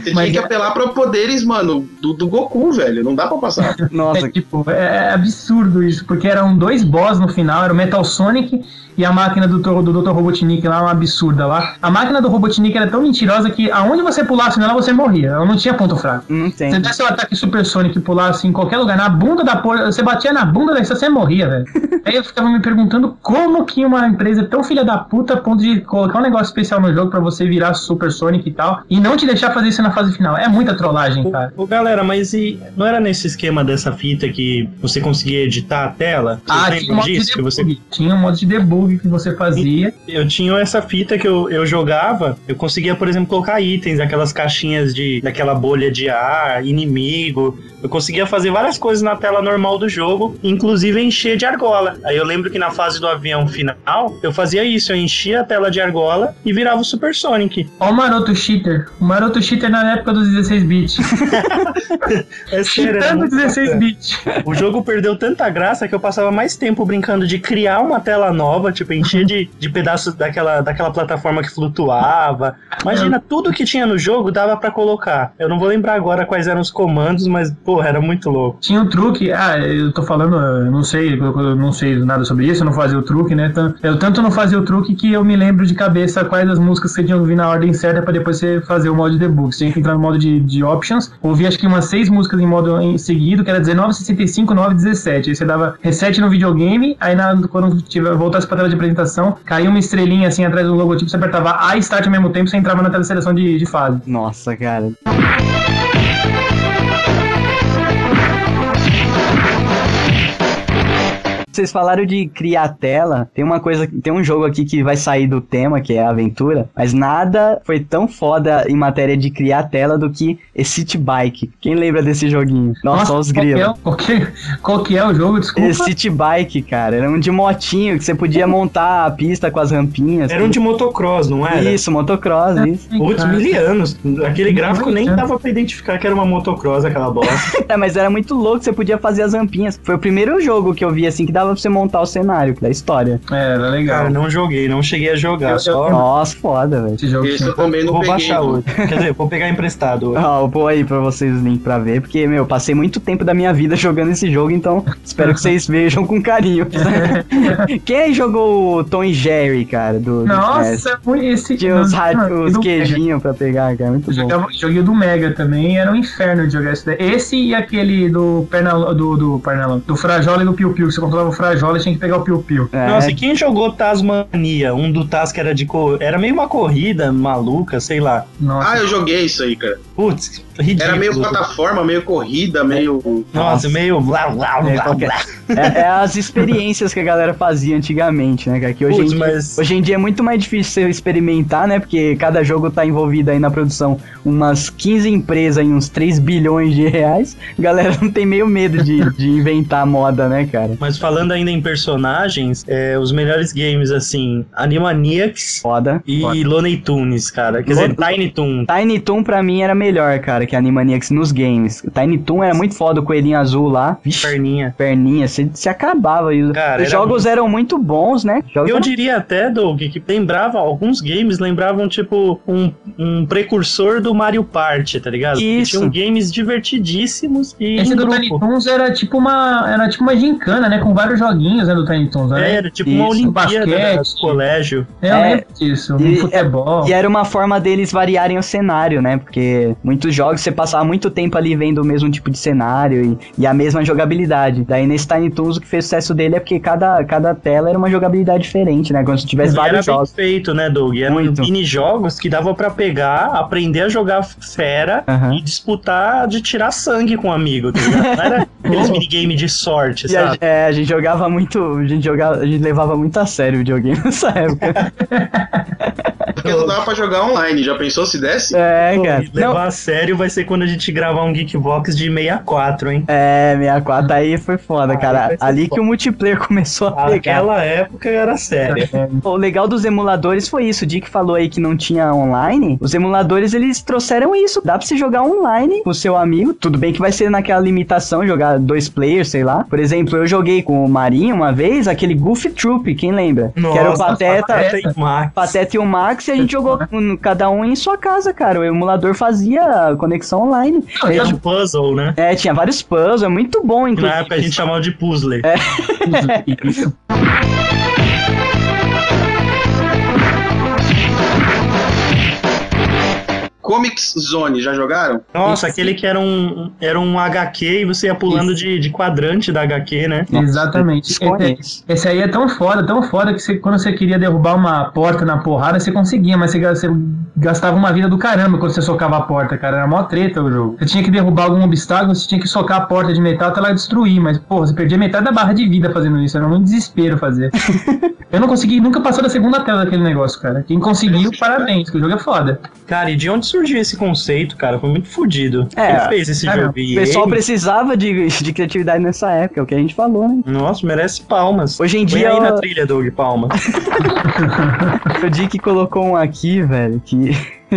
Você Mas tinha é- que apelar pra poderes, mano, do, do Goku, velho. Não dá pra passar. Nossa, É, tipo, é, é absurdo isso, porque eram dois boss no final, era o Metal Sonic e a máquina do, Dr. do Dr. Robotnik lá, uma absurda lá. A máquina do Robotnik era tão mentirosa que aonde você pulasse nela, você morria. Ela não tinha ponto fraco. não tem. Você desse o ataque Super Sonic e pulasse em qualquer lugar, na bunda da porra, você batia na bunda dessa, você morria, velho. Aí eu ficava me perguntando como que uma empresa tão filha da puta a ponto de colocar um negócio especial no jogo pra você virar Super Sonic e tal, e não te deixar fazer isso na fase final. É muita trollagem, cara. Ô, galera, mas e não era nesse esquema dessa fita que você conseguia editar a tela? Vocês Ah, tinha um modo de disso? Que você debug. Tinha um modo de debug que você fazia. Eu tinha essa fita que eu, eu jogava, eu conseguia, por exemplo, colocar itens, aquelas caixinhas de daquela bolha de ar, inimigo. Eu conseguia fazer várias coisas na tela normal do jogo, inclusive encher de argola. Aí eu lembro que na fase do avião final, eu fazia isso, eu enchia a tela de argola e virava o Super Sonic. Ó o Maroto Cheater. O Maroto Cheater, na, época dos 16 bits. É sério, era Tanto muito 16 bacana. bits. O jogo perdeu tanta graça que eu passava mais tempo brincando de criar uma tela nova, tipo, encher de, de pedaços daquela, daquela plataforma que flutuava. Imagina, tudo que tinha no jogo dava pra colocar. Eu não vou lembrar agora quais eram os comandos, mas, porra, era muito louco. Tinha um truque, ah, eu tô falando, eu não sei, eu não sei nada sobre isso, eu não fazia o truque, né? Eu tanto não fazia o truque que eu me lembro de cabeça quais as músicas que você tinha que ouvir na ordem certa pra depois você fazer o modo de debug. Você tinha que entrar no modo de, de options, ouvir acho que umas seis músicas em modo em seguido, que era 19, 65, 9, 17. Aí você dava reset no videogame, aí na, quando tiver, voltasse pra tela de apresentação, caía uma estrelinha assim atrás do logotipo, você apertava A e Start ao mesmo tempo, você entrava na tela de seleção de, de fase. Nossa, cara. Vocês falaram de criar tela. Tem uma coisa, tem um jogo aqui que vai sair do tema, que é a aventura, mas nada foi tão foda em matéria de criar tela do que esse City Bike. Quem lembra desse joguinho? Nossa, olha os é, grilos. o- qual, que, qual que é o jogo? Desculpa. Esse City Bike, cara, era um de motinho que você podia montar a pista com as rampinhas. Era um de motocross, não era? Isso, motocross, isso. Putz, mil anos. Aquele gráfico nem anos. dava pra identificar que era uma motocross aquela bosta. É, mas era muito louco, você podia fazer as rampinhas. Foi o primeiro jogo que eu vi assim que dava pra você montar o cenário da história. É, era legal. Cara, não joguei, não cheguei a jogar. Eu- só. eu- Nossa, foda, velho. Esse jogo Esse eu também não vou peguei. baixar hoje. Quer dizer, vou pegar emprestado hoje. Ah, eu vou aí pra vocês o link pra ver, porque, meu, passei muito tempo da minha vida jogando esse jogo, então espero que vocês vejam com carinho. Quem aí jogou o Tom e Jerry, cara, do? Nossa, foi esse. Tinha os, Não, os queijinhos pra pegar, cara, muito bom. Jogava- Joguei do Mega também, era um inferno de jogar esse daí. Esse e aquele do Pernalonga, do, do do Frajola e do Piu Piu, que você controlava o Frajola e tinha que pegar o Piu Piu. É, Nossa, e quem jogou Tasmania? Um do Taz que era de cor. Era meio uma corrida maluca, sei lá. Nossa, Ah, eu joguei isso aí, cara. Putz, ridículo. Era meio plataforma, meio corrida, meio. Nossa, Nossa. meio blá blá É, blá qualquer- blá. é- é as experiências que a galera fazia antigamente, né, cara? Que hoje, Putz, em, dia, mas- hoje em dia é muito mais difícil você experimentar, né? Porque cada jogo tá envolvido aí na produção umas 15 empresas em uns 3 bilhões de reais. A galera não tem meio medo de, de inventar moda, né, cara? Mas falando ainda em personagens, é, os melhores games, assim, Animaniacs Foda. e Foda. Looney Tunes, cara. Quer dizer, Tiny Toon. Tiny Toon pra mim era melhor, cara, que Animaniacs nos games. Tiny Toon era muito foda, o coelhinho azul lá. Vixe, Perninha. perninha, você se acabava. Os Cara, os era jogos eram muito bons, né? Jogos Eu eram- diria até, Doug, que lembrava, alguns games lembravam, tipo, um, um precursor do Mario Party, tá ligado? Isso. Tinham games divertidíssimos e Esse do grupo. Tiny Toons era tipo uma. Era tipo uma gincana, né? Com vários joguinhos né, do Tiny Toons, né? Era tipo uma Isso, Olimpíada basquete. do colégio. Eu É. lembro disso. E- um futebol. E era uma forma deles variarem o cenário, né? Porque muitos jogos você passava muito tempo ali vendo o mesmo tipo de cenário e, e a mesma jogabilidade. Daí nesse Tiny Toons o que fez sucesso dele é porque cada, cada tela era uma jogabilidade diferente, né? Quando você tivesse E era vários bem jogos. feito, né, Doug? Eram Muito. mini-jogos que dava pra pegar, aprender a jogar fera Aham. e disputar de tirar sangue com um amigo, tá ligado? Não era aqueles minigame de sorte, E a, sabe? é, a gente jogava muito. A gente, jogava, a gente levava muito a sério o videogame nessa época. Porque não dava pra jogar online. Já pensou se desse? É, Pô, cara. levar Não, a sério vai ser quando a gente gravar um Geekbox de 64, hein? é, 64 aí foi foda, Aí cara. Ali foda. que o multiplayer começou a pegar. Aquela época era séria. O legal dos emuladores foi isso. O Dick falou aí que não tinha online. Os emuladores, eles trouxeram isso. Dá pra você jogar online com o seu amigo. Tudo bem que vai ser naquela limitação, jogar dois players, sei lá. Por exemplo, eu joguei com o Marinho uma vez, aquele Goofy Troop, quem lembra? que era o Pateta. Pateta e Max. Pateta e o Max, e a gente jogou cada um em sua casa, cara. O emulador fazia conexão online. Era um puzzle, né? É, tinha vários puzzles, é muito bom, inclusive. na época a gente chamava de puzzle. É. Comics Zone, já jogaram? Nossa, aquele que era um, era um HQ e você ia pulando de, de quadrante da HQ, né? Exatamente. Esse, Desconheço. esse aí é tão foda, tão foda que você, quando você queria derrubar uma porta na porrada, você conseguia, mas você, você gastava uma vida do caramba quando você socava a porta, cara. Era mó treta o jogo. Você tinha que derrubar algum obstáculo, você tinha que socar a porta de metal até ela destruir, mas, porra, você perdia metade da barra de vida fazendo isso. Era um desespero fazer. Eu não consegui, nunca passou da segunda tela daquele negócio, cara. Quem conseguiu, parabéns, que o jogo é foda. Cara, e de onde surgiu esse conceito, cara? Foi muito fodido. É, Quem fez esse cara, jogo? O pessoal precisava de, de criatividade nessa época, é o que a gente falou, né? Nossa, merece palmas. Hoje em Põe dia, aí na trilha, Doug, palmas. o Dick colocou um aqui, velho, que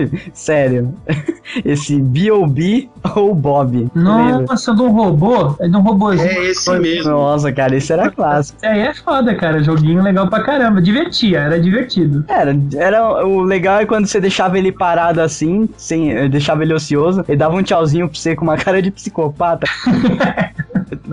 Sério. Esse B.O.B. ou Bob? Lembra? Nossa, de um robô. É de um robôzinho. É esse mesmo. Nossa, cara, esse era clássico. Isso aí é foda, cara. Joguinho legal pra caramba. Divertia, era divertido. Era, era, o legal é quando você deixava ele parado assim, sem, eh, deixava ele ocioso, ele dava um tchauzinho pra você com uma cara de psicopata.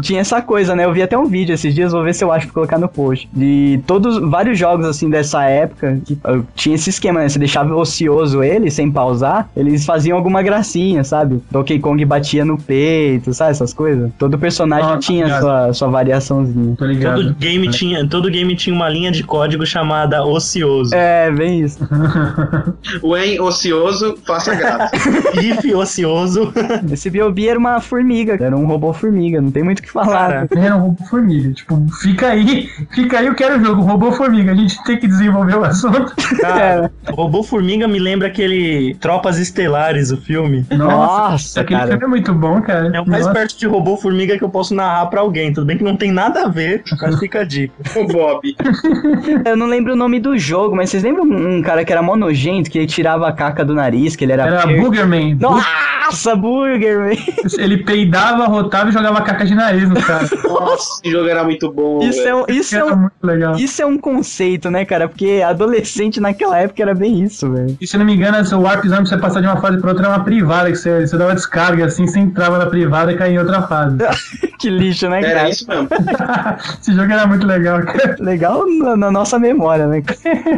Tinha essa coisa, né? Eu vi até um vídeo esses dias, vou ver se eu acho pra colocar no post. De todos, vários jogos assim dessa época, que uh, tinha esse esquema, né? Você deixava ocioso ele, sem pausar, eles faziam alguma gracinha, sabe? Donkey Kong batia no peito, sabe? Essas coisas. Todo personagem Ah, tinha sua, sua variaçãozinha. Tô ligado. Todo game, tinha, todo game tinha uma linha de código chamada ocioso. É, bem isso. O En ocioso, faça graça. If ocioso. Esse B.O.B. era uma formiga, era um robô formiga, não tem muito o que falar. Cara, um robô formiga. Tipo, fica aí, fica aí, eu quero o jogo. Robô formiga. A gente tem que desenvolver o assunto. cara, Robô Formiga me lembra aquele Tropas Estelares, o filme. Nossa, aquele cara. filme é muito bom, cara. É o mais Nossa. perto de Robô Formiga que eu posso narrar pra alguém. Tudo bem que não tem nada a ver, mas fica a dica. o Bob. Eu não lembro o nome do jogo, mas vocês lembram um cara que era mó nojento, que ele tirava a caca do nariz, que ele era. Era verde? Boogerman. Nossa, Burger, velho. Ele peidava, rotava e jogava caca de nariz no cara. Nossa, esse jogo era muito bom. Isso é, um, isso, é Era um, muito legal. isso é um conceito, né, cara? Porque adolescente naquela época era bem isso, velho. E se não me engano, esse Warp Zone, pra você passar de uma fase pra outra, era uma privada, que você, você dava descarga assim, você entrava na privada e caía em outra fase. Que lixo, né, Era cara? isso mesmo. Esse jogo era muito legal, cara. Legal na, na nossa memória, né?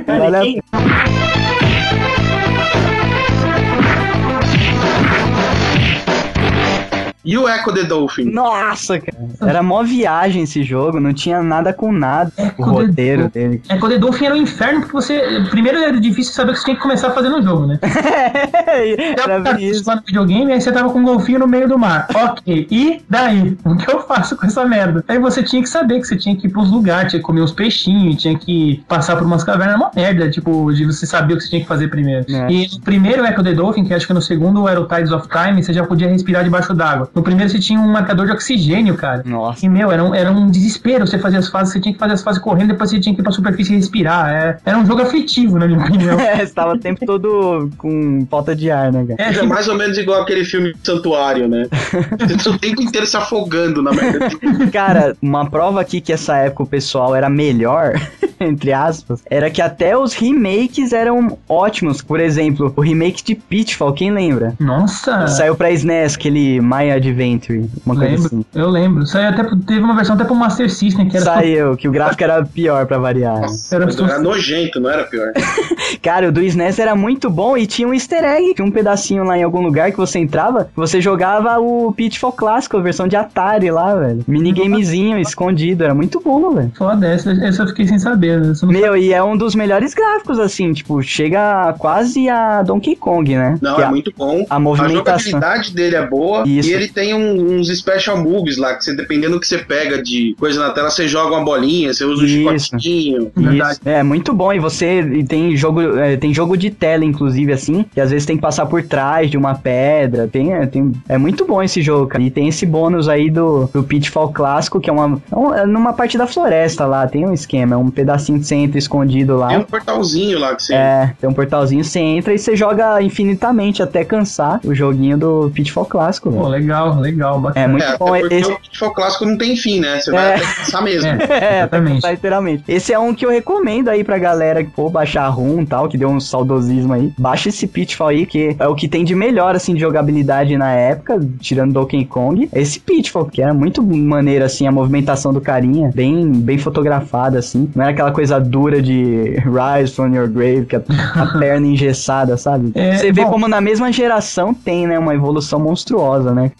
Olha, E o Echo the Dolphin? Nossa, cara. Era mó viagem esse jogo, não tinha nada com nada. o Echo the roteiro Dolphin. dele. É, quando Dolphin era um inferno, porque você. Primeiro era difícil saber o que você tinha que começar fazendo o jogo, né? era Você bem isso. lá no videogame, aí você tava com um golfinho no meio do mar. Ok, e daí? O que eu faço com essa merda? Aí você tinha que saber que você tinha que ir pros lugares, tinha que comer uns peixinhos, tinha que passar por umas cavernas, uma merda, tipo, de você saber o que você tinha que fazer primeiro. É. E no primeiro Echo the Dolphin, que acho que no segundo era o Tides of Time, você já podia respirar debaixo d'água. No primeiro você tinha um marcador de oxigênio, cara. Nossa. E, meu, era um, era um desespero você fazer as fases, você tinha que fazer as fases correndo, depois você tinha que ir pra superfície e respirar. É, era um jogo aflitivo, na minha opinião. É, você tava o tempo todo com falta de ar, né, cara? É, É mais ou menos igual aquele filme Santuário, né? Você tá o tempo inteiro se afogando na merda. Cara, uma prova aqui que essa época o pessoal era melhor, entre aspas, era que até os remakes eram ótimos. Por exemplo, o remake de Pitfall, quem lembra? Nossa! Saiu pra SNES, aquele My Adventure, uma coisa Lembro, assim. eu lembro. Saiu até, pro- teve uma versão até pro Master System, que era só- Saiu, que o gráfico era pior pra variar. Nossa, Era só- era nojento, não era pior. Cara, o do SNES era muito bom e tinha um easter egg, tinha um pedacinho lá em algum lugar que você entrava, você jogava o Pitfall clássico, a versão de Atari lá, velho. Minigamezinho escondido, era muito bom, velho. Foda, essa, essa eu fiquei sem saber. Né? Essa eu não Meu, e é um dos melhores gráficos, assim, tipo, chega quase a Donkey Kong, né? Não, Que é a- muito bom. a A movimentação. jogabilidade dele é boa Isso. e ele tem um- uns special moves lá, que você, dependendo do que você pega de coisa na tela, você joga uma bolinha, você usa um Isso. chicotinho. Isso, é muito bom. E você e tem jogo, é, tem jogo de tela, inclusive, assim, que às vezes tem que passar por trás de uma pedra. Tem, é, tem- é muito bom esse jogo, cara. E tem esse bônus aí do, do Pitfall clássico, que é uma. é é numa parte da floresta lá, tem um esquema, é um pedacinho que você entra escondido lá. Tem um portalzinho lá que você. É, tem um portalzinho, você entra e você joga infinitamente até cansar o joguinho do Pitfall clássico, Pô, legal, legal, bacana. É muito É, bom esse. o Pitfall clássico não tem fim, né? Você vai É. até cansar mesmo. É, É, exatamente. Tá, literalmente. Esse é um que eu recomendo aí pra galera que for baixar a ROM e tal, que deu um saudosismo aí. Baixa esse Pitfall aí, que é o que tem de melhor, assim, de jogabilidade na época, tirando Donkey Kong. Esse Pitfall, que era muito maneiro, assim, a movimentação do carinha, bem, bem fotografada, assim. Não era aquela coisa dura de Rise from Your Grave, que a, a perna engessada, sabe? É, Você vê bom. como na mesma geração tem, né, uma evolução monstruosa, né?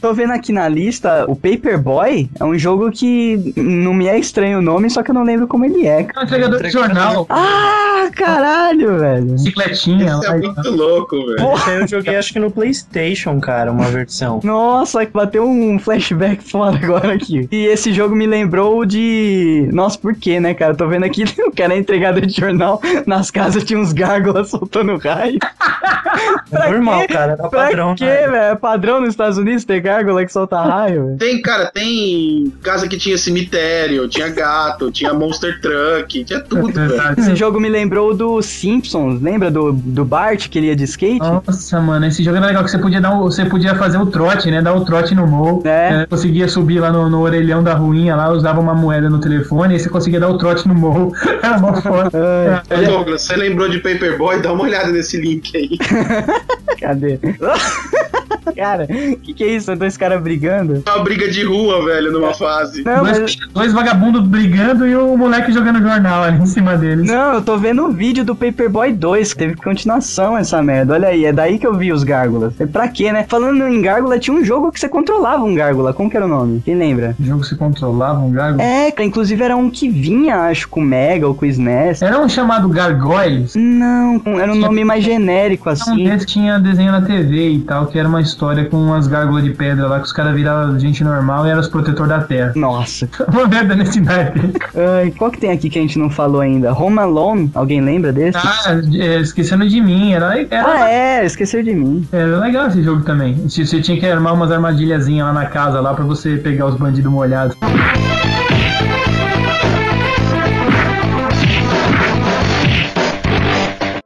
Tô vendo aqui na lista, o Paperboy é um jogo que não me é estranho o nome, só que eu não lembro como ele é. É um entregador de jornal, Ah, caralho, velho. bicicletinha. Isso é muito louco, velho. Esse aí eu joguei acho que no Playstation, cara, uma versão. Nossa, bateu um flashback foda agora aqui. E esse jogo me lembrou de. Nossa, por quê, né, cara? Tô vendo aqui o cara é entregador de jornal. Nas casas tinha uns gárgulas soltando raio. É normal, cara, Pra padrão. quê, né? velho? É padrão nos Estados Unidos ter gárgula? que solta raio. Tem, cara, tem casa que tinha cemitério, tinha gato, tinha monster truck, tinha tudo, velho. Esse jogo me lembrou do Simpsons, lembra do, do Bart que ele ia de skate? Nossa, mano, esse jogo era legal que você podia dar um- você podia fazer o trote, né? Dar o trote no morro. É. É, conseguia subir lá no, no orelhão da ruinha lá, usava uma moeda no telefone e você conseguia dar o trote no morro. Era mó foda. Ô, Douglas, você lembrou de Paperboy? Dá uma olhada nesse link aí. cadê? Cara, que que é isso? São dois caras brigando? Uma briga de rua, velho, numa fase. Não, mas... Dois, dois vagabundos brigando e o moleque jogando jornal ali em cima deles. Não, eu tô vendo um vídeo do Paperboy 2, que teve continuação essa merda. Olha aí, é daí que eu vi os gárgulas. É pra quê, né? Falando em gárgula, tinha um jogo que você controlava um gárgula. Como que era o nome? Quem lembra? O jogo se controlava, um gárgula. É, inclusive era um que vinha, acho, com o Mega ou com o SNES. Era um chamado Gargoyles. Não, era um nome mais genérico Um assim. desses tinha desenho na TV e tal, que era uma história com umas gárgulas de pedra lá, que os caras viravam gente normal e eram os protetor da terra. Nossa. Uma merda nesse naipe. Ai, qual que tem aqui que a gente não falou ainda? Home Alone? Alguém lembra desse? Ah, é, esquecendo de mim, era, era, Ah, é, esqueceu de mim. era legal esse jogo também. Se Você tinha que armar umas armadilhazinhas lá na casa lá pra você pegar os bandidos molhados.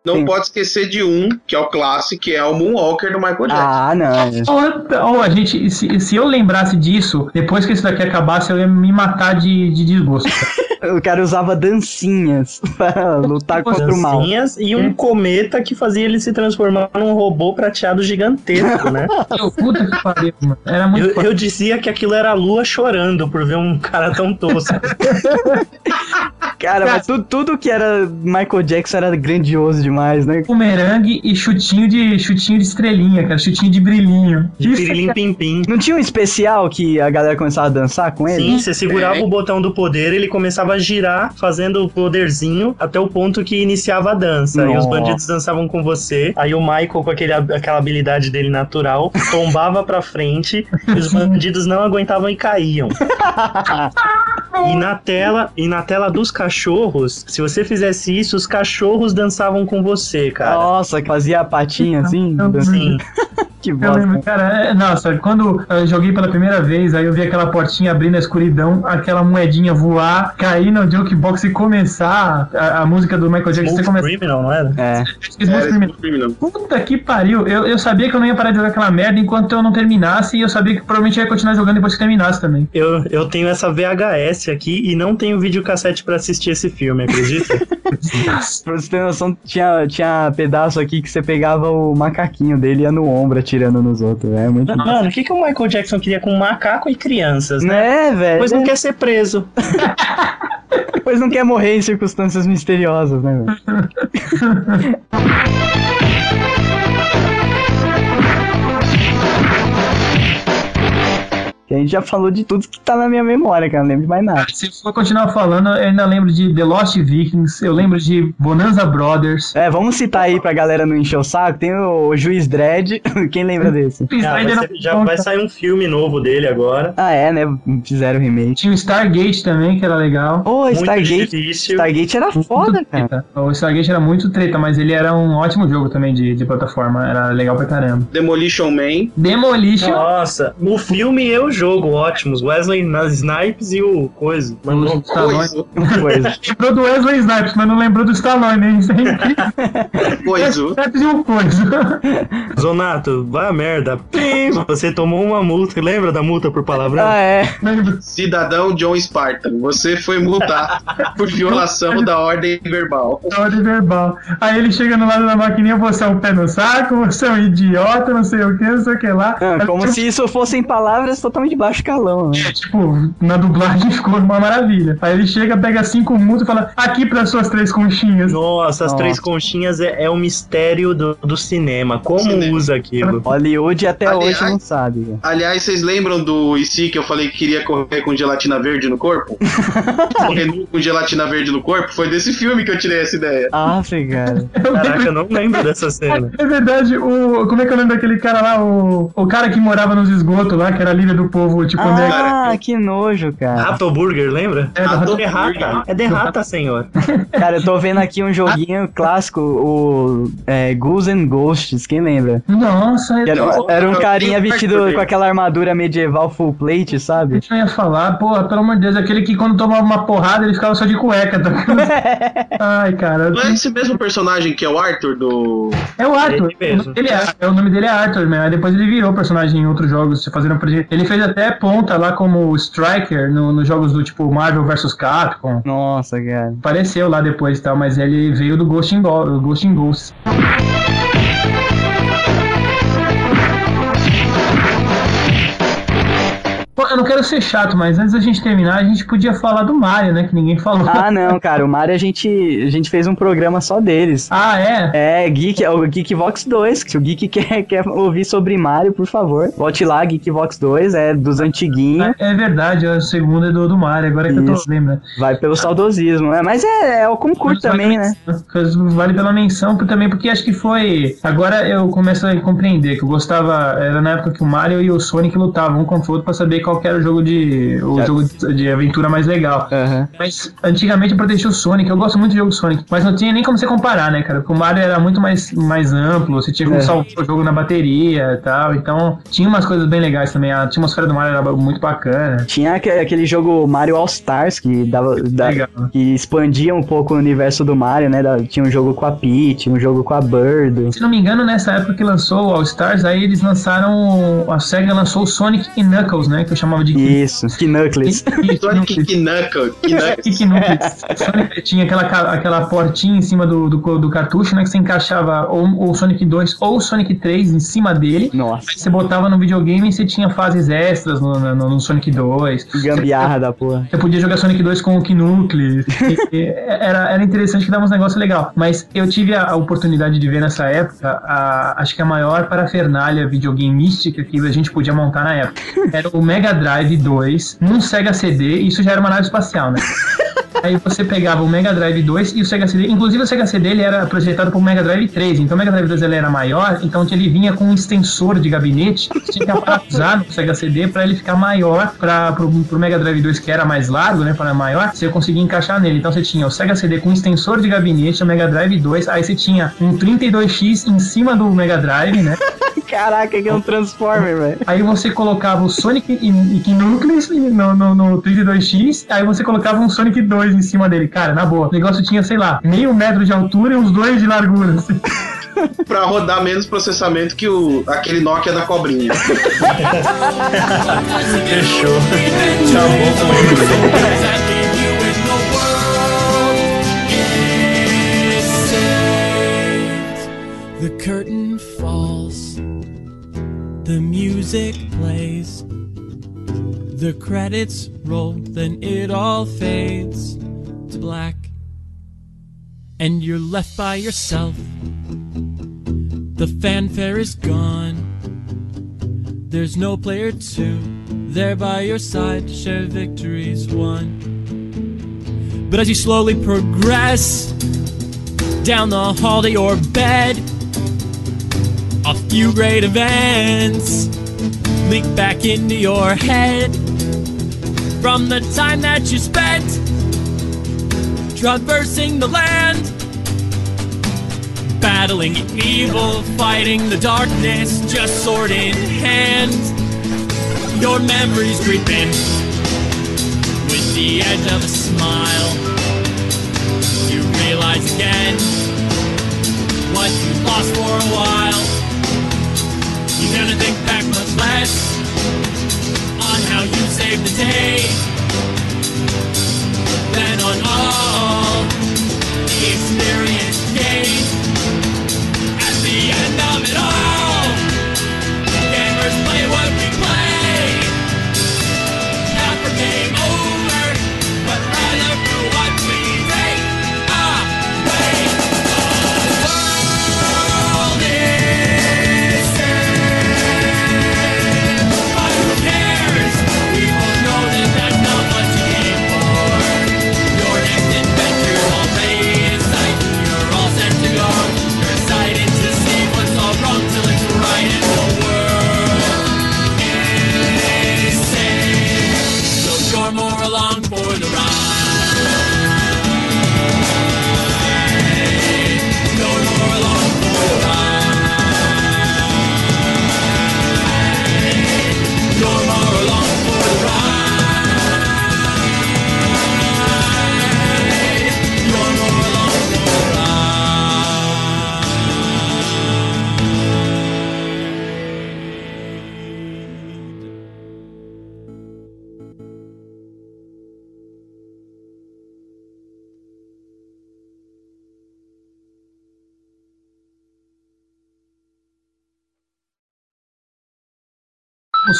Não Sim. pode esquecer de um, que é o clássico, que é o Moonwalker do Michael Jackson. Ah, não. Oh, a gente, se, se eu lembrasse disso, depois que isso daqui acabasse, eu ia me matar de, de desgosto. O cara usava dancinhas pra lutar contra o mal. Dancinhas e um cometa que fazia ele se transformar num robô prateado gigantesco, né? Eu, puta que pariu, mano. Era muito Eu, eu dizia que aquilo era a lua chorando por ver um cara tão tosco. Cara, mas tu- tudo que era Michael Jackson era grandioso demais, né? bumerangue e chutinho de chutinho de estrelinha, cara, chutinho de brilhinho. De Isso pirilim pim pim. Não tinha um especial que a galera começava a dançar com ele? Sim, você segurava É. o botão do poder, ele começava a girar, fazendo o poderzinho até o ponto que iniciava a dança. E os Nossa. bandidos dançavam com você. Aí o Michael, com aquele, aquela habilidade dele natural, tombava pra frente e os bandidos não aguentavam e caíam. E na tela, e na tela dos cachorros, se você fizesse isso, os cachorros dançavam com você, cara. Nossa, que fazia a patinha assim? Sim. Que Eu bosta. lembro, cara, é- nossa, quando eu joguei pela primeira vez, aí eu vi aquela portinha abrindo na escuridão, aquela moedinha voar, cair no jukebox e começar a, a música do Michael Jackson. Smooth começa Criminal, não era? É. Era Smooth Criminal. Puta que pariu, eu, eu sabia que eu não ia parar de jogar aquela merda enquanto eu não terminasse, e eu sabia que provavelmente eu ia continuar jogando depois que terminasse também. Eu, eu tenho essa VHS aqui e não tenho videocassete pra assistir esse filme, acredita? Pra você ter noção, tinha, tinha pedaço aqui que você pegava o macaquinho dele e ia no ombro atirando nos outros. É muito. Mano, o que, que o Michael Jackson queria com macaco e crianças, né? Né, velho? Pois não quer ser preso. Depois não quer morrer em circunstâncias misteriosas, né, velho? A gente já falou de tudo que tá na minha memória, cara. Não lembro de mais nada. Se for continuar falando, eu ainda lembro de The Lost Vikings, eu lembro de Bonanza Brothers. É, vamos citar aí pra galera não encher o saco. Tem o Juiz Dredd. Quem lembra desse? Ah, vai ser- já vai sair um filme novo dele agora. Ah, é, né? Fizeram remake. Tinha o Stargate também, que era legal. Ô, Muito Stargate. difícil. Stargate era foda, Muito cara. treta. O Stargate era muito treta, mas ele era um ótimo jogo também de, de plataforma. Era legal pra caramba. Demolition Man. Demolition. Nossa, o filme e o jogo, ótimos. Wesley na- Snipes e o coisa. Mano, o Stallone. Coisa. Coisa. Lembrou do Wesley Snipes, mas não lembrou do Stallone, hein? Coisa. Snipes e um coisa. Zonato, vai a merda. Pim! Você tomou uma multa. Lembra da multa por palavrão? Ah, é. Cidadão John Spartan, você foi multado por violação da ordem verbal. Ordem verbal. Aí ele chega no lado da maquininha, você é um pé no saco, você é um idiota, não sei o que, não sei o que lá. Ah, como se isso fossem palavras totalmente de baixo calão, né? Tipo, na dublagem ficou uma maravilha. Aí ele chega, pega cinco multas e fala: aqui para suas três conchinhas. Nossa, as Nossa. três conchinhas é, é o mistério do, do cinema. Como Cinema. usa aquilo? Hollywood até Aliás- hoje não sabe. velho. Aliás, vocês lembram do IC que eu falei que queria correr com gelatina verde no corpo? correr com gelatina verde no corpo? Foi desse filme que eu tirei essa ideia. Ah, cara. Caraca, eu não lembro dessa cena. É verdade, o. Como é que eu lembro daquele cara lá? O, o cara que morava nos esgotos lá, que era líder do povo ovo, tipo, né? Ah, que nojo, cara. Rato Burger, lembra? É, Rato do- Burger. É de rata, senhor. Cara, eu tô vendo aqui um joguinho clássico, o é, Ghouls and Ghosts, quem lembra? Nossa, Que Era, era um carinha vestido com aquela armadura medieval full plate, sabe? eu ia falar, porra, pelo amor de Deus, aquele que quando tomava uma porrada ele ficava só de cueca, tá? Ai, cara. Não é esse mesmo personagem que é o Arthur do. É o Arthur. Ele mesmo. O nome dele é, é, o nome dele é Arthur, né? Aí depois ele virou personagem em outros jogos, fazendo Ele fez até ponta lá como Striker no- nos jogos do tipo Marvel vs Capcom. Nossa, cara. Apareceu lá depois e tal, mas ele veio do Ghost in, Go Ghost in Ghosts. Eu não quero ser chato, mas antes da gente terminar, a gente podia falar do Mario, né? Que ninguém falou. Ah, não, cara, o Mario a gente, a gente fez um programa só deles. Ah, é? É, Geek, é o Geekvox 2. Se o Geek quer, quer ouvir sobre Mario, por favor, volte lá, Geekvox 2, é dos antiguinhos. É verdade, a segunda é do, do Mario, agora que eu Isso. tô lembrando. Vai pelo saudosismo, né? Mas é, é o concurso também, né? Vale pela menção também, porque acho que foi. Agora eu começo a compreender que eu gostava. Era na época que o Mario e o Sonic lutavam um contra o outro pra saber qual que era o jogo de. o Já. jogo de, de aventura mais legal. Aham. Mas antigamente eu protegi o Sonic, eu gosto muito do jogo Sonic, mas não tinha nem como você comparar, né, cara? Porque o Mario era muito mais, mais amplo, você tinha como É. salvar o jogo na bateria e tal, então tinha umas coisas bem legais também. A atmosfera do Mario era muito bacana. Tinha aque- aquele jogo Mario All Stars que dava, da- que expandia um pouco o universo do Mario, né? Da- tinha um jogo com a Peach, um jogo com a Bird. Se não me engano, nessa época que lançou o All Stars, aí eles lançaram. A SEGA lançou o Sonic e Knuckles, né? Que eu chamava de Isso, Knuckles. Sonic Knuckle. Knuckles. Knuckles. Sonic tinha aquela, aquela portinha em cima do, do, do cartucho, né? Que você encaixava ou o Sonic 2 ou o Sonic 3 em cima dele. Nossa, Aí você botava no videogame e você tinha fases extras no, no, no Sonic 2. que gambiarra da porra. Você podia jogar Sonic 2 com o Knuckles. Era, era interessante que dava uns negócios legais. Mas eu tive a, a oportunidade de ver nessa época, a- acho que a maior parafernália videogameística que a gente podia montar na época. Era o Mega Drive 2 num Sega CD, e isso já era uma nave espacial, né? Aí você pegava o Mega Drive 2 e o Sega CD. Inclusive o Sega CD ele era projetado para o Mega Drive 3. Então o Mega Drive 2 ele era maior, então ele vinha com um extensor de gabinete. Você tinha que aparafusar no Sega CD para ele ficar maior para pro Mega Drive 2 que era mais largo, né, para maior, você conseguia encaixar nele. Então você tinha o Sega CD com extensor de gabinete, o Mega Drive 2, aí você tinha um 32X em cima do Mega Drive, né? Caraca, que é um Transformer, velho. Aí você colocava o Sonic e, e Knuckles no, no, no 32X, aí você colocava um Sonic 2 em cima dele. Cara, na boa, o negócio tinha, sei lá, meio metro de altura e uns dois de largura. assim. Pra rodar menos processamento que o, aquele Nokia da cobrinha. Fechou. The curtain falls, the music plays, the credits roll, then it all fades to black, and you're left by yourself. The fanfare is gone, there's no player two there by your side to share victories won. But as you slowly progress, down the hall to your bed. A few great events leak back into your head from the time that you spent traversing the land, battling evil, fighting the darkness, just sword in hand. Your memories creep in with the edge of a smile you realize again what you lost for a while. You're gonna think back much less on how you saved the day. Than on all the experience gained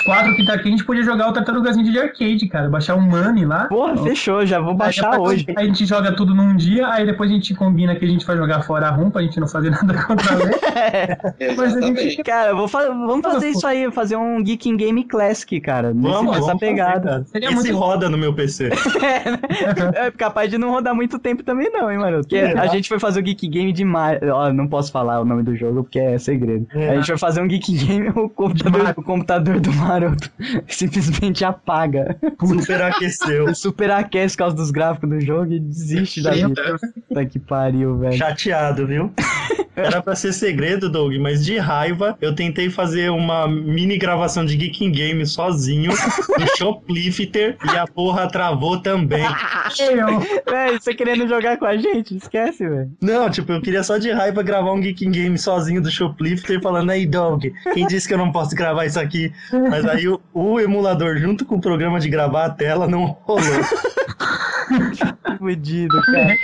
quatro que tá aqui, a gente podia jogar o Tartarugazinho de arcade, cara. Baixar um Money lá. Porra, fechou, já vou Aí baixar depois hoje. A gente joga tudo num dia, aí depois a gente combina que a gente vai jogar fora a rum pra gente não fazer nada contra a. Mas a gente. Cara, vou fa- vamos fazer isso aí, fazer um Geek in Game Classic, cara. Nesse, Vamos, nessa vamos fazer, pegada. cara. Seria Esse muito- roda no meu PC. é capaz de não rodar muito tempo também, não, hein, mano? Porque a gente foi fazer o Geek Game de Mario. Ó, não posso falar o nome do jogo porque é segredo. É. A gente foi fazer um Geek Game, o computador, o computador do Maroto simplesmente apaga. Superaqueceu. Superaquece por causa dos gráficos do jogo e desiste da vida. Puta que pariu, velho. Chateado, viu? Era pra ser segredo, Doug, mas de raiva eu tentei fazer uma mini gravação de Geek in Game sozinho no Shoplifter e a porra travou também. Véi, você querendo jogar com a gente? Esquece, velho. Não, tipo, eu queria só de raiva gravar um Geek in Game sozinho do Shoplifter falando, aí Doug, quem disse que eu não posso gravar isso aqui? Mas aí o, o emulador junto com o programa de gravar a tela não rolou. Fudido, cara.